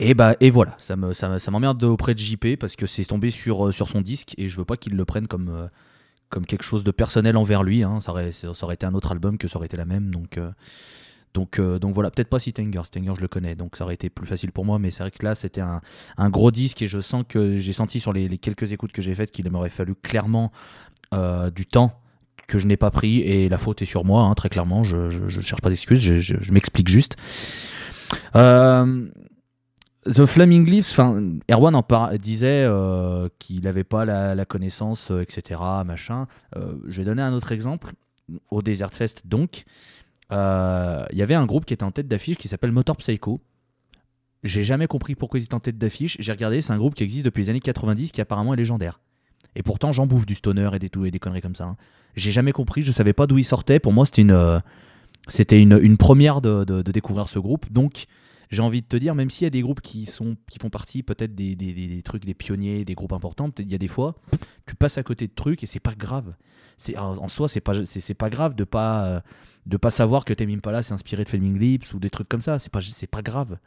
et, bah, et voilà, ça me- ça ça m'emmerde auprès de JP parce que c'est tombé sur, euh, sur son disque et je veux pas qu'il le prenne comme, euh, comme quelque chose de personnel envers lui. hein. Ça, aurait, ça aurait été un autre album que ça aurait été la même. Donc. donc, donc voilà, peut-être pas Sitanger, Sitanger je le connais, donc ça aurait été plus facile pour moi, mais c'est vrai que là c'était un, un gros disque et je sens que j'ai senti sur les, quelques écoutes que j'ai faites qu'il m'aurait fallu clairement du temps que je n'ai pas pris et la faute est sur moi, hein, très clairement, je, je cherche pas d'excuses, je, m'explique juste. Euh, The Flaming Lips, Erwan en disait euh, qu'il n'avait pas la, la connaissance, euh, etc., machin. Je vais donner un autre exemple, au Desert Fest donc. Il y avait un groupe qui était en tête d'affiche qui s'appelle Motor Psycho. J'ai jamais compris pourquoi ils étaient en tête d'affiche. J'ai regardé, c'est un groupe qui existe depuis les années 90 qui apparemment est légendaire. Et pourtant, j'en bouffe du stoner et des, tout, et conneries comme ça. hein. J'ai jamais compris, je savais pas d'où ils sortaient. Pour moi, c'était une, euh, première de, découvrir ce groupe. Donc, j'ai envie de te dire, même s'il y a des groupes qui, sont, qui font partie peut-être des, trucs, des pionniers, des groupes importants, il y a des fois, tu passes à côté de trucs et c'est pas grave. C'est, en soi, c'est pas, pas grave de pas, euh, de pas savoir que Tame Impala s'est inspiré de Flaming Lips ou des trucs comme ça. C'est pas, c'est pas grave.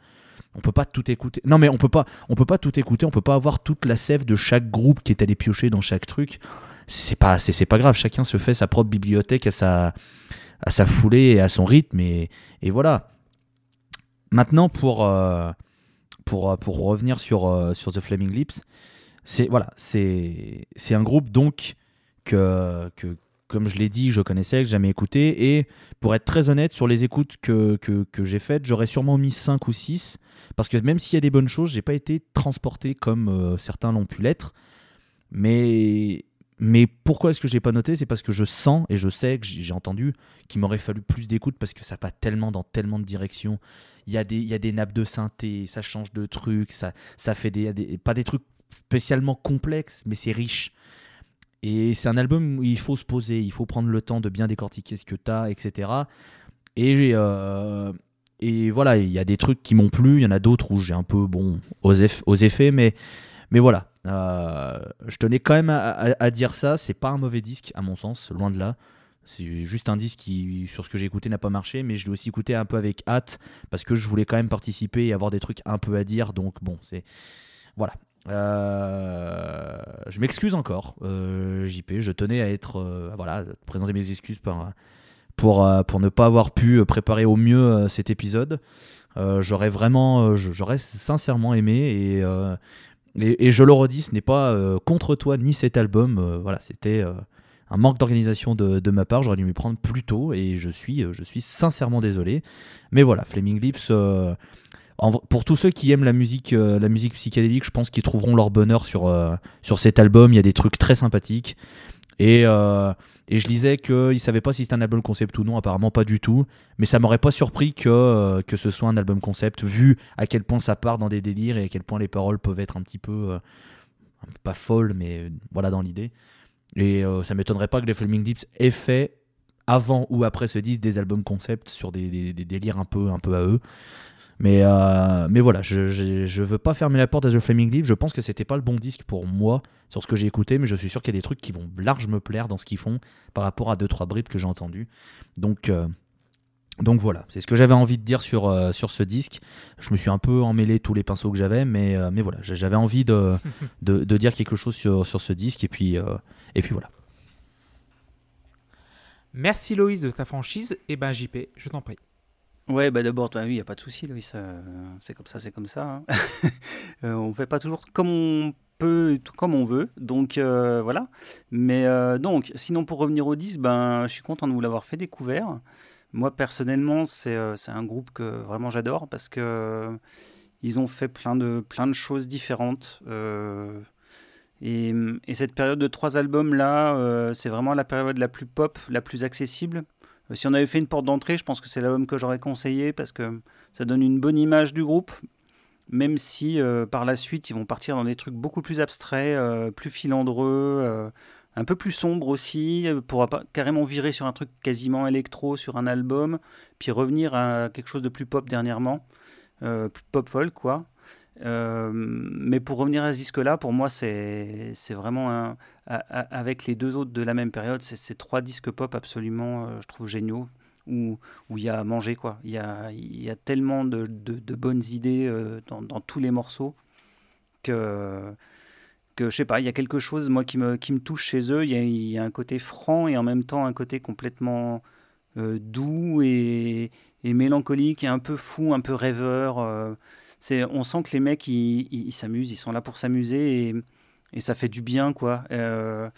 On peut pas tout écouter. Non, mais on peut pas, on peut pas tout écouter. On peut pas avoir toute la sève de chaque groupe qui est allé piocher dans chaque truc. C'est pas, c'est, pas grave. Chacun se fait sa propre bibliothèque à sa, à sa foulée et à son rythme. Et, et voilà. Maintenant, pour, euh, pour, euh, pour revenir sur, euh, sur The Flaming Lips, c'est voilà, c'est c'est un groupe donc que, que comme je l'ai dit, je connaissais, que jamais écouté. Et pour être très honnête, sur les écoutes que, que, que j'ai faites, j'aurais sûrement mis 5 ou 6. Parce que même s'il y a des bonnes choses, j'ai pas été transporté comme euh, certains l'ont pu l'être. Mais, mais pourquoi est-ce que j'ai pas noté? C'est parce que je sens et je sais que j'ai entendu qu'il m'aurait fallu plus d'écoute parce que ça va tellement dans tellement de directions. Il y a des, y a des nappes de synthé, ça change de trucs, ça, ça fait des, des- pas des trucs spécialement complexes, mais c'est riche. Et c'est un album où il faut se poser, il faut prendre le temps de bien décortiquer ce que tu as, etc. Et, voilà, il y a des trucs qui m'ont plu, il y en a d'autres où j'ai un peu, bon, aux, eff- aux effets, mais, voilà. Euh, je tenais quand même à- à dire ça, c'est pas un mauvais disque, à mon sens, loin de là. C'est juste un disque qui, sur ce que j'ai écouté, n'a pas marché, mais je l'ai aussi écouté un peu avec hâte, parce que je voulais quand même participer et avoir des trucs un peu à dire, donc bon, c'est. Voilà. Euh, je m'excuse encore, euh, JP. Je tenais à être, euh, voilà, à te présenter mes excuses par, pour, euh, pour ne pas avoir pu préparer au mieux cet épisode. J'aurais vraiment, j'aurais sincèrement aimé et, et, je le redis, ce n'est pas contre toi ni cet album. voilà, c'était un manque d'organisation de, de ma part. J'aurais dû m'y prendre plus tôt et je suis, je suis sincèrement désolé. Mais voilà, Flaming Lips. Pour tous ceux qui aiment la musique, euh, la musique psychédélique, je pense qu'ils trouveront leur bonheur sur, euh, sur cet album. Il y a des trucs très sympathiques. Et, euh, et je lisais qu'ils ne savaient pas si c'était un album concept ou non, apparemment pas du tout. Mais ça m'aurait pas surpris que, que ce soit un album concept, vu à quel point ça part dans des délires et à quel point les paroles peuvent être un petit peu, pas folles, mais voilà dans l'idée. Et ça m'étonnerait pas que les Flaming Dips aient fait, avant ou après ce disque, des albums concept sur des, des- des délires un peu, un peu à eux. Mais, euh, mais voilà, je, je, je veux pas fermer la porte à The Flaming Lips. Je pense que c'était pas le bon disque pour moi sur ce que j'ai écouté, mais je suis sûr qu'il y a des trucs qui vont large me plaire dans ce qu'ils font par rapport à deux trois bribes que j'ai entendues. Donc, euh, donc voilà, c'est ce que j'avais envie de dire sur, euh, sur ce disque. Je me suis un peu emmêlé tous les pinceaux que j'avais, mais, mais voilà, j'avais envie de, de, de dire quelque chose sur, sur ce disque, et puis, et puis voilà. Merci Loïs de ta franchise. Et ben JP, je t'en prie. Ouais, bah d'abord, oui, il n'y a pas de souci, Loïs. euh, c'est comme ça, c'est comme ça. hein. Euh, on fait pas toujours comme on peut, comme on veut. Donc euh, voilà. Mais euh, donc, sinon, pour revenir au 10, ben, je suis content de vous l'avoir fait découvert. Moi, personnellement, c'est un groupe que vraiment j'adore parce que ils ont fait plein de, plein de choses différentes. et, et cette période de trois albums là, c'est vraiment la période la plus pop, la plus accessible. Euh, Si on avait fait une porte d'entrée, je pense que c'est l'album que j'aurais conseillé parce que ça donne une bonne image du groupe, même si euh, par la suite ils vont partir dans des trucs beaucoup plus abstraits, euh, plus filandreux, un peu plus sombres aussi, pour carrément virer sur un truc quasiment électro sur un album, puis revenir à quelque chose de plus pop dernièrement, plus pop folk quoi. Mais pour revenir à ce disque-là, pour moi, c'est vraiment un, avec les deux autres de la même période, c'est ces trois disques pop absolument, euh, je trouve géniaux, où il y a à manger quoi. Il y a y a tellement de, de- bonnes idées euh, dans, tous les morceaux que que je sais pas, il y a quelque chose moi qui me qui me touche chez eux. Il y y a un côté franc et en même temps un côté complètement euh, doux et, et mélancolique et un peu fou, un peu rêveur. c'est, on sent que les mecs, ils, ils- ils s'amusent, ils sont là pour s'amuser et, et ça fait du bien, quoi. Euh,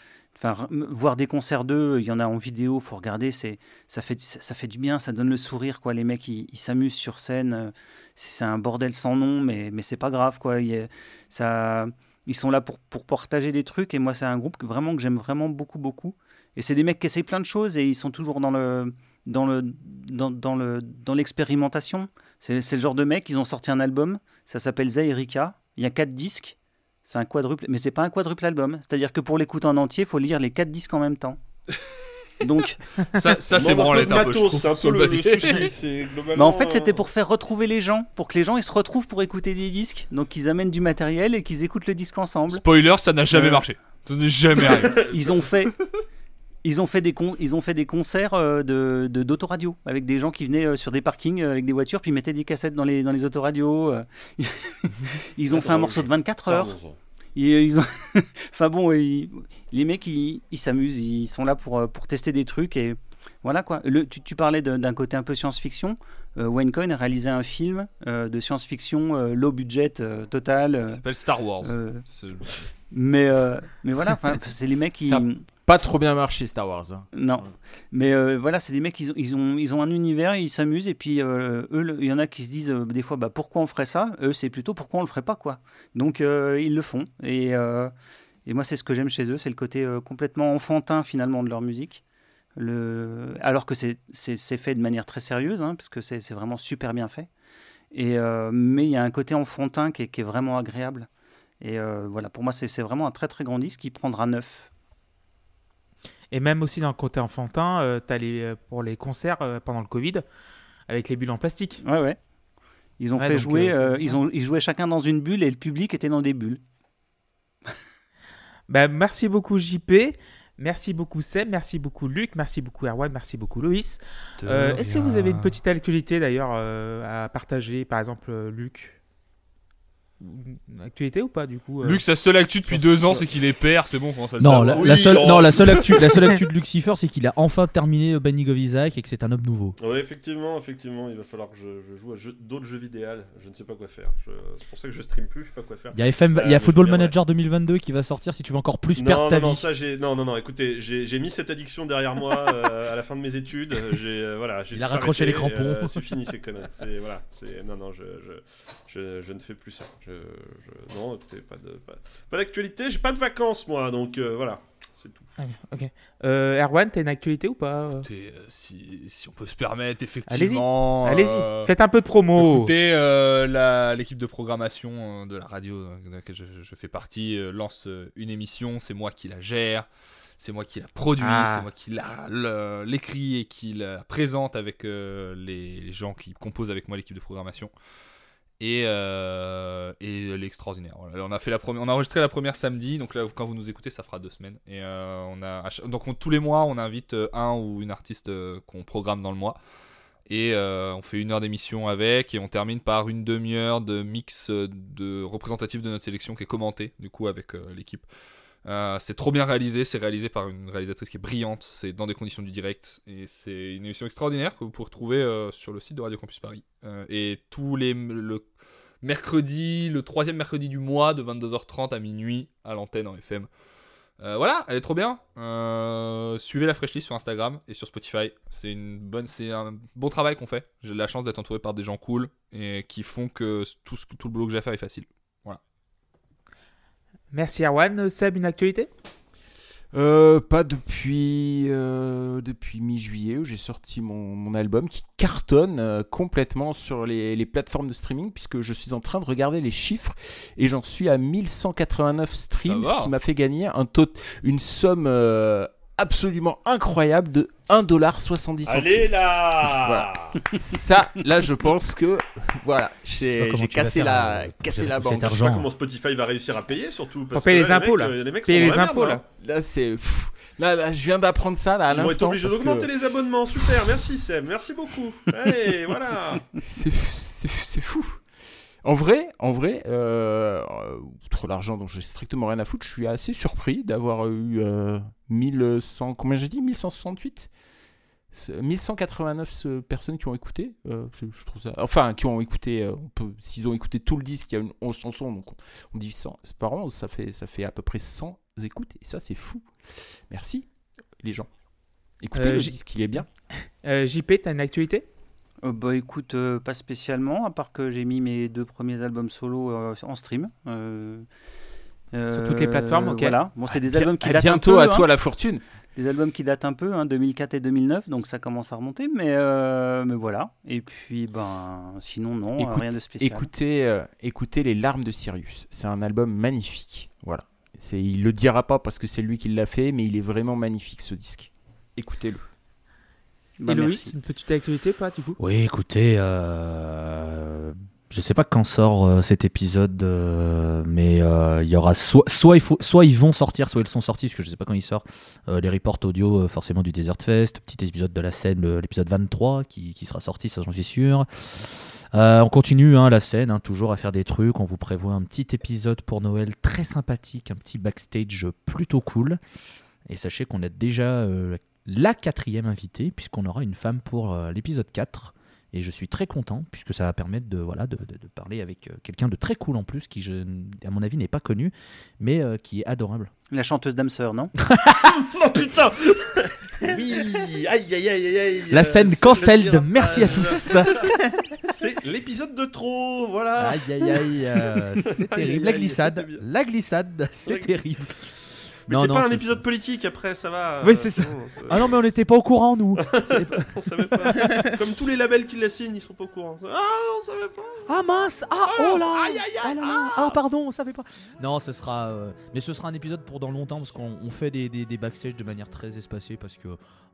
Enfin, voir des concerts d'eux, il y en a en vidéo, faut regarder, c'est, ça fait, ça, fait du bien, ça donne le sourire, quoi. Les mecs, ils, s'amusent sur scène. euh, C'est, un bordel sans nom, mais, mais c'est pas grave, quoi. Ils sont là pour, pour partager des trucs et moi, c'est un groupe que, vraiment que j'aime vraiment beaucoup, beaucoup. Et c'est des mecs qui essayent plein de choses et ils sont toujours dans le, dans le, dans, le, dans l'expérimentation. C'est c'est le genre de mec, ils ont sorti un album, ça s'appelle Zairika, il y a quatre disques, c'est un quadruple, mais c'est pas un quadruple album, c'est-à-dire que pour l'écouter en entier, il faut lire les quatre disques en même temps. Donc, Ça, ça c'est Demande un peu branlette de un peu. je matos, trouve, c'est un peu le le, souci. c'est globalement, bah en fait, c'était euh, pour faire retrouver les gens, pour que les gens ils se retrouvent pour écouter des disques, donc ils amènent du matériel et qu'ils écoutent le disque ensemble. Spoiler, ça n'a jamais Euh. marché. Ça n'est jamais arrivé. Ils ont fait. Ils ont fait des, con- ils ont fait des concerts euh, de, de- d'autoradio avec des gens qui venaient euh, sur des parkings euh, avec des voitures puis ils mettaient des cassettes dans les, dans les autoradios. ils ont fait un morceau de 24 heures. parlons-en. Et ils ont... enfin bon, ils- les mecs, ils ils s'amusent, ils sont là pour, pour tester des trucs et voilà quoi. Le, tu, tu parlais d'un côté un peu science-fiction. Euh, Wayne Coyne a réalisé un film euh, de science-fiction euh, low budget euh, total. euh, Ça s'appelle Star Wars. euh, mais, euh, mais voilà, c'est les mecs qui. Ça- Pas trop bien marché Star Wars. hein. Non, mais euh, voilà, c'est des mecs, ils ont, ils ont, ils ont un univers, ils s'amusent, et puis euh, eux, il y en a qui se disent euh, des fois, bah, pourquoi on ferait ça? Eux, c'est plutôt pourquoi on le ferait pas, quoi? Donc, ils le font, et, et moi, c'est ce que j'aime chez eux, c'est le côté complètement enfantin, finalement, de leur musique. Le... Alors que c'est fait de manière très sérieuse, hein, parce que c'est vraiment super bien fait. Et, mais il y a un côté enfantin qui est, qui est vraiment agréable. Et voilà, pour moi, c'est vraiment un très très grand disque qui prendra neuf. Et même aussi dans le côté enfantin, euh, t'as les, euh, pour les concerts euh, pendant le Covid, avec les bulles en plastique. Ouais, ouais. Ils ont Ouais, fait jouer, euh, euh, ils, ont, ils jouaient chacun dans une bulle et le public était dans des bulles. Bah, merci beaucoup JP, merci beaucoup Seb, merci beaucoup Luc, merci beaucoup Erwan, merci beaucoup Loïs. Euh, Est-ce que vous avez une petite actualité d'ailleurs euh, à partager, par exemple Luc? Actualité ou pas du coup euh Luc, sa seule actu depuis deux ans, c'est qu'il est père. C'est bon, ça le Non, la, Oui, la seule, oh. non, la seule actu, la seule actu de Lucifer, c'est qu'il a enfin terminé Binding of Isaac et que c'est un homme nouveau. Ouais, effectivement, effectivement, il va falloir que je, je joue à jeu- d'autres jeux vidéo. Je ne sais pas quoi faire. Je- C'est pour ça que je stream plus, je sais pas quoi faire. Il y a, FM, Euh, il y a mais Football. Manager 2022 qui va sortir si tu veux encore plus perdre Non, ta non, non, vie. ça j'ai. Non, non, non, écoutez, j'ai j'ai mis cette addiction derrière moi euh, à la fin de mes études. J'ai euh, voilà, j'ai Il a raccroché arrêté, les crampons. euh, c'est fini ces conneries. C'est voilà, c'est non, non, je, je, je, je ne fais plus ça. Je, je- non, écoutez, pas de pas, pas d'actualité. J'ai pas de vacances moi, donc euh, voilà, c'est tout. Ok. Euh, Erwan, t'as une actualité ou pas euh Écoutez, euh, si, si on peut se permettre, effectivement. Allez-y, euh, faites un peu de promo. Écoutez, euh, l'équipe de programmation de la radio de laquelle je, je fais partie lance une émission. C'est moi qui la gère, c'est moi qui la produis, Ah. c'est moi qui l'écris et qui la présente avec euh, les, les gens qui composent avec moi l'équipe de programmation. Et, euh, et elle est extraordinaire. On a fait la première, on a enregistré la première samedi, donc là quand vous nous écoutez, ça fera deux semaines. Et euh, on a, donc on- tous les mois, on invite euh, un ou une artiste euh, qu'on programme dans le mois. Et on fait une heure d'émission avec, et on termine par une demi-heure de mix de représentatif de notre sélection qui est commenté du coup avec l'équipe. C'est trop bien réalisé, c'est réalisé par une réalisatrice qui est brillante, c'est dans des conditions du direct, et c'est une émission extraordinaire que vous pouvez retrouver sur le site de Radio Campus Paris. Et tous les le mercredi, le troisième mercredi du mois, de 22h30 à minuit, à l'antenne en FM. Euh, voilà, elle est trop bien. Euh, suivez la Fresh List sur Instagram et sur Spotify. C'est une bonne, c'est un bon travail qu'on fait. J'ai la chance d'être entouré par des gens cool et qui font que tout, le boulot que j'ai à faire est facile. Merci Erwan. Seb, une actualité? Euh, pas depuis, euh, depuis mi-juillet où j'ai sorti mon, mon album qui cartonne euh, complètement sur les, les plateformes de streaming puisque je suis en train de regarder les chiffres et j'en suis à 1189 streams, ce qui m'a fait gagner un tot- une somme euh, absolument incroyable de 1,70$. Allez là Voilà. Ça, là, je pense que voilà, j'ai cassé la, cassé la banque. Je sais pas comment Spotify va réussir à payer surtout. Parce payer les là, impôts, mecs, là. euh, Les mecs Payer les impôts, là. Là, c'est là, là, je viens d'apprendre ça là à Ils vont être l'instant. obligés parce que- d'augmenter les abonnements. Super, merci Seb, merci beaucoup. Allez, voilà. C'est fou. En vrai, en vrai, euh, euh, outre l'argent dont j'ai strictement rien à foutre, je suis assez surpris d'avoir eu euh, 1100, combien j'ai dit? 1168 C'est 1189 ce- personnes qui ont écouté. euh, je trouve ça, enfin, qui ont écouté, euh, on peut- s'ils ont écouté tout le disque, il y a une 11 chansons, donc on, on divise 100 c'est par 11, ça fait, ça fait à peu près 100 écoutes, et ça c'est fou. Merci les gens. Écoutez Euh, le disque, il est bien. JP, t'as une actualité? Euh, bah écoute, euh, pas spécialement, à part que j'ai mis mes deux premiers albums solo euh, en stream. Sur toutes les plateformes, ok. Voilà. Bon, c'est des Bien- albums qui à datent bientôt un peu, à hein. toi la fortune. Des albums qui datent un peu, hein, 2004 et 2009, donc ça commence à remonter, mais, mais voilà. Et puis, ben, sinon, non, Écoute- rien de spécial. Écoutez, écoutez Les larmes de Sirius. C'est un album magnifique. Voilà. Il le dira pas parce que c'est lui qui l'a fait, mais il est vraiment magnifique ce disque. Écoutez-le. Et Loïs, merci. une petite actualité, pas du coup? Oui, écoutez, euh, je sais pas quand sort euh, cet épisode, euh, mais euh, il y aura soit, soit, il faut, soit ils vont sortir, soit ils sont sortis, parce que je sais pas quand ils sortent, euh, les reports audio euh, forcément du Desert Fest, petit épisode de la scène, l'épisode 23 qui, qui sera sorti, ça j'en suis sûr. Euh, on continue hein, la scène, hein, toujours à faire des trucs. On vous prévoit un petit épisode pour Noël très sympathique, un petit backstage plutôt cool. Et sachez qu'on a déjà euh, la quatrième invitée, puisqu'on aura une femme pour euh, l'épisode 4. Et je suis très content, puisque ça va permettre de, voilà, de, de- de parler avec euh, quelqu'un de très cool en plus, qui, je- à mon avis, n'est pas connu, mais euh, qui est adorable. La chanteuse d'âme sœur, non? Oh putain Oui Aïe aïe aïe aïe aïe La scène C'est cancelled, le merci à pirate. tous C'est l'épisode de trop, voilà Aïe aïe aïe, euh, c'est Aïe, terrible. aïe, La glissade, la glissade, c'est terrible. Mais c'est pas un épisode politique après, ça va. Oui, c'est ça. bon, Ah non, mais on n'était pas au courant, nous. On savait pas. Comme tous les labels qui la signent, ils sont pas au courant. Ah, on savait pas. Ah mince Ah oh là Aïe, aïe, aïe, Ah là là Ah pardon, on savait pas Non, ce sera... euh, Mais ce sera un épisode pour dans longtemps, parce qu'on on fait des, des, des backstage de manière très espacée, parce que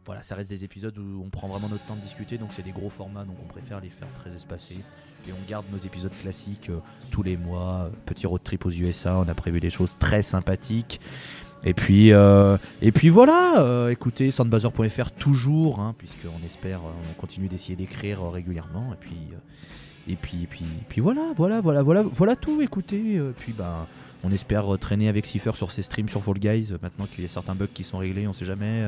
voilà, ça reste des épisodes où on prend vraiment notre temps de discuter, donc c'est des gros formats, donc on préfère les faire très espacés. Et on garde nos épisodes classiques euh, tous les mois. Petit road trip aux USA, on a prévu des choses très sympathiques. Et puis, euh, et puis voilà, euh, écoutez, soundbuzzer.fr toujours, hein, puisqu'on espère, euh, on continue d'essayer d'écrire régulièrement. Et puis, et puis, et puis, et puis voilà, voilà, voilà, voilà, voilà tout. Écoutez, euh, puis bah, on espère traîner avec Cipher sur ses streams sur Fall Guys. Maintenant qu'il y a certains bugs qui sont réglés, on sait jamais.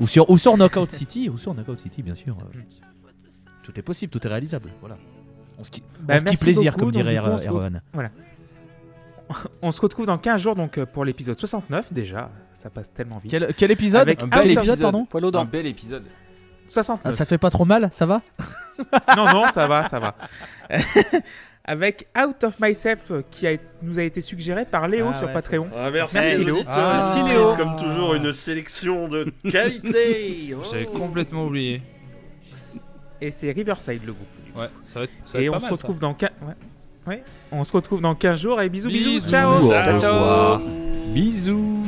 ou sur, ou sur Knockout City, ou sur Knockout City, bien sûr. tout est possible, tout est réalisable. Voilà. On se, qui- Bah, plaisir, beaucoup. comme dirait du coup, on se retrouve dans 15 jours donc euh, pour l'épisode 69 déjà. Ça passe tellement vite. Quel, quel épisode Avec Un Ah, bel épisode, pardon. Un bel épisode. 69. Ah, Ça fait pas trop mal, ça va non, non, ça va, ça va. Avec Out of Myself euh, qui a, nous a été suggéré par Léo Ah sur ouais, Patreon. Ah, merci, Léo. Ah. Merci, Léo. utilisent comme toujours une sélection de qualité. J'avais Oh. complètement oublié. Et c'est Riverside le groupe. Ouais, ça va être, ça va Et être on pas se mal, retrouve dans 15 ouais. Ouais. On se retrouve dans 15 jours et bisous bisous, Bisous. ciao. Au Ciao, ciao. revoir. Bisous.